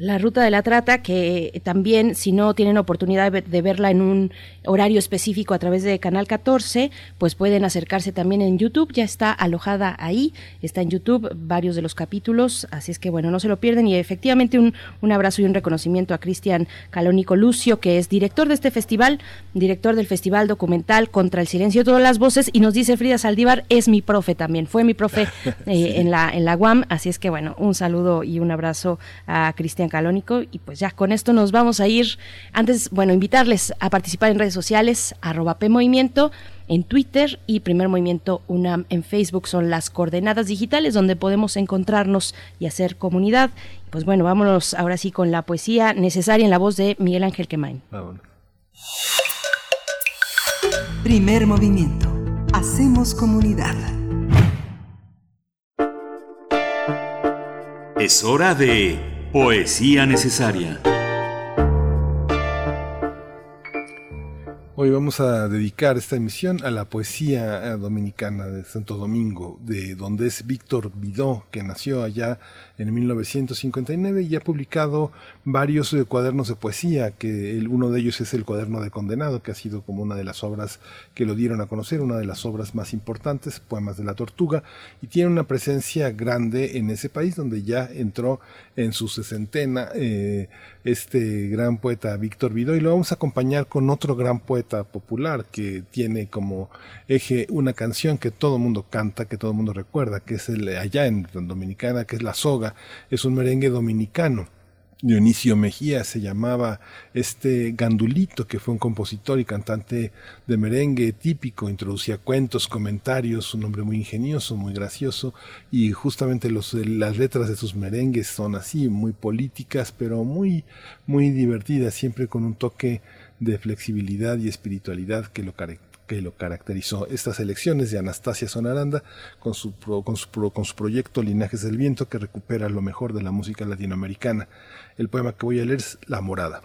La ruta de la trata, que también si no tienen oportunidad de verla en un horario específico a través de Canal 14, pues pueden acercarse también en YouTube, ya está alojada ahí, está en YouTube varios de los capítulos, así es que bueno, no se lo pierden. Y efectivamente un, un abrazo y un reconocimiento a Cristian Calónico Lucio, que es director de este festival, director del Festival Documental Contra el Silencio de Todas las Voces. Y nos dice Frida Saldívar, es mi profe también, fue mi profe eh, en, la, en la UAM, así es que bueno, un saludo y un abrazo a Cristian Calónico. Y pues ya con esto nos vamos a ir. Antes, bueno, invitarles a participar en redes sociales, arroba PMovimiento en Twitter y Primer Movimiento UNAM en Facebook son las coordenadas digitales donde podemos encontrarnos y hacer comunidad. Pues bueno, vámonos ahora sí con la poesía necesaria en la voz de Miguel Ángel Quemain. Primer movimiento. Hacemos comunidad. Es hora de poesía necesaria. Hoy vamos a dedicar esta emisión a la poesía eh, dominicana de Santo Domingo, de donde es Víctor Vidó, que nació allá en 1959 y ha publicado varios eh, cuadernos de poesía, que uno de ellos es el cuaderno de Condenado, que ha sido como una de las obras que lo dieron a conocer, una de las obras más importantes, Poemas de la Tortuga, y tiene una presencia grande en ese país donde ya entró en su sesentena eh, este gran poeta Víctor Vidó. Y lo vamos a acompañar con otro gran poeta popular que tiene como eje una canción que todo mundo canta, que todo mundo recuerda, que es el allá en Dominicana, que es La Soga, es un merengue dominicano. Dionisio Mejía se llamaba este Gandulito, que fue un compositor y cantante de merengue típico, introducía cuentos, comentarios, un hombre muy ingenioso, muy gracioso, y justamente los, las letras de sus merengues son así, muy políticas, pero muy, muy divertidas, siempre con un toque de flexibilidad y espiritualidad que lo caracteriza que lo caracterizó. Estas elecciones de Anastasia Sonaranda con su, con, su, con su proyecto Linajes del Viento que recupera lo mejor de la música latinoamericana. El poema que voy a leer es La Morada.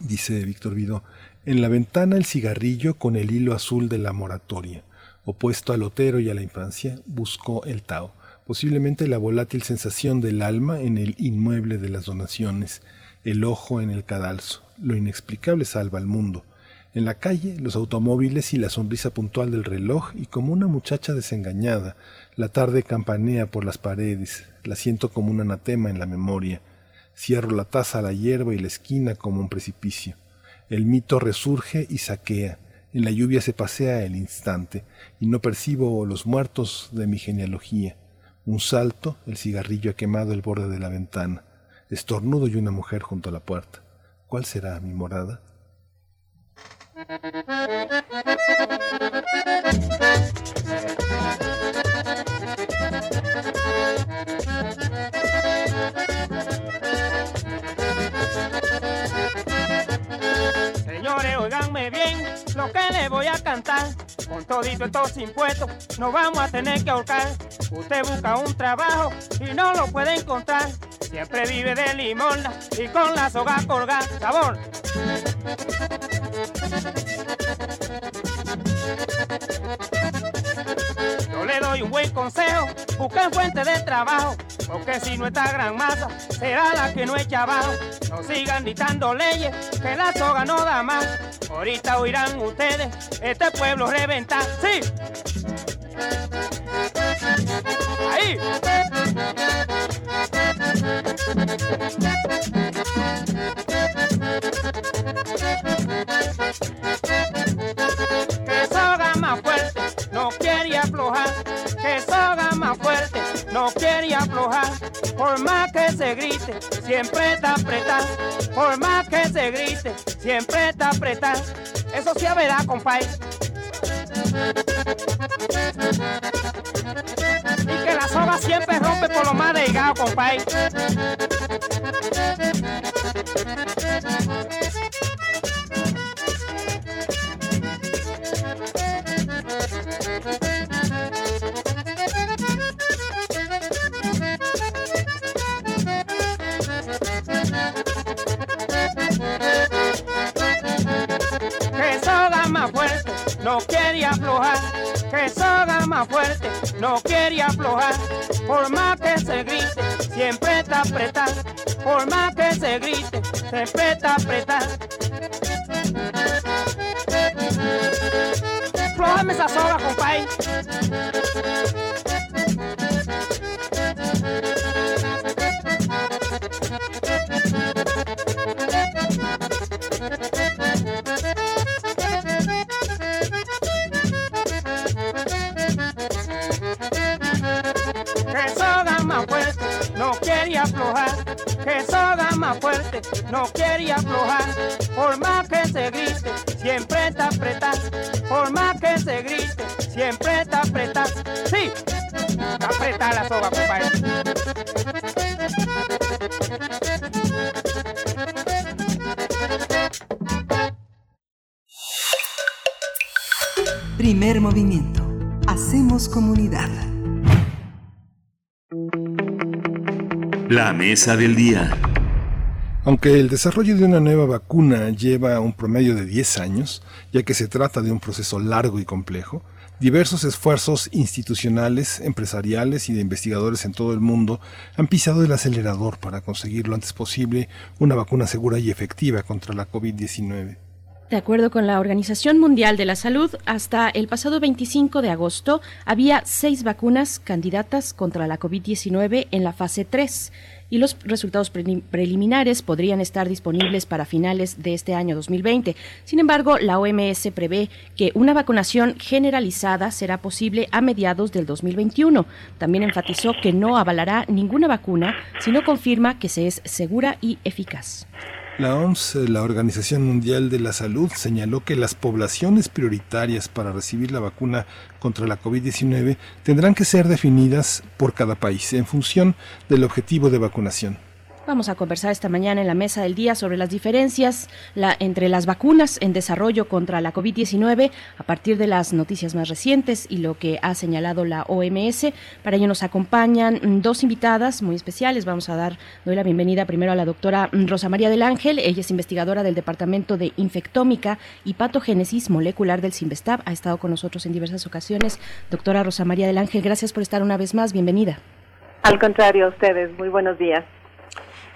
Dice Víctor Vido, en la ventana el cigarrillo con el hilo azul de la moratoria. Opuesto al lotero y a la infancia, buscó el Tao, posiblemente la volátil sensación del alma en el inmueble de las donaciones, el ojo en el cadalso. Lo inexplicable salva al mundo en la calle, los automóviles y la sonrisa puntual del reloj, y como una muchacha desengañada, la tarde campanea por las paredes, la siento como un anatema en la memoria. Cierro la taza a la hierba y la esquina como un precipicio. El mito resurge y saquea. En la lluvia se pasea el instante, y no percibo los muertos de mi genealogía. Un salto, el cigarrillo ha quemado el borde de la ventana. Estornudo y una mujer junto a la puerta. ¿Cuál será mi morada? Señores, oiganme bien lo que les voy a cantar. Con todito estos impuestos nos vamos a tener que ahorcar. Usted busca un trabajo y no lo puede encontrar. Siempre vive de limosna y con la soga colgada. ¡Sabor! Yo le doy un buen consejo, busquen fuente de trabajo, porque si no está gran masa, será la que no echa abajo. No sigan dictando leyes, que la soga no da más. Ahorita oirán ustedes, este pueblo reventar, sí. Ahí. Que soga más fuerte, no quiere aflojar. Que soga más fuerte, no quiere aflojar. Por más que se grite, siempre está apretada. Por más que se grite, siempre está apretada. Eso sí verdad, compadre. Y que la soga siempre rompe por lo más delgado, compadre. No quiere aflojar. Que soga más fuerte, no quiere aflojar. Por más que se grite, siempre está apretada. Por más que se grite, siempre está apretada. Flójame esa soga, compadre. Fuerte, no quiere aflojar. Por más que se grite, siempre está apretada. Por más que se grite, siempre está apretada. Sí, aprieta la soga, compadre. Primer movimiento. Hacemos comunidad. La mesa del día. Aunque el desarrollo de una nueva vacuna lleva un promedio de 10 años, ya que se trata de un proceso largo y complejo, diversos esfuerzos institucionales, empresariales y de investigadores en todo el mundo han pisado el acelerador para conseguir lo antes posible una vacuna segura y efectiva contra la COVID-19. De acuerdo con la Organización Mundial de la Salud, hasta el pasado 25 de agosto había seis vacunas candidatas contra la COVID-19 en la fase 3 y los resultados preliminares podrían estar disponibles para finales de este año 2020. Sin embargo, la OMS prevé que una vacunación generalizada será posible a mediados del 2021. También enfatizó que no avalará ninguna vacuna, sino confirma que se es segura y eficaz. La OMS, la Organización Mundial de la Salud, señaló que las poblaciones prioritarias para recibir la vacuna contra la COVID-19 tendrán que ser definidas por cada país en función del objetivo de vacunación. Vamos a conversar esta mañana en la mesa del día sobre las diferencias entre las vacunas en desarrollo contra la COVID-19 a partir de las noticias más recientes y lo que ha señalado la OMS. Para ello nos acompañan dos invitadas muy especiales. Vamos a dar, doy la bienvenida primero a la doctora Rosa María del Ángel. Ella es investigadora del Departamento de Infectómica y Patogénesis Molecular del CIMBESTAB. Ha estado con nosotros en diversas ocasiones. Doctora Rosa María del Ángel, gracias por estar una vez más. Bienvenida. Al contrario, a ustedes. Muy buenos días.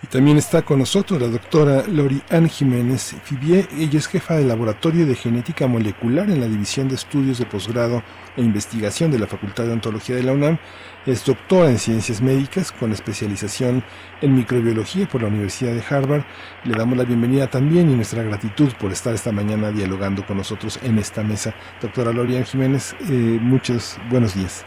Y también está con nosotros la doctora Lori Ann Jiménez Fibier. Ella es jefa del Laboratorio de Genética Molecular en la División de Estudios de Posgrado e Investigación de la Facultad de Ontología de la UNAM. Es doctora en Ciencias Médicas con especialización en Microbiología por la Universidad de Harvard. Le damos la bienvenida también y nuestra gratitud por estar esta mañana dialogando con nosotros en esta mesa. Doctora Lori Ann Jiménez, eh, muchos buenos días.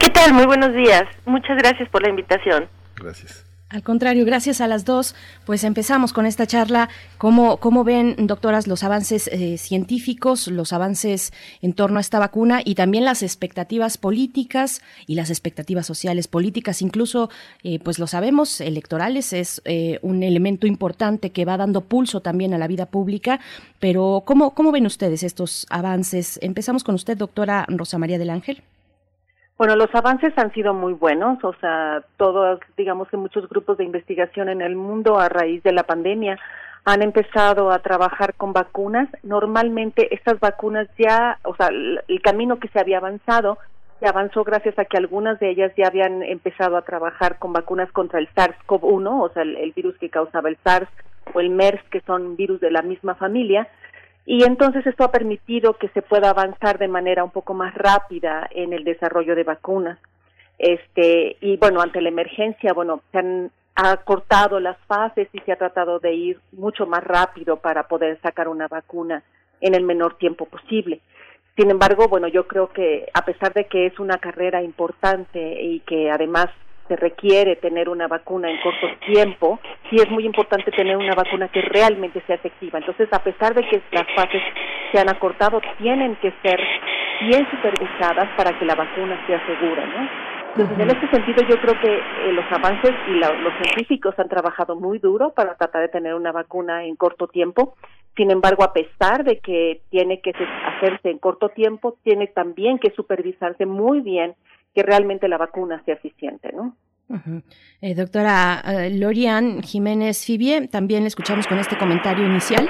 ¿Qué tal? Muy buenos días. Muchas gracias por la invitación. Gracias. Al contrario, gracias a las dos, pues empezamos con esta charla. ¿Cómo, cómo ven, doctoras, los avances eh, científicos, los avances en torno a esta vacuna y también las expectativas políticas y las expectativas sociales políticas? Incluso, eh, pues lo sabemos, electorales es eh, un elemento importante que va dando pulso también a la vida pública. Pero, ¿cómo, cómo ven ustedes estos avances? Empezamos con usted, doctora Rosa María del Ángel. Bueno, los avances han sido muy buenos, o sea, todos, digamos que muchos grupos de investigación en el mundo a raíz de la pandemia han empezado a trabajar con vacunas. Normalmente estas vacunas ya, o sea, el camino que se había avanzado se avanzó gracias a que algunas de ellas ya habían empezado a trabajar con vacunas contra el SARS-CoV-1, o sea, el, el, virus que causaba el SARS o el MERS, que son virus de la misma familia, y entonces esto ha permitido que se pueda avanzar de manera un poco más rápida en el desarrollo de vacunas. Este, y bueno, ante la emergencia, bueno, se han acortado las fases y se ha tratado de ir mucho más rápido para poder sacar una vacuna en el menor tiempo posible. Sin embargo, bueno, yo creo que a pesar de que es una carrera importante y que además se requiere tener una vacuna en corto tiempo, sí es muy importante tener una vacuna que realmente sea efectiva. Entonces, a pesar de que las fases se han acortado, tienen que ser bien supervisadas para que la vacuna sea segura, ¿no? Entonces, en este sentido, yo creo que eh, los avances y los científicos han trabajado muy duro para tratar de tener una vacuna en corto tiempo. Sin embargo, a pesar de que tiene que hacerse en corto tiempo, tiene también que supervisarse muy bien que realmente la vacuna sea eficiente, ¿no? eh, doctora uh, Lorian Jiménez Fibie, también le escuchamos con este comentario inicial.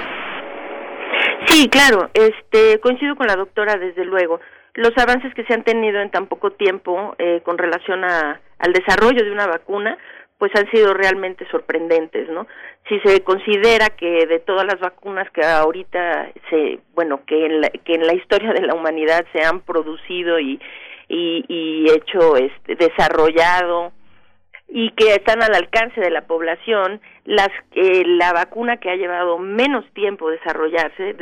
Sí, claro, este, coincido con la doctora desde luego. Los avances que se han tenido en tan poco tiempo eh, con relación a, al desarrollo de una vacuna, pues han sido realmente sorprendentes, ¿no? Si se considera que de todas las vacunas que ahorita se, bueno, que en la, que en la historia de la humanidad se han producido y, y, y hecho este, desarrollado y que están al alcance de la población, las eh, la vacuna que ha llevado menos tiempo desarrollarse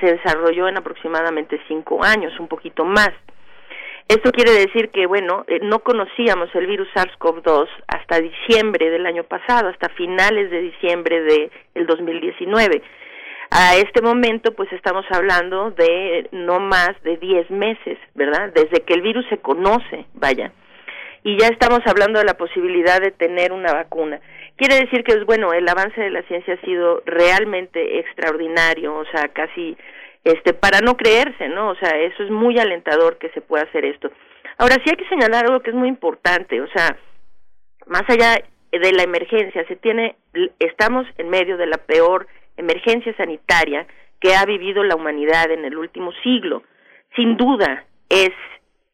se desarrolló en aproximadamente cinco años, un poquito más. Esto quiere decir que, bueno, eh, no conocíamos el virus SARS-CoV-2 hasta diciembre del año pasado, hasta finales de diciembre del de 2019. A este momento, pues estamos hablando de no más de 10 meses, ¿verdad? Desde que el virus se conoce, vaya. Y ya estamos hablando de la posibilidad de tener una vacuna. Quiere decir que, bueno, el avance de la ciencia ha sido realmente extraordinario, o sea, casi este para no creerse, ¿no? O sea, eso es muy alentador que se pueda hacer esto. Ahora sí hay que señalar algo que es muy importante, o sea, más allá de la emergencia, se tiene estamos en medio de la peor emergencia sanitaria que ha vivido la humanidad en el último siglo. Sin duda es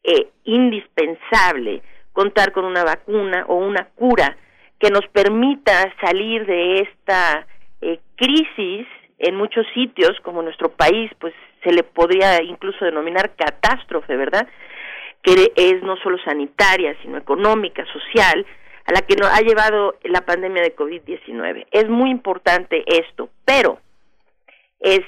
eh, indispensable contar con una vacuna o una cura que nos permita salir de esta eh, crisis en muchos sitios, como nuestro país, pues se le podría incluso denominar catástrofe, ¿verdad? Que es no solo sanitaria, sino económica, social, a la que nos ha llevado la pandemia de COVID-19. Es muy importante esto, pero es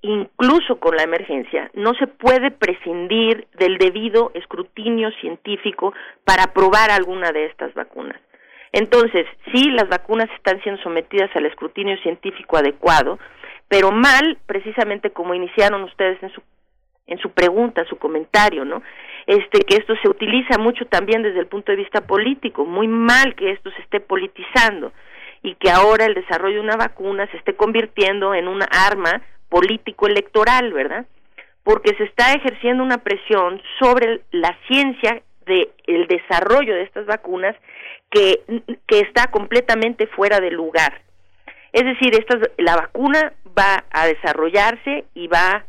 incluso con la emergencia, no se puede prescindir del debido escrutinio científico para aprobar alguna de estas vacunas. Entonces, sí, las vacunas están siendo sometidas al escrutinio científico adecuado, pero mal, precisamente como iniciaron ustedes en su en su pregunta, su comentario, ¿no? Este que esto se utiliza mucho también desde el punto de vista político, muy mal que esto se esté politizando y que ahora el desarrollo de una vacuna se esté convirtiendo en una arma político electoral, ¿verdad? Porque se está ejerciendo una presión sobre la ciencia de el desarrollo de estas vacunas que, que está completamente fuera de lugar. Es decir, esta, la vacuna va a desarrollarse y va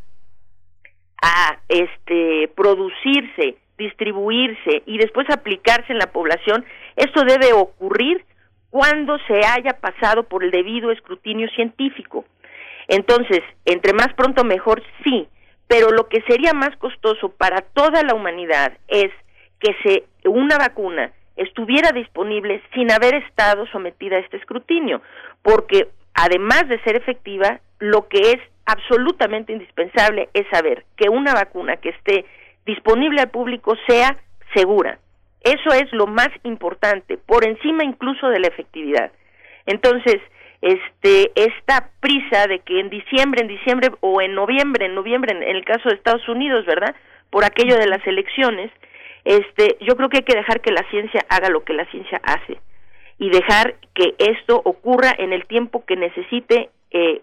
a este producirse, distribuirse y después aplicarse en la población. Esto debe ocurrir cuando se haya pasado por el debido escrutinio científico. Entonces, entre más pronto mejor, sí, pero lo que sería más costoso para toda la humanidad es que se una vacuna estuviera disponible sin haber estado sometida a este escrutinio, porque además de ser efectiva, lo que es absolutamente indispensable es saber que una vacuna que esté disponible al público sea segura. Eso es lo más importante, por encima incluso de la efectividad. Entonces, este esta prisa de que en diciembre, en diciembre o en noviembre, en noviembre en, el caso de Estados Unidos, ¿verdad? Por aquello de las elecciones, este yo creo que hay que dejar que la ciencia haga lo que la ciencia hace y dejar que esto ocurra en el tiempo que necesite eh,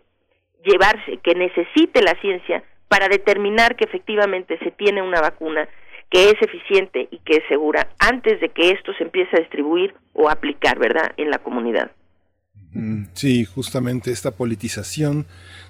llevarse, que necesite la ciencia para determinar que efectivamente se tiene una vacuna que es eficiente y que es segura antes de que esto se empiece a distribuir o aplicar, ¿verdad?, en la comunidad. Mm, sí, justamente esta politización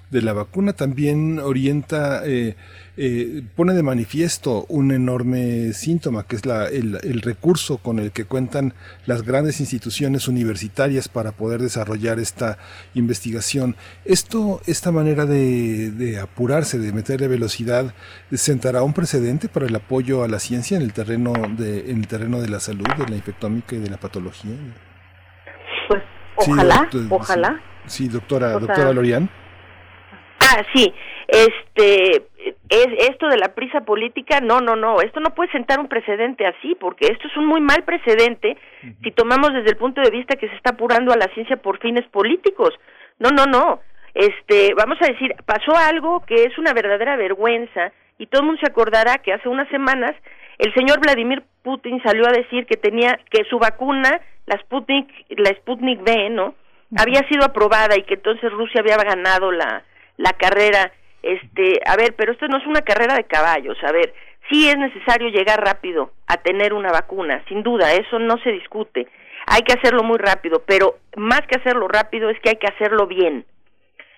de la vacuna también orienta, eh, eh, pone de manifiesto un enorme síntoma, que es la, el, recurso con el que cuentan las grandes instituciones universitarias para poder desarrollar esta investigación. Esto, esta manera de, apurarse, de meterle velocidad, sentará un precedente para el apoyo a la ciencia en el terreno de, en el terreno de la salud, de la infectómica y de la patología. Pues ojalá, ojalá. Sí, doctora, doctora Lorian. Ah, sí, este, es esto de la prisa política, no, no, no, esto no puede sentar un precedente así, porque esto es un muy mal precedente si tomamos desde el punto de vista que se está apurando a la ciencia por fines políticos. No, no, no. Este, vamos a decir, pasó algo que es una verdadera vergüenza y todo el mundo se acordará que hace unas semanas el señor Vladimir Putin salió a decir que tenía que su vacuna, la Sputnik, la Sputnik V, ¿no? Había sido aprobada y que entonces Rusia había ganado la la carrera, este, a ver, pero esto no es una carrera de caballos, a ver, sí es necesario llegar rápido a tener una vacuna, sin duda, eso no se discute. Hay que hacerlo muy rápido, pero más que hacerlo rápido es que hay que hacerlo bien.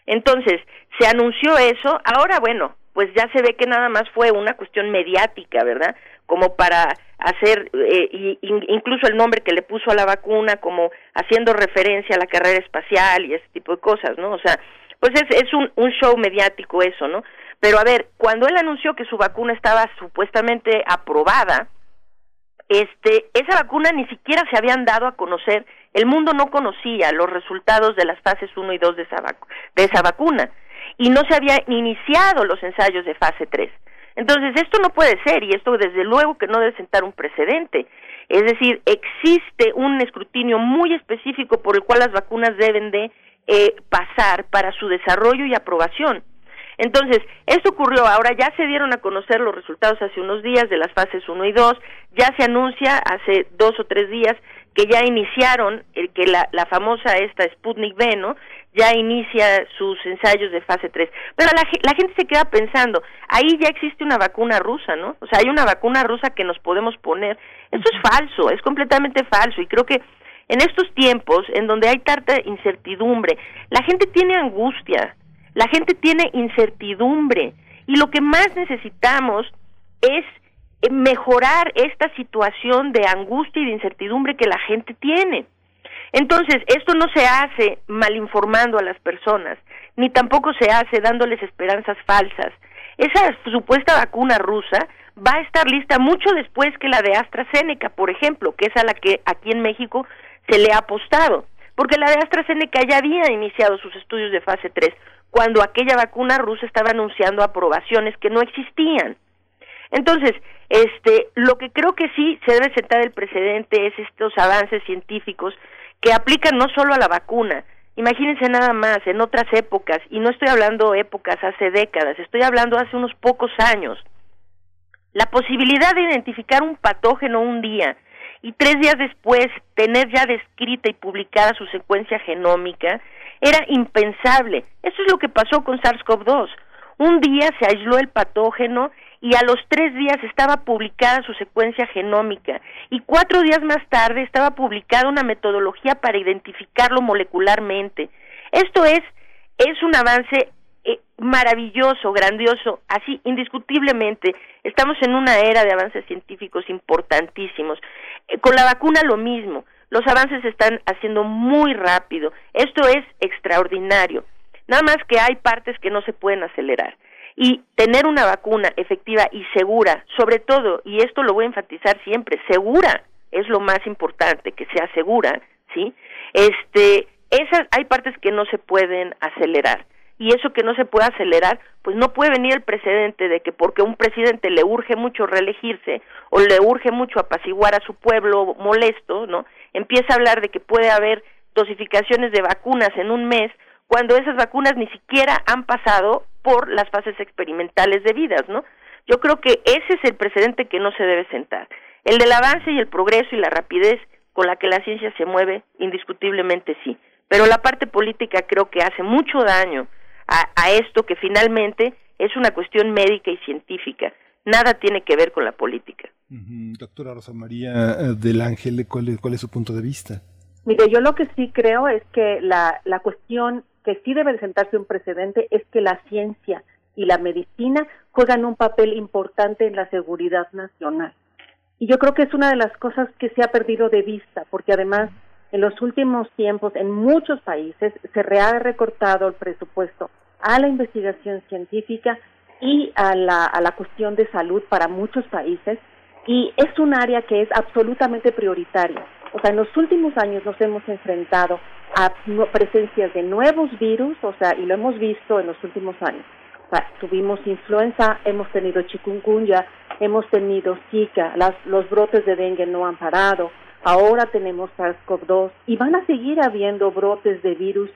Entonces, se anunció eso, ahora bueno, pues ya se ve que nada más fue una cuestión mediática, ¿verdad? Como para hacer eh, incluso el nombre que le puso a la vacuna, como haciendo referencia a la carrera espacial y ese tipo de cosas, ¿no? O sea, pues es, es un, un show mediático eso, ¿no? Pero a ver, cuando él anunció que su vacuna estaba supuestamente aprobada, este, esa vacuna ni siquiera se habían dado a conocer, el mundo no conocía los resultados de las fases 1 y 2 de esa, de esa vacuna y no se habían iniciado los ensayos de fase 3. Entonces, esto no puede ser y esto desde luego que no debe sentar un precedente. Es decir, existe un escrutinio muy específico por el cual las vacunas deben de eh, pasar para su desarrollo y aprobación. Entonces, esto ocurrió, ahora ya se dieron a conocer los resultados hace unos días de las fases 1 y 2, ya se anuncia hace dos o tres días que ya iniciaron, el que la, la famosa esta Sputnik V, ¿no? ya inicia sus ensayos de fase 3. Pero la, la, gente se queda pensando, ahí ya existe una vacuna rusa, ¿no? O sea, hay una vacuna rusa que nos podemos poner. Esto es falso, es completamente falso y creo que en estos tiempos en donde hay tanta incertidumbre, la gente tiene angustia, la gente tiene incertidumbre y lo que más necesitamos es eh, mejorar esta situación de angustia y de incertidumbre que la gente tiene. Entonces, esto no se hace mal informando a las personas, ni tampoco se hace dándoles esperanzas falsas. Esa supuesta vacuna rusa va a estar lista mucho después que la de AstraZeneca, por ejemplo, que es a la que aquí en México se le ha apostado, porque la de AstraZeneca ya había iniciado sus estudios de fase 3 cuando aquella vacuna rusa estaba anunciando aprobaciones que no existían. Entonces, este, lo que creo que sí se debe sentar el precedente es estos avances científicos que aplican no solo a la vacuna, imagínense nada más, en otras épocas, y no estoy hablando épocas hace décadas, estoy hablando hace unos pocos años, la posibilidad de identificar un patógeno un día y tres días después tener ya descrita y publicada su secuencia genómica era impensable. Eso es lo que pasó con SARS-CoV-2. Un día se aisló el patógeno y a los tres días estaba publicada su secuencia genómica y cuatro días más tarde estaba publicada una metodología para identificarlo molecularmente. Esto es, es un avance eh, maravilloso, grandioso, así indiscutiblemente. Estamos en una era de avances científicos importantísimos. Eh, con la vacuna lo mismo. Los avances se están haciendo muy rápido. Esto es extraordinario. Nada más que hay partes que no se pueden acelerar y tener una vacuna efectiva y segura, sobre todo, y esto lo voy a enfatizar siempre, segura es lo más importante, que sea segura, ¿sí? Este, esas hay partes que no se pueden acelerar y eso que no se puede acelerar, pues no puede venir el precedente de que porque un presidente le urge mucho reelegirse o le urge mucho apaciguar a su pueblo molesto, ¿no? Empieza a hablar de que puede haber dosificaciones de vacunas en un mes cuando esas vacunas ni siquiera han pasado por las fases experimentales debidas, ¿no? Yo creo que ese es el precedente que no se debe sentar. El del avance y el progreso y la rapidez con la que la ciencia se mueve, indiscutiblemente sí. Pero la parte política creo que hace mucho daño a, esto que finalmente es una cuestión médica y científica. Nada tiene que ver con la política. Doctora Rosa María eh, del Ángel, ¿cuál es, ¿cuál es su punto de vista? Mire, yo lo que sí creo es que la, la cuestión que sí debe sentarse un precedente es que la ciencia y la medicina juegan un papel importante en la seguridad nacional. Y yo creo que es una de las cosas que se ha perdido de vista, porque además en los últimos tiempos en muchos países se ha recortado el presupuesto a la investigación científica y a la, a la cuestión de salud para muchos países y es un área que es absolutamente prioritaria. O sea, en los últimos años nos hemos enfrentado a presencias de nuevos virus, o sea, y lo hemos visto en los últimos años. O sea, tuvimos influenza, hemos tenido chikungunya, hemos tenido Zika, las, los brotes de dengue no han parado, ahora tenemos SARS-CoV-2 y van a seguir habiendo brotes de virus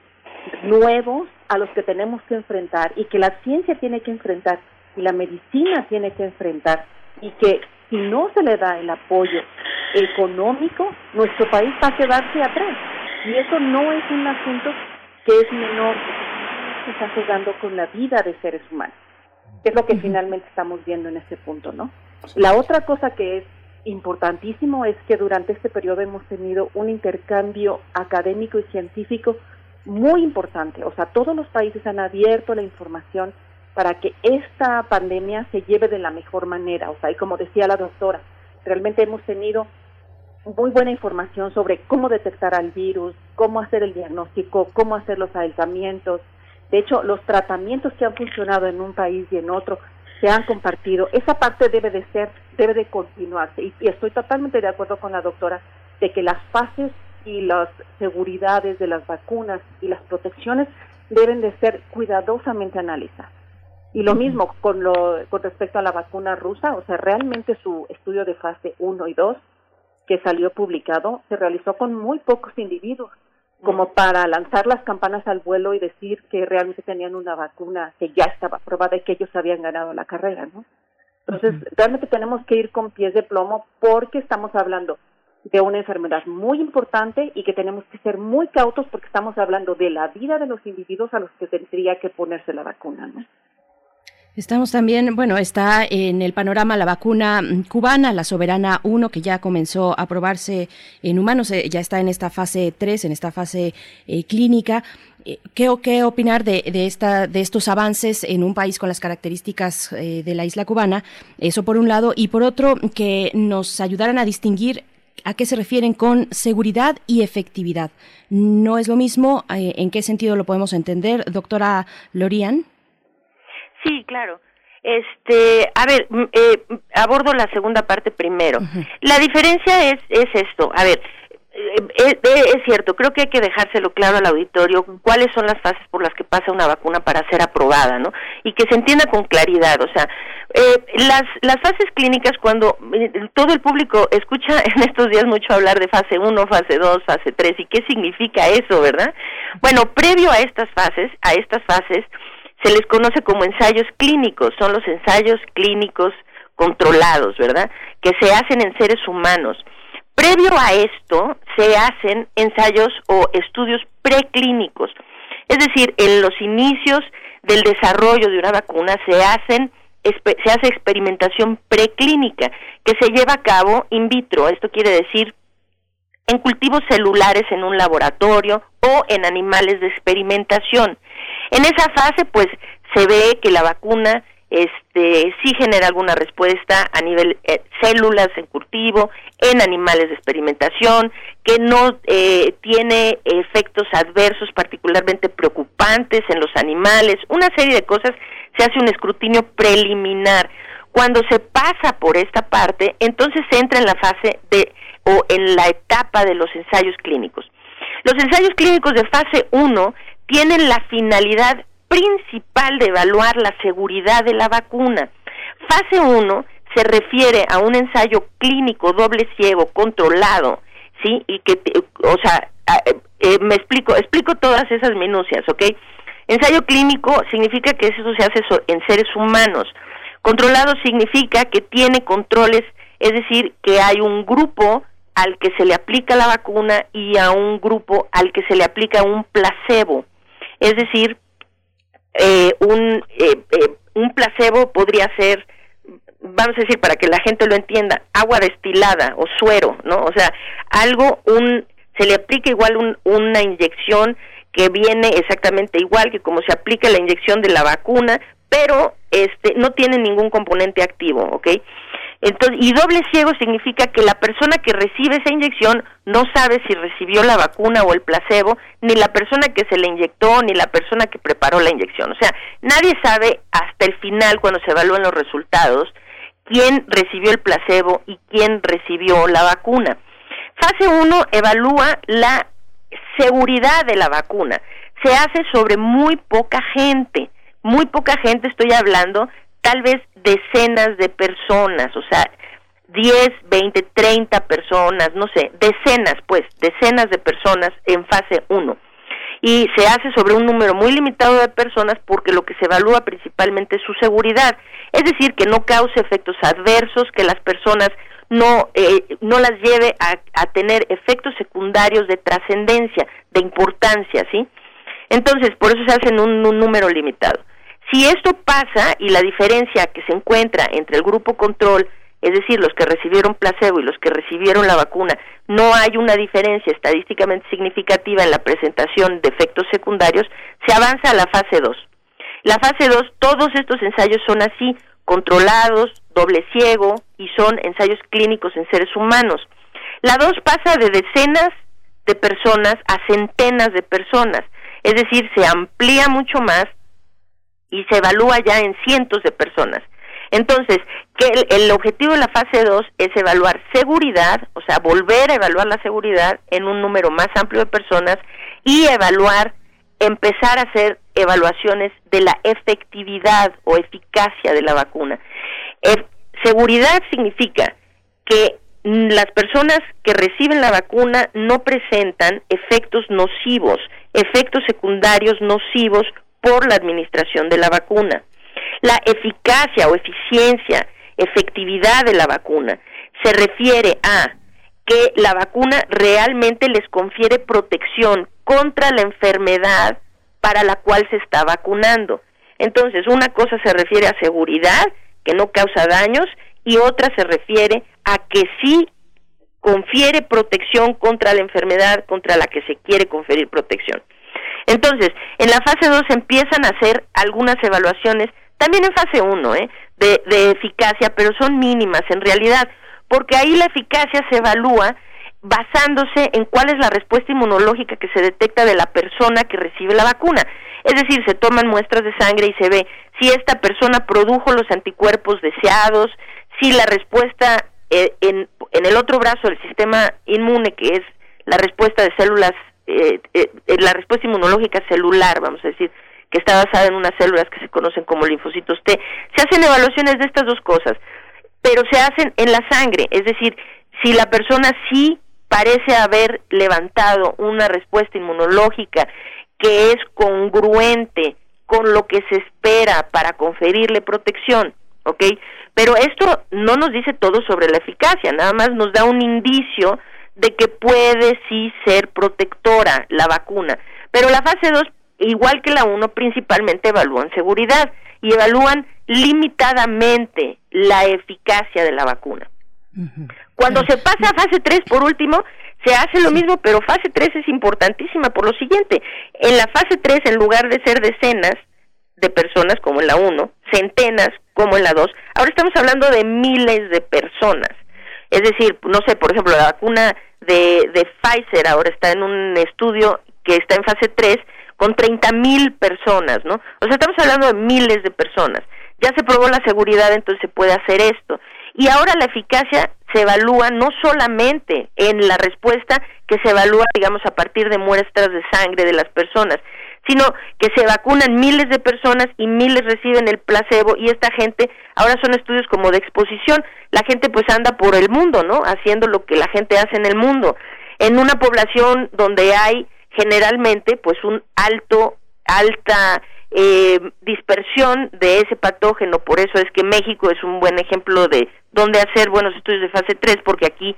nuevos a los que tenemos que enfrentar y que la ciencia tiene que enfrentar y la medicina tiene que enfrentar y que si no se le da el apoyo económico, nuestro país va a quedarse atrás. Y eso no es un asunto que es menor, se está jugando con la vida de seres humanos, que es lo que finalmente estamos viendo en este punto, ¿no? La otra cosa que es importantísimo es que durante este periodo hemos tenido un intercambio académico y científico muy importante. O sea, todos los países han abierto la información para que esta pandemia se lleve de la mejor manera. O sea, y como decía la doctora, realmente hemos tenido muy buena información sobre cómo detectar al virus, cómo hacer el diagnóstico, cómo hacer los aislamientos. De hecho, los tratamientos que han funcionado en un país y en otro se han compartido. Esa parte debe de ser, debe de continuarse. Y, y estoy totalmente de acuerdo con la doctora de que las fases y las seguridades de las vacunas y las protecciones deben de ser cuidadosamente analizadas. Y lo mismo con, lo, con respecto a la vacuna rusa, o sea, realmente su estudio de fase 1 y 2 que salió publicado se realizó con muy pocos individuos, como para lanzar las campanas al vuelo y decir que realmente tenían una vacuna que ya estaba aprobada y que ellos habían ganado la carrera, ¿no? Entonces, realmente tenemos que ir con pies de plomo porque estamos hablando de una enfermedad muy importante y que tenemos que ser muy cautos porque estamos hablando de la vida de los individuos a los que tendría que ponerse la vacuna, ¿no? Estamos también, bueno, está en el panorama la vacuna cubana, la Soberana 1, que ya comenzó a probarse en humanos, eh, ya está en esta fase 3, en esta fase eh, clínica. Eh, ¿Qué, ¿Qué, opinar de, de, esta, de estos avances en un país con las características de la isla cubana? Eso por un lado. Y por otro, que nos ayudaran a distinguir a qué se refieren con seguridad y efectividad. No es lo mismo. ¿En qué sentido lo podemos entender? Doctora Lorian. Sí, claro. Este, a ver, eh, abordo la segunda parte primero. La diferencia es, es esto. A ver, eh, eh, es, cierto, creo que hay que dejárselo claro al auditorio cuáles son las fases por las que pasa una vacuna para ser aprobada, ¿no? Y que se entienda con claridad, o sea, las, las fases clínicas cuando todo el público escucha en estos días mucho hablar de fase 1, fase 2, fase 3 y qué significa eso, ¿verdad? Bueno, previo a estas fases, a estas fases, se les conoce como ensayos clínicos, son los ensayos clínicos controlados, ¿verdad? Que se hacen en seres humanos. Previo a esto se hacen ensayos o estudios preclínicos, es decir, en los inicios del desarrollo de una vacuna se hacen se hace experimentación preclínica que se lleva a cabo in vitro, esto quiere decir en cultivos celulares en un laboratorio o en animales de experimentación. En esa fase, pues, se ve que la vacuna este sí genera alguna respuesta a nivel eh, células en cultivo, en animales de experimentación, que no eh, tiene efectos adversos particularmente preocupantes en los animales, una serie de cosas, se hace un escrutinio preliminar. Cuando se pasa por esta parte, entonces se entra en la fase de o en la etapa de los ensayos clínicos. Los ensayos clínicos de fase 1 tienen la finalidad principal de evaluar la seguridad de la vacuna. Fase 1 se refiere a un ensayo clínico doble ciego controlado, ¿sí? Y que, o sea, eh, eh, me explico, explico todas esas minucias, ¿ok? Ensayo clínico significa que eso se hace en seres humanos. Controlado significa que tiene controles, es decir, que hay un grupo al que se le aplica la vacuna y a un grupo al que se le aplica un placebo. Es decir, eh, un, eh, eh, un placebo podría ser, vamos a decir, para que la gente lo entienda, agua destilada o suero, ¿no? O sea, algo, un, se le aplica igual una inyección que viene exactamente igual que como se aplica la inyección de la vacuna, pero este no tiene ningún componente activo, ¿ok? Entonces, y doble ciego significa que la persona que recibe esa inyección no sabe si recibió la vacuna o el placebo, ni la persona que se le inyectó, ni la persona que preparó la inyección. O sea, nadie sabe hasta el final, cuando se evalúan los resultados, quién recibió el placebo y quién recibió la vacuna. Fase 1 evalúa la seguridad de la vacuna. Se hace sobre muy poca gente. Muy poca gente, estoy hablando tal vez decenas de personas, o sea, 10, 20, 30 personas, no sé, decenas, pues, decenas de personas en fase 1. Y se hace sobre un número muy limitado de personas porque lo que se evalúa principalmente es su seguridad, es decir, que no cause efectos adversos, que las personas no, eh, no las lleve a, a tener efectos secundarios de trascendencia, de importancia, ¿sí? Entonces, por eso se hace en un número limitado. Si esto pasa y la diferencia que se encuentra entre el grupo control, es decir, los que recibieron placebo y los que recibieron la vacuna, no hay una diferencia estadísticamente significativa en la presentación de efectos secundarios, se avanza a la fase 2. La fase 2, todos estos ensayos son así, controlados, doble ciego y son ensayos clínicos en seres humanos. La 2 pasa de decenas de personas a centenas de personas, es decir, se amplía mucho más y se evalúa ya en cientos de personas. Entonces, que el, objetivo de la fase 2 es evaluar seguridad, o sea, volver a evaluar la seguridad en un número más amplio de personas y evaluar, empezar a hacer evaluaciones de la efectividad o eficacia de la vacuna. Eh, seguridad significa que las personas que reciben la vacuna no presentan efectos nocivos, efectos secundarios nocivos por la administración de la vacuna. La eficacia o eficiencia, efectividad de la vacuna se refiere a que la vacuna realmente les confiere protección contra la enfermedad para la cual se está vacunando. Entonces, una cosa se refiere a seguridad, que no causa daños, y otra se refiere a que sí confiere protección contra la enfermedad contra la que se quiere conferir protección. Entonces, en la fase 2 empiezan a hacer algunas evaluaciones, también en fase 1, ¿eh? de, de eficacia, pero son mínimas en realidad, porque ahí la eficacia se evalúa basándose en cuál es la respuesta inmunológica que se detecta de la persona que recibe la vacuna. Es decir, se toman muestras de sangre y se ve si esta persona produjo los anticuerpos deseados, si la respuesta eh, en, en, el otro brazo del sistema inmune, que es la respuesta de células, eh, eh, la respuesta inmunológica celular, vamos a decir, que está basada en unas células que se conocen como linfocitos T, se hacen evaluaciones de estas dos cosas, pero se hacen en la sangre, es decir, si la persona sí parece haber levantado una respuesta inmunológica que es congruente con lo que se espera para conferirle protección, ¿ok? Pero esto no nos dice todo sobre la eficacia, nada más nos da un indicio de que puede sí ser protectora la vacuna. Pero la fase 2, igual que la 1, principalmente evalúan seguridad y evalúan limitadamente la eficacia de la vacuna. Cuando se pasa a fase 3, por último, se hace lo mismo, pero fase 3 es importantísima por lo siguiente. En la fase 3, en lugar de ser decenas de personas como en la 1, centenas como en la 2, ahora estamos hablando de miles de personas. Es decir, no sé, por ejemplo, la vacuna de, de Pfizer ahora está en un estudio que está en fase 3 con 30 mil personas, ¿no? O sea, estamos hablando de miles de personas. Ya se probó la seguridad, entonces se puede hacer esto. Y ahora la eficacia se evalúa no solamente en la respuesta que se evalúa, digamos, a partir de muestras de sangre de las personas, sino que se vacunan miles de personas y miles reciben el placebo y esta gente, ahora son estudios como de exposición, la gente pues anda por el mundo, ¿no? Haciendo lo que la gente hace en el mundo. En una población donde hay generalmente pues un alto, alta eh, dispersión de ese patógeno, por eso es que México es un buen ejemplo de dónde hacer buenos estudios de fase 3, porque aquí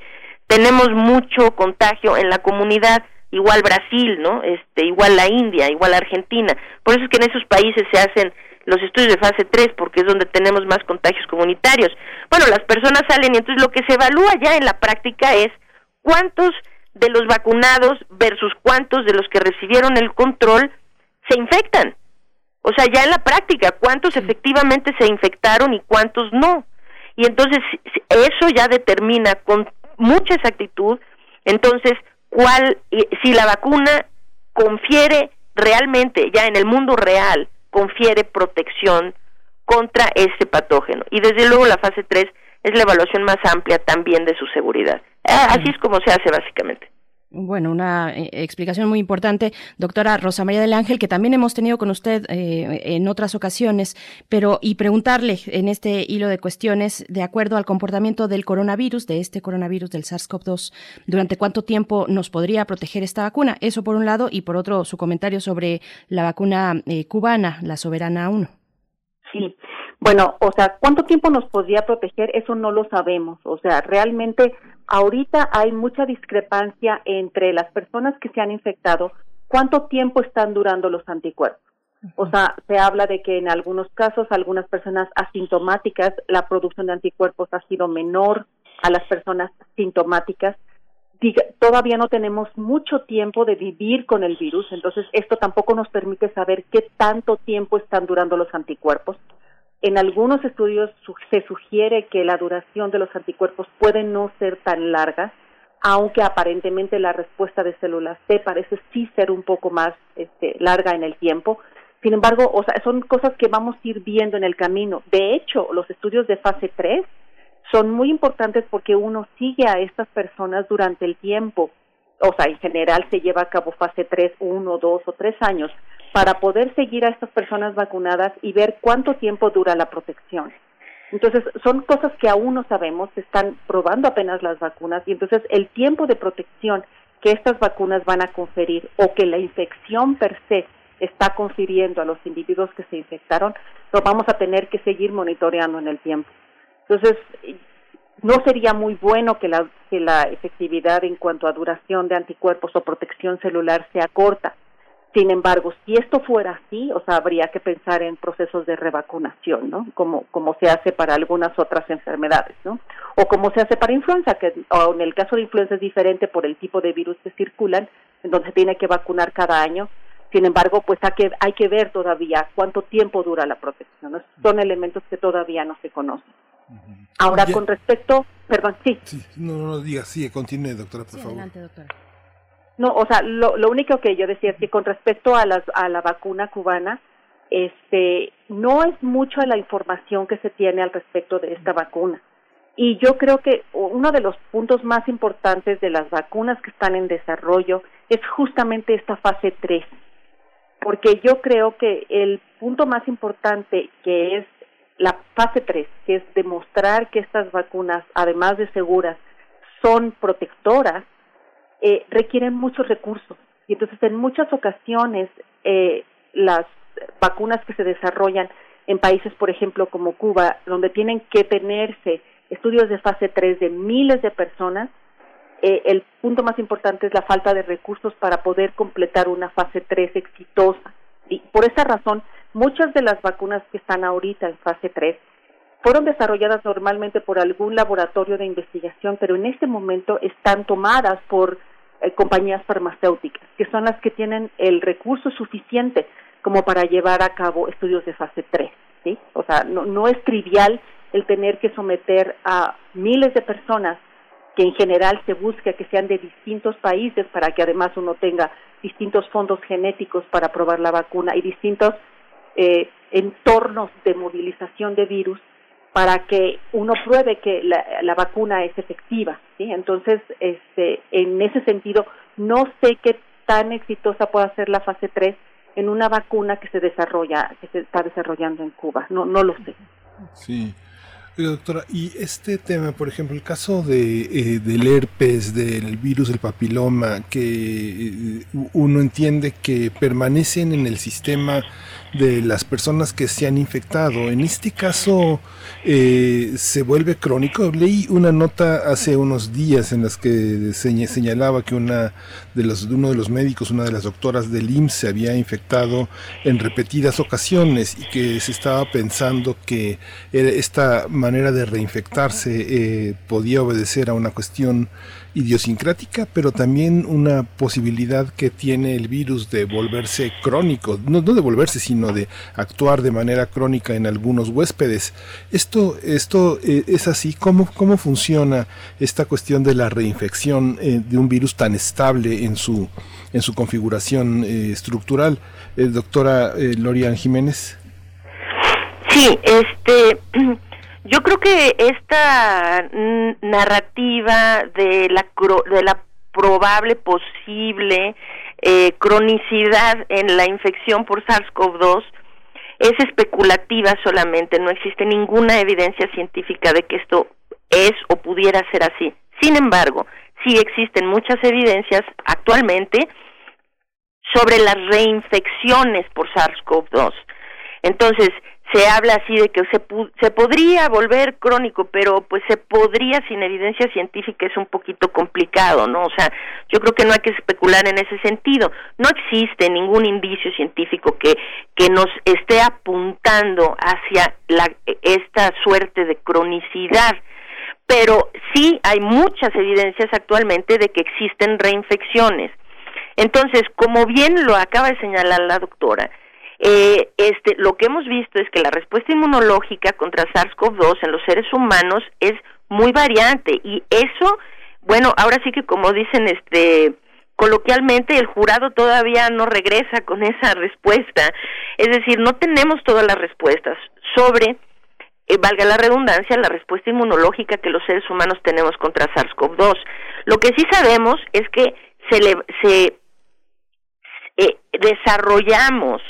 tenemos mucho contagio en la comunidad, igual Brasil, ¿no? Este, igual la India, igual Argentina. Por eso es que en esos países se hacen los estudios de fase 3 porque es donde tenemos más contagios comunitarios. Bueno, las personas salen y entonces lo que se evalúa ya en la práctica es cuántos de los vacunados versus cuántos de los que recibieron el control se infectan. O sea, ya en la práctica, cuántos efectivamente se infectaron y cuántos no. Y entonces eso ya determina con mucha exactitud, entonces, cuál, si la vacuna confiere realmente, ya en el mundo real, confiere protección contra este patógeno. Y desde luego la fase 3 es la evaluación más amplia también de su seguridad. Ah, así es como se hace básicamente. Bueno, una eh, explicación muy importante, doctora Rosa María del Ángel, que también hemos tenido con usted eh, en otras ocasiones, pero y preguntarle en este hilo de cuestiones, de acuerdo al comportamiento del coronavirus, de este coronavirus del SARS-CoV-2, durante cuánto tiempo nos podría proteger esta vacuna. Eso por un lado, y por otro, su comentario sobre la vacuna eh, cubana, la Soberana 1. Sí, bueno, o sea, ¿cuánto tiempo nos podría proteger? Eso no lo sabemos. O sea, realmente ahorita hay mucha discrepancia entre las personas que se han infectado, cuánto tiempo están durando los anticuerpos. O sea, se habla de que en algunos casos, algunas personas asintomáticas, la producción de anticuerpos ha sido menor a las personas sintomáticas. todavía no tenemos mucho tiempo de vivir con el virus, entonces esto tampoco nos permite saber qué tanto tiempo están durando los anticuerpos. En algunos estudios se sugiere que la duración de los anticuerpos puede no ser tan larga, aunque aparentemente la respuesta de células T parece sí ser un poco más este, larga en el tiempo. Sin embargo, o sea, son cosas que vamos a ir viendo en el camino. De hecho, los estudios de fase 3 son muy importantes porque uno sigue a estas personas durante el tiempo o sea, en general se lleva a cabo fase 3, 1, 2 o 3 años, para poder seguir a estas personas vacunadas y ver cuánto tiempo dura la protección. Entonces, son cosas que aún no sabemos, se están probando apenas las vacunas y entonces el tiempo de protección que estas vacunas van a conferir o que la infección per se está confiriendo a los individuos que se infectaron, lo vamos a tener que seguir monitoreando en el tiempo. Entonces, no sería muy bueno que la, que la efectividad en cuanto a duración de anticuerpos o protección celular sea corta. Sin embargo, si esto fuera así, o sea, habría que pensar en procesos de revacunación, ¿no? Como, como se hace para algunas otras enfermedades, ¿no? O como se hace para influenza, que o en el caso de influenza es diferente por el tipo de virus que circulan, en donde se tiene que vacunar cada año. Sin embargo, pues hay que, hay que ver todavía cuánto tiempo dura la protección. Son elementos que todavía no se conocen. Ahora, con respecto, perdón, sí. no, no, diga, sí, continúe, doctora, por favor. Adelante, doctora. No, o sea, lo, lo único que yo decía es que con respecto a, las, a la vacuna cubana, este, no es mucha la información que se tiene al respecto de esta vacuna. Y yo creo que uno de los puntos más importantes de las vacunas que están en desarrollo es justamente esta fase 3. Porque yo creo que el punto más importante que es la fase 3, que es demostrar que estas vacunas, además de seguras, son protectoras, eh, requieren muchos recursos. Y entonces, en muchas ocasiones, eh, las vacunas que se desarrollan en países, por ejemplo, como Cuba, donde tienen que tenerse estudios de fase 3 de miles de personas, eh, el punto más importante es la falta de recursos para poder completar una fase 3 exitosa. Y por esa razón, Muchas de las vacunas que están ahorita en fase 3 fueron desarrolladas normalmente por algún laboratorio de investigación, pero en este momento están tomadas por eh, compañías farmacéuticas, que son las que tienen el recurso suficiente como para llevar a cabo estudios de fase 3. ¿sí? O sea, no, no es trivial el tener que someter a miles de personas que en general se busca que sean de distintos países para que además uno tenga distintos fondos genéticos para probar la vacuna y distintos eh, entornos de movilización de virus para que uno pruebe que la, vacuna es efectiva. Entonces, este, en ese sentido, no sé qué tan exitosa puede ser la fase 3 en una vacuna que se desarrolla, que se está desarrollando en Cuba. No, no lo sé. Sí doctora, y este tema, por ejemplo, el caso de, eh, del herpes, del virus del papiloma, que eh, uno entiende que permanecen en el sistema de las personas que se han infectado. En este caso eh, se vuelve crónico. Leí una nota hace unos días en las que señalaba que una de los, uno de los médicos, una de las doctoras del IMSS se había infectado en repetidas ocasiones y que se estaba pensando que esta manera de reinfectarse eh, podía obedecer a una cuestión idiosincrática, pero también una posibilidad que tiene el virus de volverse crónico, no, de volverse, sino de actuar de manera crónica en algunos huéspedes. Esto, esto eh, es así, ¿Cómo, ¿cómo funciona esta cuestión de la reinfección eh, de un virus tan estable en su, en su configuración eh, estructural? doctora Lorian Jiménez. Sí, este Yo creo que esta narrativa de la, de la probable, posible eh, cronicidad en la infección por SARS-CoV-2 es especulativa solamente, no existe ninguna evidencia científica de que esto es o pudiera ser así. Sin embargo, sí existen muchas evidencias actualmente sobre las reinfecciones por SARS-CoV-2. Entonces, se habla así de que se, se podría volver crónico, pero pues se podría sin evidencia científica es un poquito complicado, ¿no? O sea, yo creo que no hay que especular en ese sentido. No existe ningún indicio científico que, que nos esté apuntando hacia la, esta suerte de cronicidad pero sí hay muchas evidencias actualmente de que existen reinfecciones. Entonces, como bien lo acaba de señalar la doctora, eh, este, lo que hemos visto es que la respuesta inmunológica contra SARS-CoV-2 en los seres humanos es muy variante y eso, bueno, ahora sí que como dicen este coloquialmente el jurado todavía no regresa con esa respuesta, es decir, no tenemos todas las respuestas sobre eh, valga la redundancia, la respuesta inmunológica que los seres humanos tenemos contra SARS-CoV-2. Lo que sí sabemos es que se, le, se eh, desarrollamos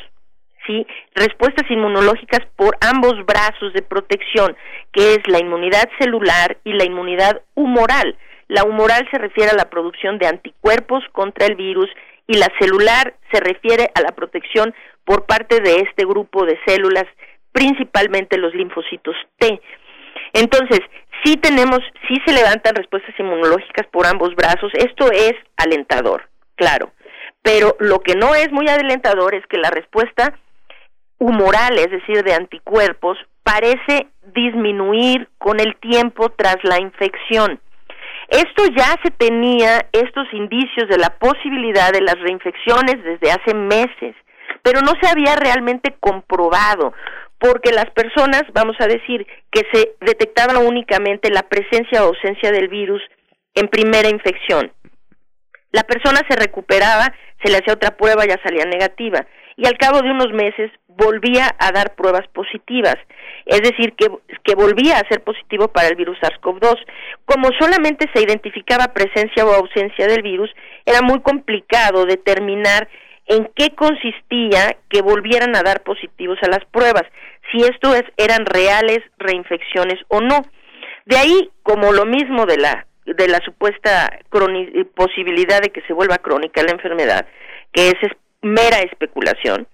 ¿sí? respuestas inmunológicas por ambos brazos de protección, que es la inmunidad celular y la inmunidad humoral. La humoral se refiere a la producción de anticuerpos contra el virus y la celular se refiere a la protección por parte de este grupo de células, principalmente los linfocitos T. Entonces, sí tenemos, sí se levantan respuestas inmunológicas por ambos brazos, esto es alentador, claro, pero lo que no es muy alentador es que la respuesta humoral, es decir, de anticuerpos, parece disminuir con el tiempo tras la infección. Esto ya se tenía, estos indicios de la posibilidad de las reinfecciones desde hace meses, pero no se había realmente comprobado, porque las personas, vamos a decir, que se detectaba únicamente la presencia o ausencia del virus en primera infección. La persona se recuperaba, se le hacía otra prueba, ya salía negativa, y al cabo de unos meses volvía a dar pruebas positivas, es decir, que, que volvía a ser positivo para el virus SARS-CoV-2. Como solamente se identificaba presencia o ausencia del virus, era muy complicado determinar en qué consistía que volvieran a dar positivos a las pruebas, si esto es, eran reales reinfecciones o no. De ahí, como lo mismo de la de la supuesta posibilidad de que se vuelva crónica la enfermedad, que es mera especulación,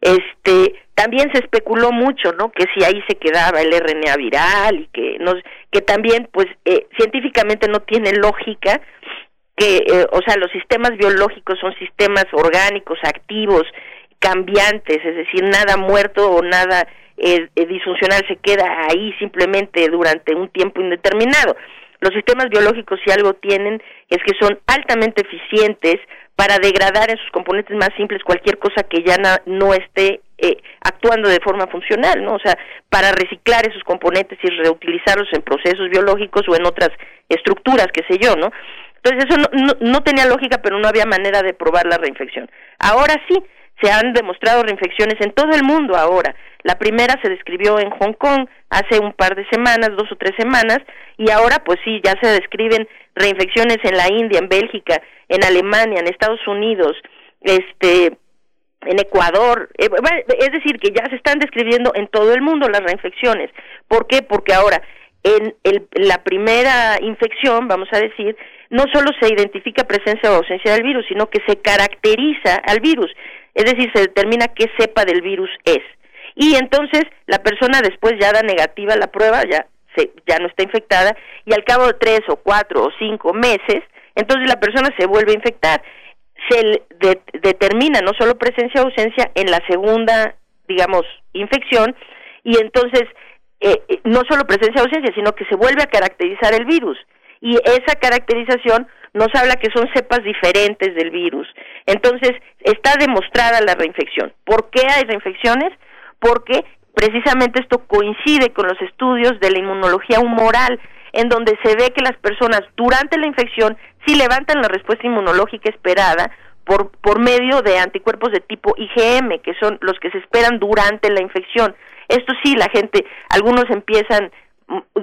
este también se especuló mucho no que si ahí se quedaba el RNA viral y que nos que también pues eh, científicamente no tiene lógica que eh, o sea los sistemas biológicos son sistemas orgánicos activos cambiantes es decir nada muerto o nada eh, disfuncional se queda ahí simplemente durante un tiempo indeterminado. Los sistemas biológicos si algo tienen es que son altamente eficientes para degradar en sus componentes más simples cualquier cosa que ya no esté eh, actuando de forma funcional, ¿no? O sea, para reciclar esos componentes y reutilizarlos en procesos biológicos o en otras estructuras, qué sé yo, ¿no? Entonces eso no, no tenía lógica, pero no había manera de probar la reinfección. Ahora sí, se han demostrado reinfecciones en todo el mundo ahora. La primera se describió en Hong Kong hace un par de semanas, dos o tres semanas, y ahora pues sí, ya se describen reinfecciones en la India, en Bélgica, en Alemania, en Estados Unidos, este en Ecuador, eh, es decir, que ya se están describiendo en todo el mundo las reinfecciones. ¿Por qué? Porque ahora en el, la primera infección, vamos a decir, no solo se identifica presencia o ausencia del virus, sino que se caracteriza al virus, es decir, se determina qué cepa del virus es. Y entonces la persona después ya da negativa la prueba, ya se, ya no está infectada, y al cabo de tres o cuatro o cinco meses entonces la persona se vuelve a infectar. Se determina no solo presencia o ausencia en la segunda, digamos, infección, y entonces eh, eh, no solo presencia o ausencia, sino que se vuelve a caracterizar el virus. Y esa caracterización nos habla que son cepas diferentes del virus. Entonces, está demostrada la reinfección. ¿Por qué hay reinfecciones? Porque precisamente esto coincide con los estudios de la inmunología humoral, en donde se ve que las personas durante la infección sí levantan la respuesta inmunológica esperada por, por medio de anticuerpos de tipo IgM, que son los que se esperan durante la infección. Esto sí, la gente, algunos empiezan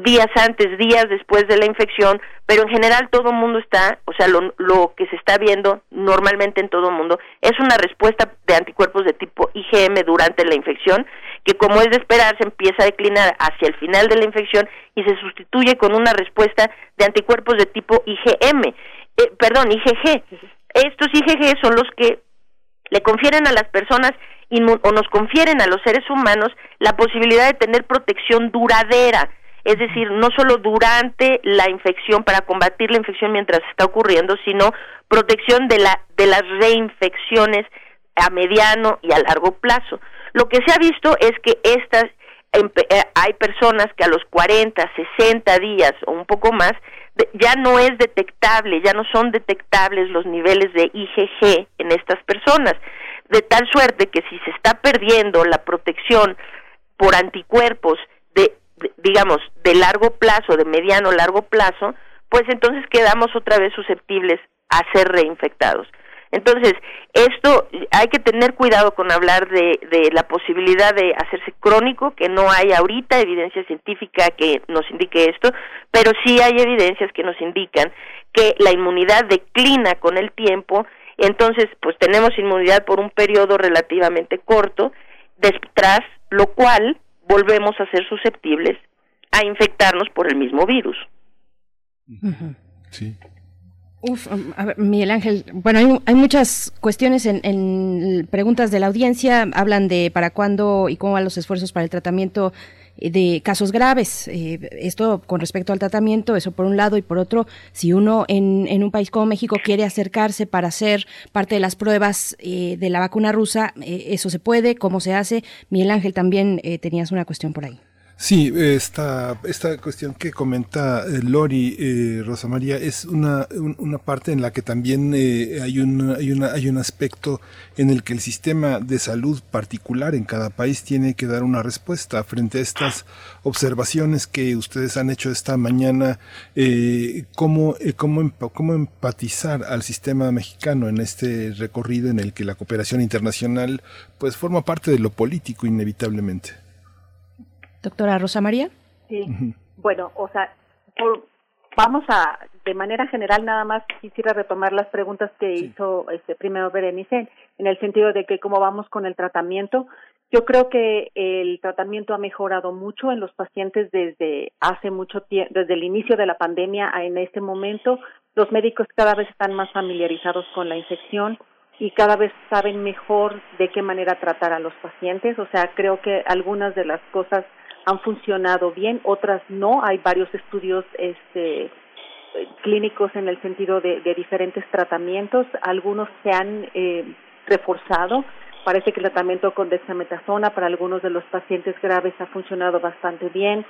días antes, días después de la infección, pero en general todo el mundo está, o sea, lo, lo que se está viendo normalmente en todo el mundo es una respuesta de anticuerpos de tipo IgM durante la infección, que como es de esperar se empieza a declinar hacia el final de la infección y se sustituye con una respuesta de anticuerpos de tipo IgM, eh, perdón, IgG. Estos IgG son los que le confieren a las personas o nos confieren a los seres humanos la posibilidad de tener protección duradera es decir, no solo durante la infección para combatir la infección mientras está ocurriendo, sino protección de la de las reinfecciones a mediano y a largo plazo. Lo que se ha visto es que estas eh, hay personas que a los 40, 60 días o un poco más ya no es detectable, ya no son detectables los niveles de IgG en estas personas, de tal suerte que si se está perdiendo la protección por anticuerpos digamos, de largo plazo, de mediano largo plazo, pues entonces quedamos otra vez susceptibles a ser reinfectados. Entonces, esto hay que tener cuidado con hablar de, de, la posibilidad de hacerse crónico, que no hay ahorita evidencia científica que nos indique esto, pero sí hay evidencias que nos indican que la inmunidad declina con el tiempo, entonces pues tenemos inmunidad por un periodo relativamente corto, tras lo cual volvemos a ser susceptibles a infectarnos por el mismo virus. Sí. Uf, um, a ver, Miguel Ángel, bueno, hay, hay muchas cuestiones en, en, preguntas de la audiencia, hablan de para cuándo y cómo van los esfuerzos para el tratamiento de casos graves. Eh, esto con respecto al tratamiento, eso por un lado, y por otro, si uno en, en un país como México quiere acercarse para hacer parte de las pruebas eh, de la vacuna rusa, eh, eso se puede, cómo se hace. Miguel Ángel, también eh, tenías una cuestión por ahí. Sí, esta, esta cuestión que comenta eh, Lori, eh, Rosa María, es una, un- una parte en la que también eh, hay, un, hay, una, hay un aspecto en el que el sistema de salud particular en cada país tiene que dar una respuesta frente a estas observaciones que ustedes han hecho esta mañana. Eh, ¿cómo, eh, cómo, ¿Cómo empatizar al sistema mexicano en este recorrido en el que la cooperación internacional pues forma parte de lo político inevitablemente? Doctora Rosa María. Sí. Bueno, o sea, por- vamos a, de manera general, nada más quisiera retomar las preguntas que hizo este primero Berenice, en el sentido de que cómo vamos con el tratamiento. Yo creo que el tratamiento ha mejorado mucho en los pacientes desde hace mucho tiempo, desde el inicio de la pandemia a en este momento. Los médicos cada vez están más familiarizados con la infección y cada vez saben mejor de qué manera tratar a los pacientes. O sea, creo que algunas de las cosas han funcionado bien, otras no. Hay varios estudios este, eh, clínicos en el sentido de, diferentes tratamientos. Algunos se han eh, reforzado. Parece que el tratamiento con dexametasona para algunos de los pacientes graves ha funcionado bastante bien.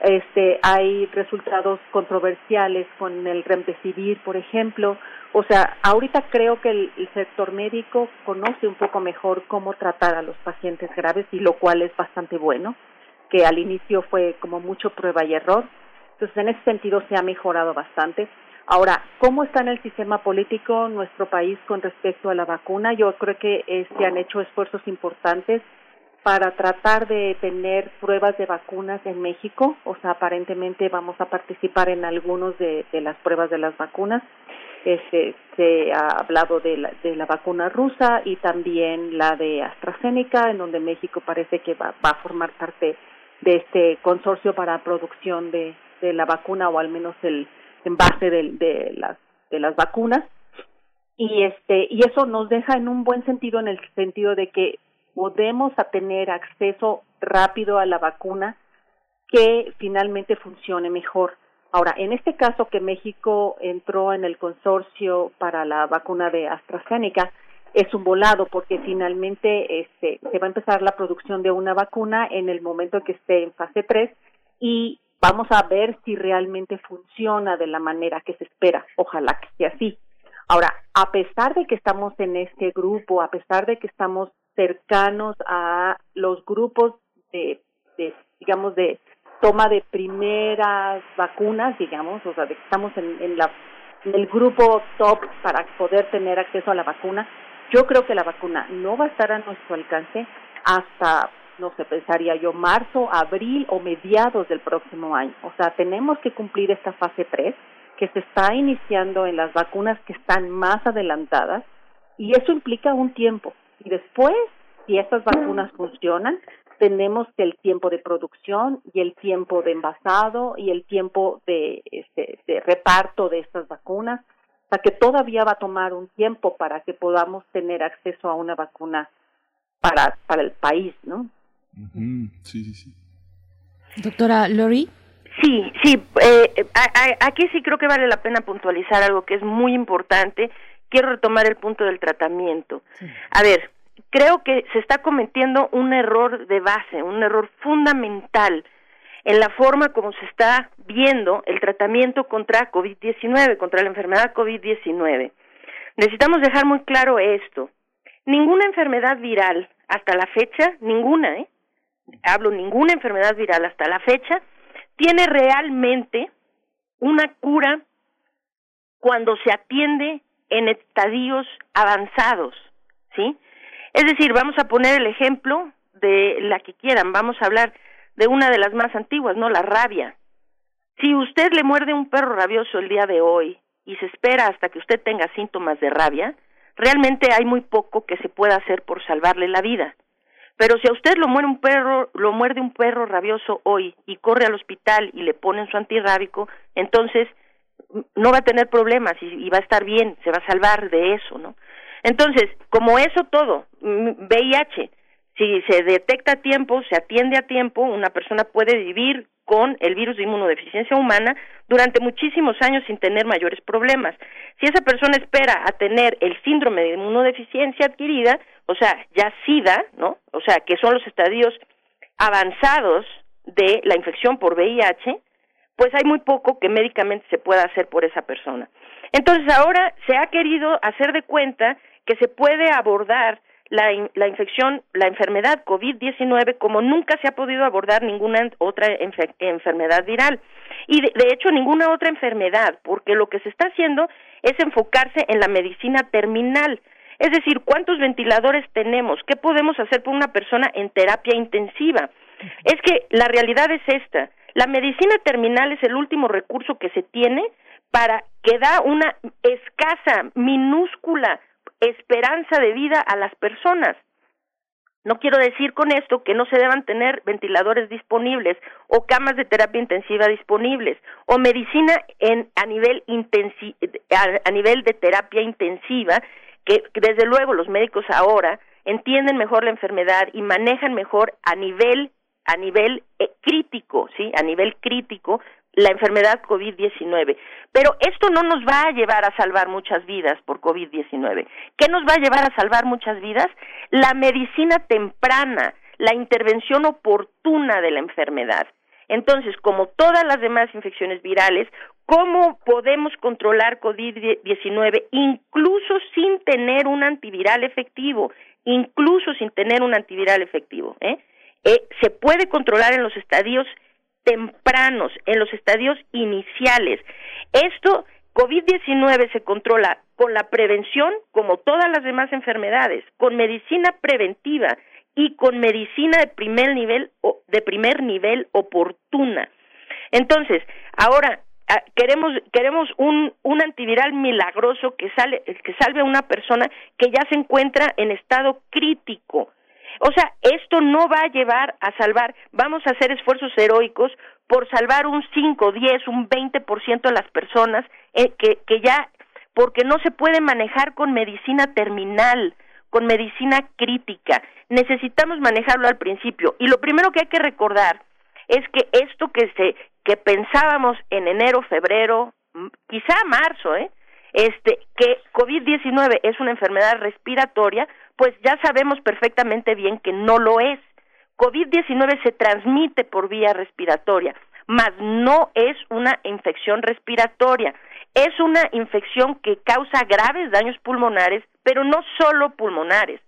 Este, hay resultados controversiales con el remdesivir, por ejemplo. O sea, ahorita creo que el sector médico conoce un poco mejor cómo tratar a los pacientes graves y lo cual es bastante bueno que al inicio fue como mucho prueba y error. Entonces, en ese sentido se ha mejorado bastante. Ahora, ¿cómo está en el sistema político nuestro país con respecto a la vacuna? Yo creo que eh, se han hecho esfuerzos importantes para tratar de tener pruebas de vacunas en México. O sea, aparentemente vamos a participar en algunos de, de las pruebas de las vacunas. Este, se ha hablado de la, de la vacuna rusa y también la de AstraZeneca, en donde México parece que va, va a formar parte de este consorcio para producción de, de la vacuna o al menos el envase de, de las de las vacunas y este y eso nos deja en un buen sentido en el sentido de que podemos tener acceso rápido a la vacuna que finalmente funcione mejor. Ahora, en este caso que México entró en el consorcio para la vacuna de AstraZeneca, es un volado porque finalmente este, se va a empezar la producción de una vacuna en el momento que esté en fase 3 y vamos a ver si realmente funciona de la manera que se espera. Ojalá que sea así. Ahora, a pesar de que estamos en este grupo, a pesar de que estamos cercanos a los grupos de, de digamos, de toma de primeras vacunas, digamos, o sea, de que estamos en, en, la, en el grupo top para poder tener acceso a la vacuna, yo creo que la vacuna no va a estar a nuestro alcance hasta, no sé, pensaría yo, marzo, abril o mediados del próximo año. O sea, tenemos que cumplir esta fase 3 que se está iniciando en las vacunas que están más adelantadas y eso implica un tiempo. Y después, si estas vacunas funcionan, tenemos el tiempo de producción y el tiempo de envasado y el tiempo de, este, de reparto de estas vacunas. O sea que todavía va a tomar un tiempo para que podamos tener acceso a una vacuna para, para el país, ¿no? Sí, sí, sí. Doctora Lori. Sí, sí, eh, a- a- aquí sí creo que vale la pena puntualizar algo que es muy importante. Quiero retomar el punto del tratamiento. A ver, creo que se está cometiendo un error de base, un error fundamental en la forma como se está viendo el tratamiento contra COVID-19, contra la enfermedad COVID-19. Necesitamos dejar muy claro esto. Ninguna enfermedad viral hasta la fecha, ninguna, ¿eh? Hablo ninguna enfermedad viral hasta la fecha, tiene realmente una cura cuando se atiende en estadios avanzados, ¿sí? Es decir, vamos a poner el ejemplo de la que quieran, vamos a hablar de una de las más antiguas, ¿no? La rabia. Si usted le muerde un perro rabioso el día de hoy y se espera hasta que usted tenga síntomas de rabia, realmente hay muy poco que se pueda hacer por salvarle la vida. Pero si a usted lo muerde un perro, lo muerde un perro rabioso hoy y corre al hospital y le ponen su antirrábico, entonces no va a tener problemas y, y, va a estar bien, se va a salvar de eso, ¿no? Entonces, como eso todo, VIH, si se detecta a tiempo, se atiende a tiempo, una persona puede vivir con el virus de inmunodeficiencia humana durante muchísimos años sin tener mayores problemas. Si esa persona espera a tener el síndrome de inmunodeficiencia adquirida, o sea, ya SIDA, ¿no? O sea, que son los estadios avanzados de la infección por VIH, pues hay muy poco que médicamente se pueda hacer por esa persona. Entonces ahora se ha querido hacer de cuenta que se puede abordar la, la infección, la enfermedad COVID-19 como nunca se ha podido abordar ninguna otra enfermedad viral. Y de, de hecho ninguna otra enfermedad, porque lo que se está haciendo es enfocarse en la medicina terminal. Es decir, ¿cuántos ventiladores tenemos? ¿Qué podemos hacer por una persona en terapia intensiva? Es que la realidad es esta. La medicina terminal es el último recurso que se tiene para que da una escasa, minúscula esperanza de vida a las personas. No quiero decir con esto que no se deban tener ventiladores disponibles o camas de terapia intensiva disponibles o medicina en a nivel intensi a, a nivel de terapia intensiva que desde luego los médicos ahora entienden mejor la enfermedad y manejan mejor a nivel a nivel eh, crítico, ¿sí? A nivel crítico la enfermedad COVID-19. Pero esto no nos va a llevar a salvar muchas vidas por COVID-19. ¿Qué nos va a llevar a salvar muchas vidas? La medicina temprana, la intervención oportuna de la enfermedad. Entonces, como todas las demás infecciones virales, ¿cómo podemos controlar COVID-19 incluso sin tener un antiviral efectivo? Incluso sin tener un antiviral efectivo. ¿eh? Eh, se puede controlar en los estadios tempranos, en los estadios iniciales. Esto, COVID-19 se controla con la prevención, como todas las demás enfermedades, con medicina preventiva y con medicina de primer nivel, de primer nivel oportuna. Entonces, ahora ah, queremos queremos un, un antiviral milagroso que sale que salve a una persona que ya se encuentra en estado crítico o sea, esto no va a llevar a salvar, vamos a hacer esfuerzos heroicos por salvar un 5, 10, un 20% de las personas eh, que, que ya, porque no se puede manejar con medicina terminal, con medicina crítica. Necesitamos manejarlo al principio. Y lo primero que hay que recordar es que esto que se, que pensábamos en enero, febrero, quizá marzo, ¿eh? Este, que COVID-19 es una enfermedad respiratoria, pues ya sabemos perfectamente bien que no lo es. COVID-19 se transmite por vía respiratoria, mas no es una infección respiratoria. Es una infección que causa graves daños pulmonares, pero no solo pulmonares.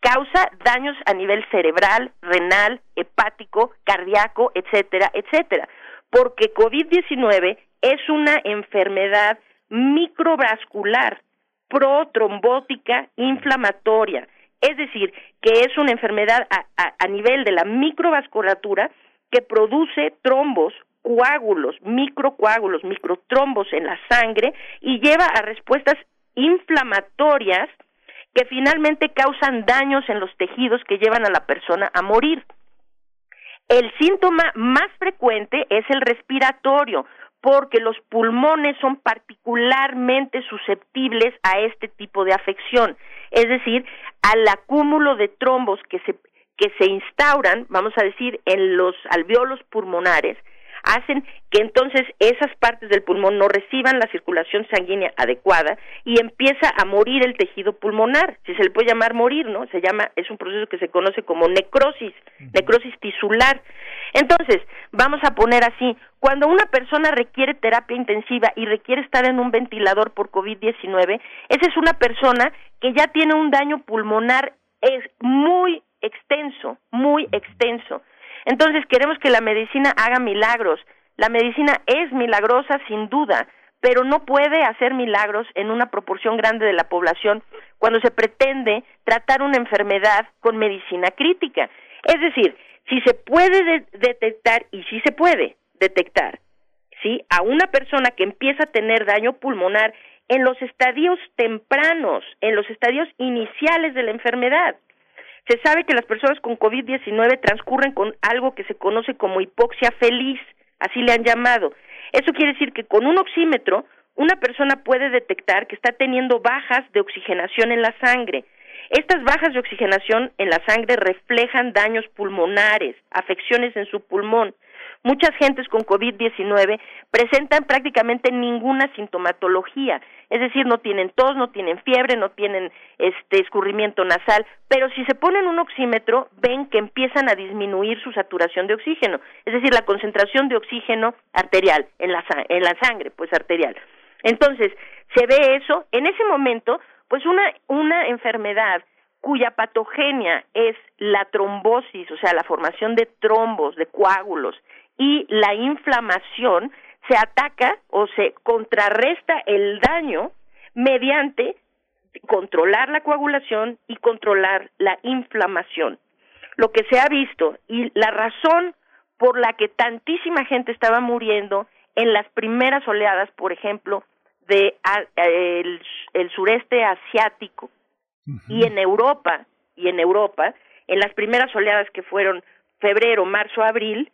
Causa daños a nivel cerebral, renal, hepático, cardíaco, etcétera, etcétera. Porque COVID-19 es una enfermedad microvascular, protrombótica, inflamatoria es decir, que es una enfermedad a, nivel de la microvasculatura que produce trombos, coágulos, microcoágulos, microtrombos en la sangre y lleva a respuestas inflamatorias que finalmente causan daños en los tejidos que llevan a la persona a morir. El síntoma más frecuente es el respiratorio, porque los pulmones son particularmente susceptibles a este tipo de afección, es decir, al acúmulo de trombos que se que se instauran, vamos a decir, en los alveolos pulmonares, hacen que entonces esas partes del pulmón no reciban la circulación sanguínea adecuada y empieza a morir el tejido pulmonar, si se le puede llamar morir, ¿no? Se llama es un proceso que se conoce como necrosis, necrosis tisular. Entonces, vamos a poner así, cuando una persona requiere terapia intensiva y requiere estar en un ventilador por COVID-19, esa es una persona que ya tiene un daño pulmonar es muy extenso, muy extenso. Entonces queremos que la medicina haga milagros. La medicina es milagrosa sin duda, pero no puede hacer milagros en una proporción grande de la población cuando se pretende tratar una enfermedad con medicina crítica. Es decir, si se puede detectar, y si se puede detectar, ¿sí? A una persona que empieza a tener daño pulmonar en los estadios tempranos, en los estadios iniciales de la enfermedad. Se sabe que las personas con COVID-19 transcurren con algo que se conoce como hipoxia feliz, así le han llamado. Eso quiere decir que con un oxímetro una persona puede detectar que está teniendo bajas de oxigenación en la sangre. Estas bajas de oxigenación en la sangre reflejan daños pulmonares, afecciones en su pulmón. Muchas gentes con COVID-19 presentan prácticamente ninguna sintomatología, es decir, no tienen tos, no tienen fiebre, no tienen este escurrimiento nasal, pero si se ponen un oxímetro ven que empiezan a disminuir su saturación de oxígeno, es decir, la concentración de oxígeno arterial en la, en la sangre, pues arterial. Entonces, se ve eso, en ese momento, pues una, una enfermedad cuya patogenia es la trombosis, o sea, la formación de trombos, de coágulos, y la inflamación, se ataca o se contrarresta el daño mediante controlar la coagulación y controlar la inflamación. Lo que se ha visto y la razón por la que tantísima gente estaba muriendo en las primeras oleadas, por ejemplo, de el, sureste asiático y en Europa y en Europa en las primeras oleadas que fueron febrero, marzo, abril,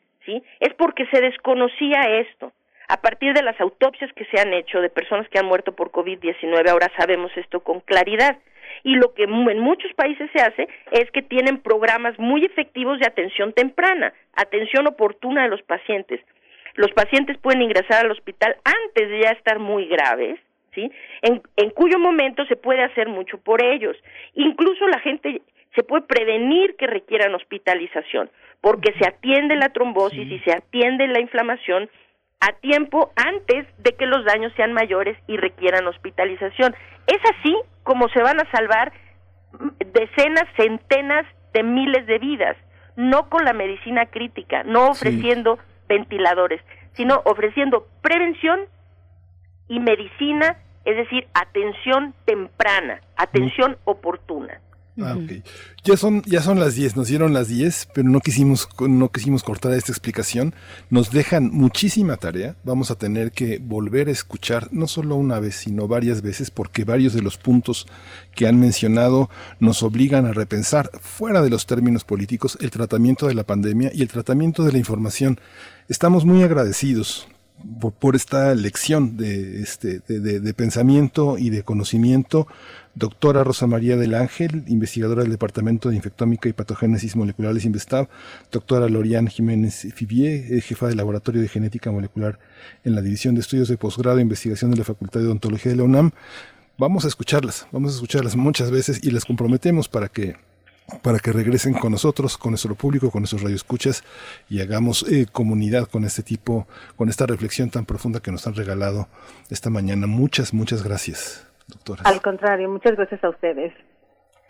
Es porque se desconocía esto. A partir de las autopsias que se han hecho de personas que han muerto por COVID-19, ahora sabemos esto con claridad. Y lo que en muchos países se hace es que tienen programas muy efectivos de atención temprana, atención oportuna de los pacientes. Los pacientes pueden ingresar al hospital antes de ya estar muy graves, ¿sí? En, en cuyo momento se puede hacer mucho por ellos. Incluso la gente se puede prevenir que requieran hospitalización, porque se atiende la trombosis y se atiende la inflamación a tiempo antes de que los daños sean mayores y requieran hospitalización. Es así como se van a salvar decenas, centenas de miles de vidas, no con la medicina crítica, no ofreciendo ventiladores, sino ofreciendo prevención y medicina, es decir, atención temprana, atención oportuna. Ah, Ya son, ya son las 10, nos dieron las 10, pero no quisimos, no quisimos cortar esta explicación. Nos dejan muchísima tarea. Vamos a tener que volver a escuchar, no solo una vez, sino varias veces, porque varios de los puntos que han mencionado nos obligan a repensar, fuera de los términos políticos, el tratamiento de la pandemia y el tratamiento de la información. Estamos muy agradecidos por, esta lección de, este, de, de, pensamiento y de conocimiento. Doctora Rosa María del Ángel, investigadora del Departamento de Infectómica y Patogénesis Moleculares Investav. Doctora Lorian Jiménez Fibier, eh, jefa del Laboratorio de Genética Molecular en la División de Estudios de Posgrado e Investigación de la Facultad de Odontología de la UNAM. Vamos a escucharlas, vamos a escucharlas muchas veces y las comprometemos para que para que regresen con nosotros, con nuestro público, con nuestros radioescuchas y hagamos eh, comunidad con este tipo, con esta reflexión tan profunda que nos han regalado esta mañana. Muchas, muchas gracias, doctora. Al contrario, muchas gracias a ustedes.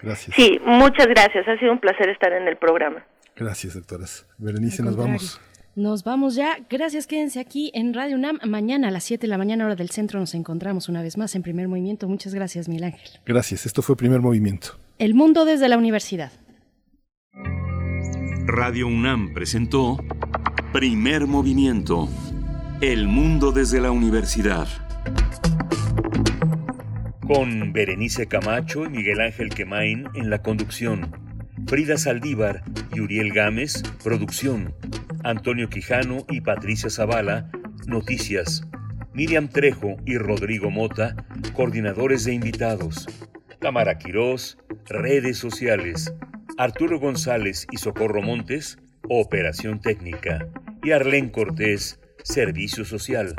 Gracias. Sí, muchas gracias. Ha sido un placer estar en el programa. Gracias, doctoras. Berenice, nos vamos. Nos vamos ya. Gracias, quédense aquí en Radio UNAM. Mañana a las 7 de la mañana, hora del centro, nos encontramos una vez más en Primer Movimiento. Muchas gracias, Miguel Ángel. Gracias. Esto fue Primer Movimiento. El mundo desde la universidad. Radio UNAM presentó Primer Movimiento. El mundo desde la universidad. Con Berenice Camacho y Miguel Ángel Quemain en la conducción. Frida Saldívar y Uriel Gámez, producción. Antonio Quijano y Patricia Zavala, noticias. Miriam Trejo y Rodrigo Mota, coordinadores de invitados. Tamara Quirós, redes sociales. Arturo González y Socorro Montes, operación técnica. Y Arlén Cortés, servicio social.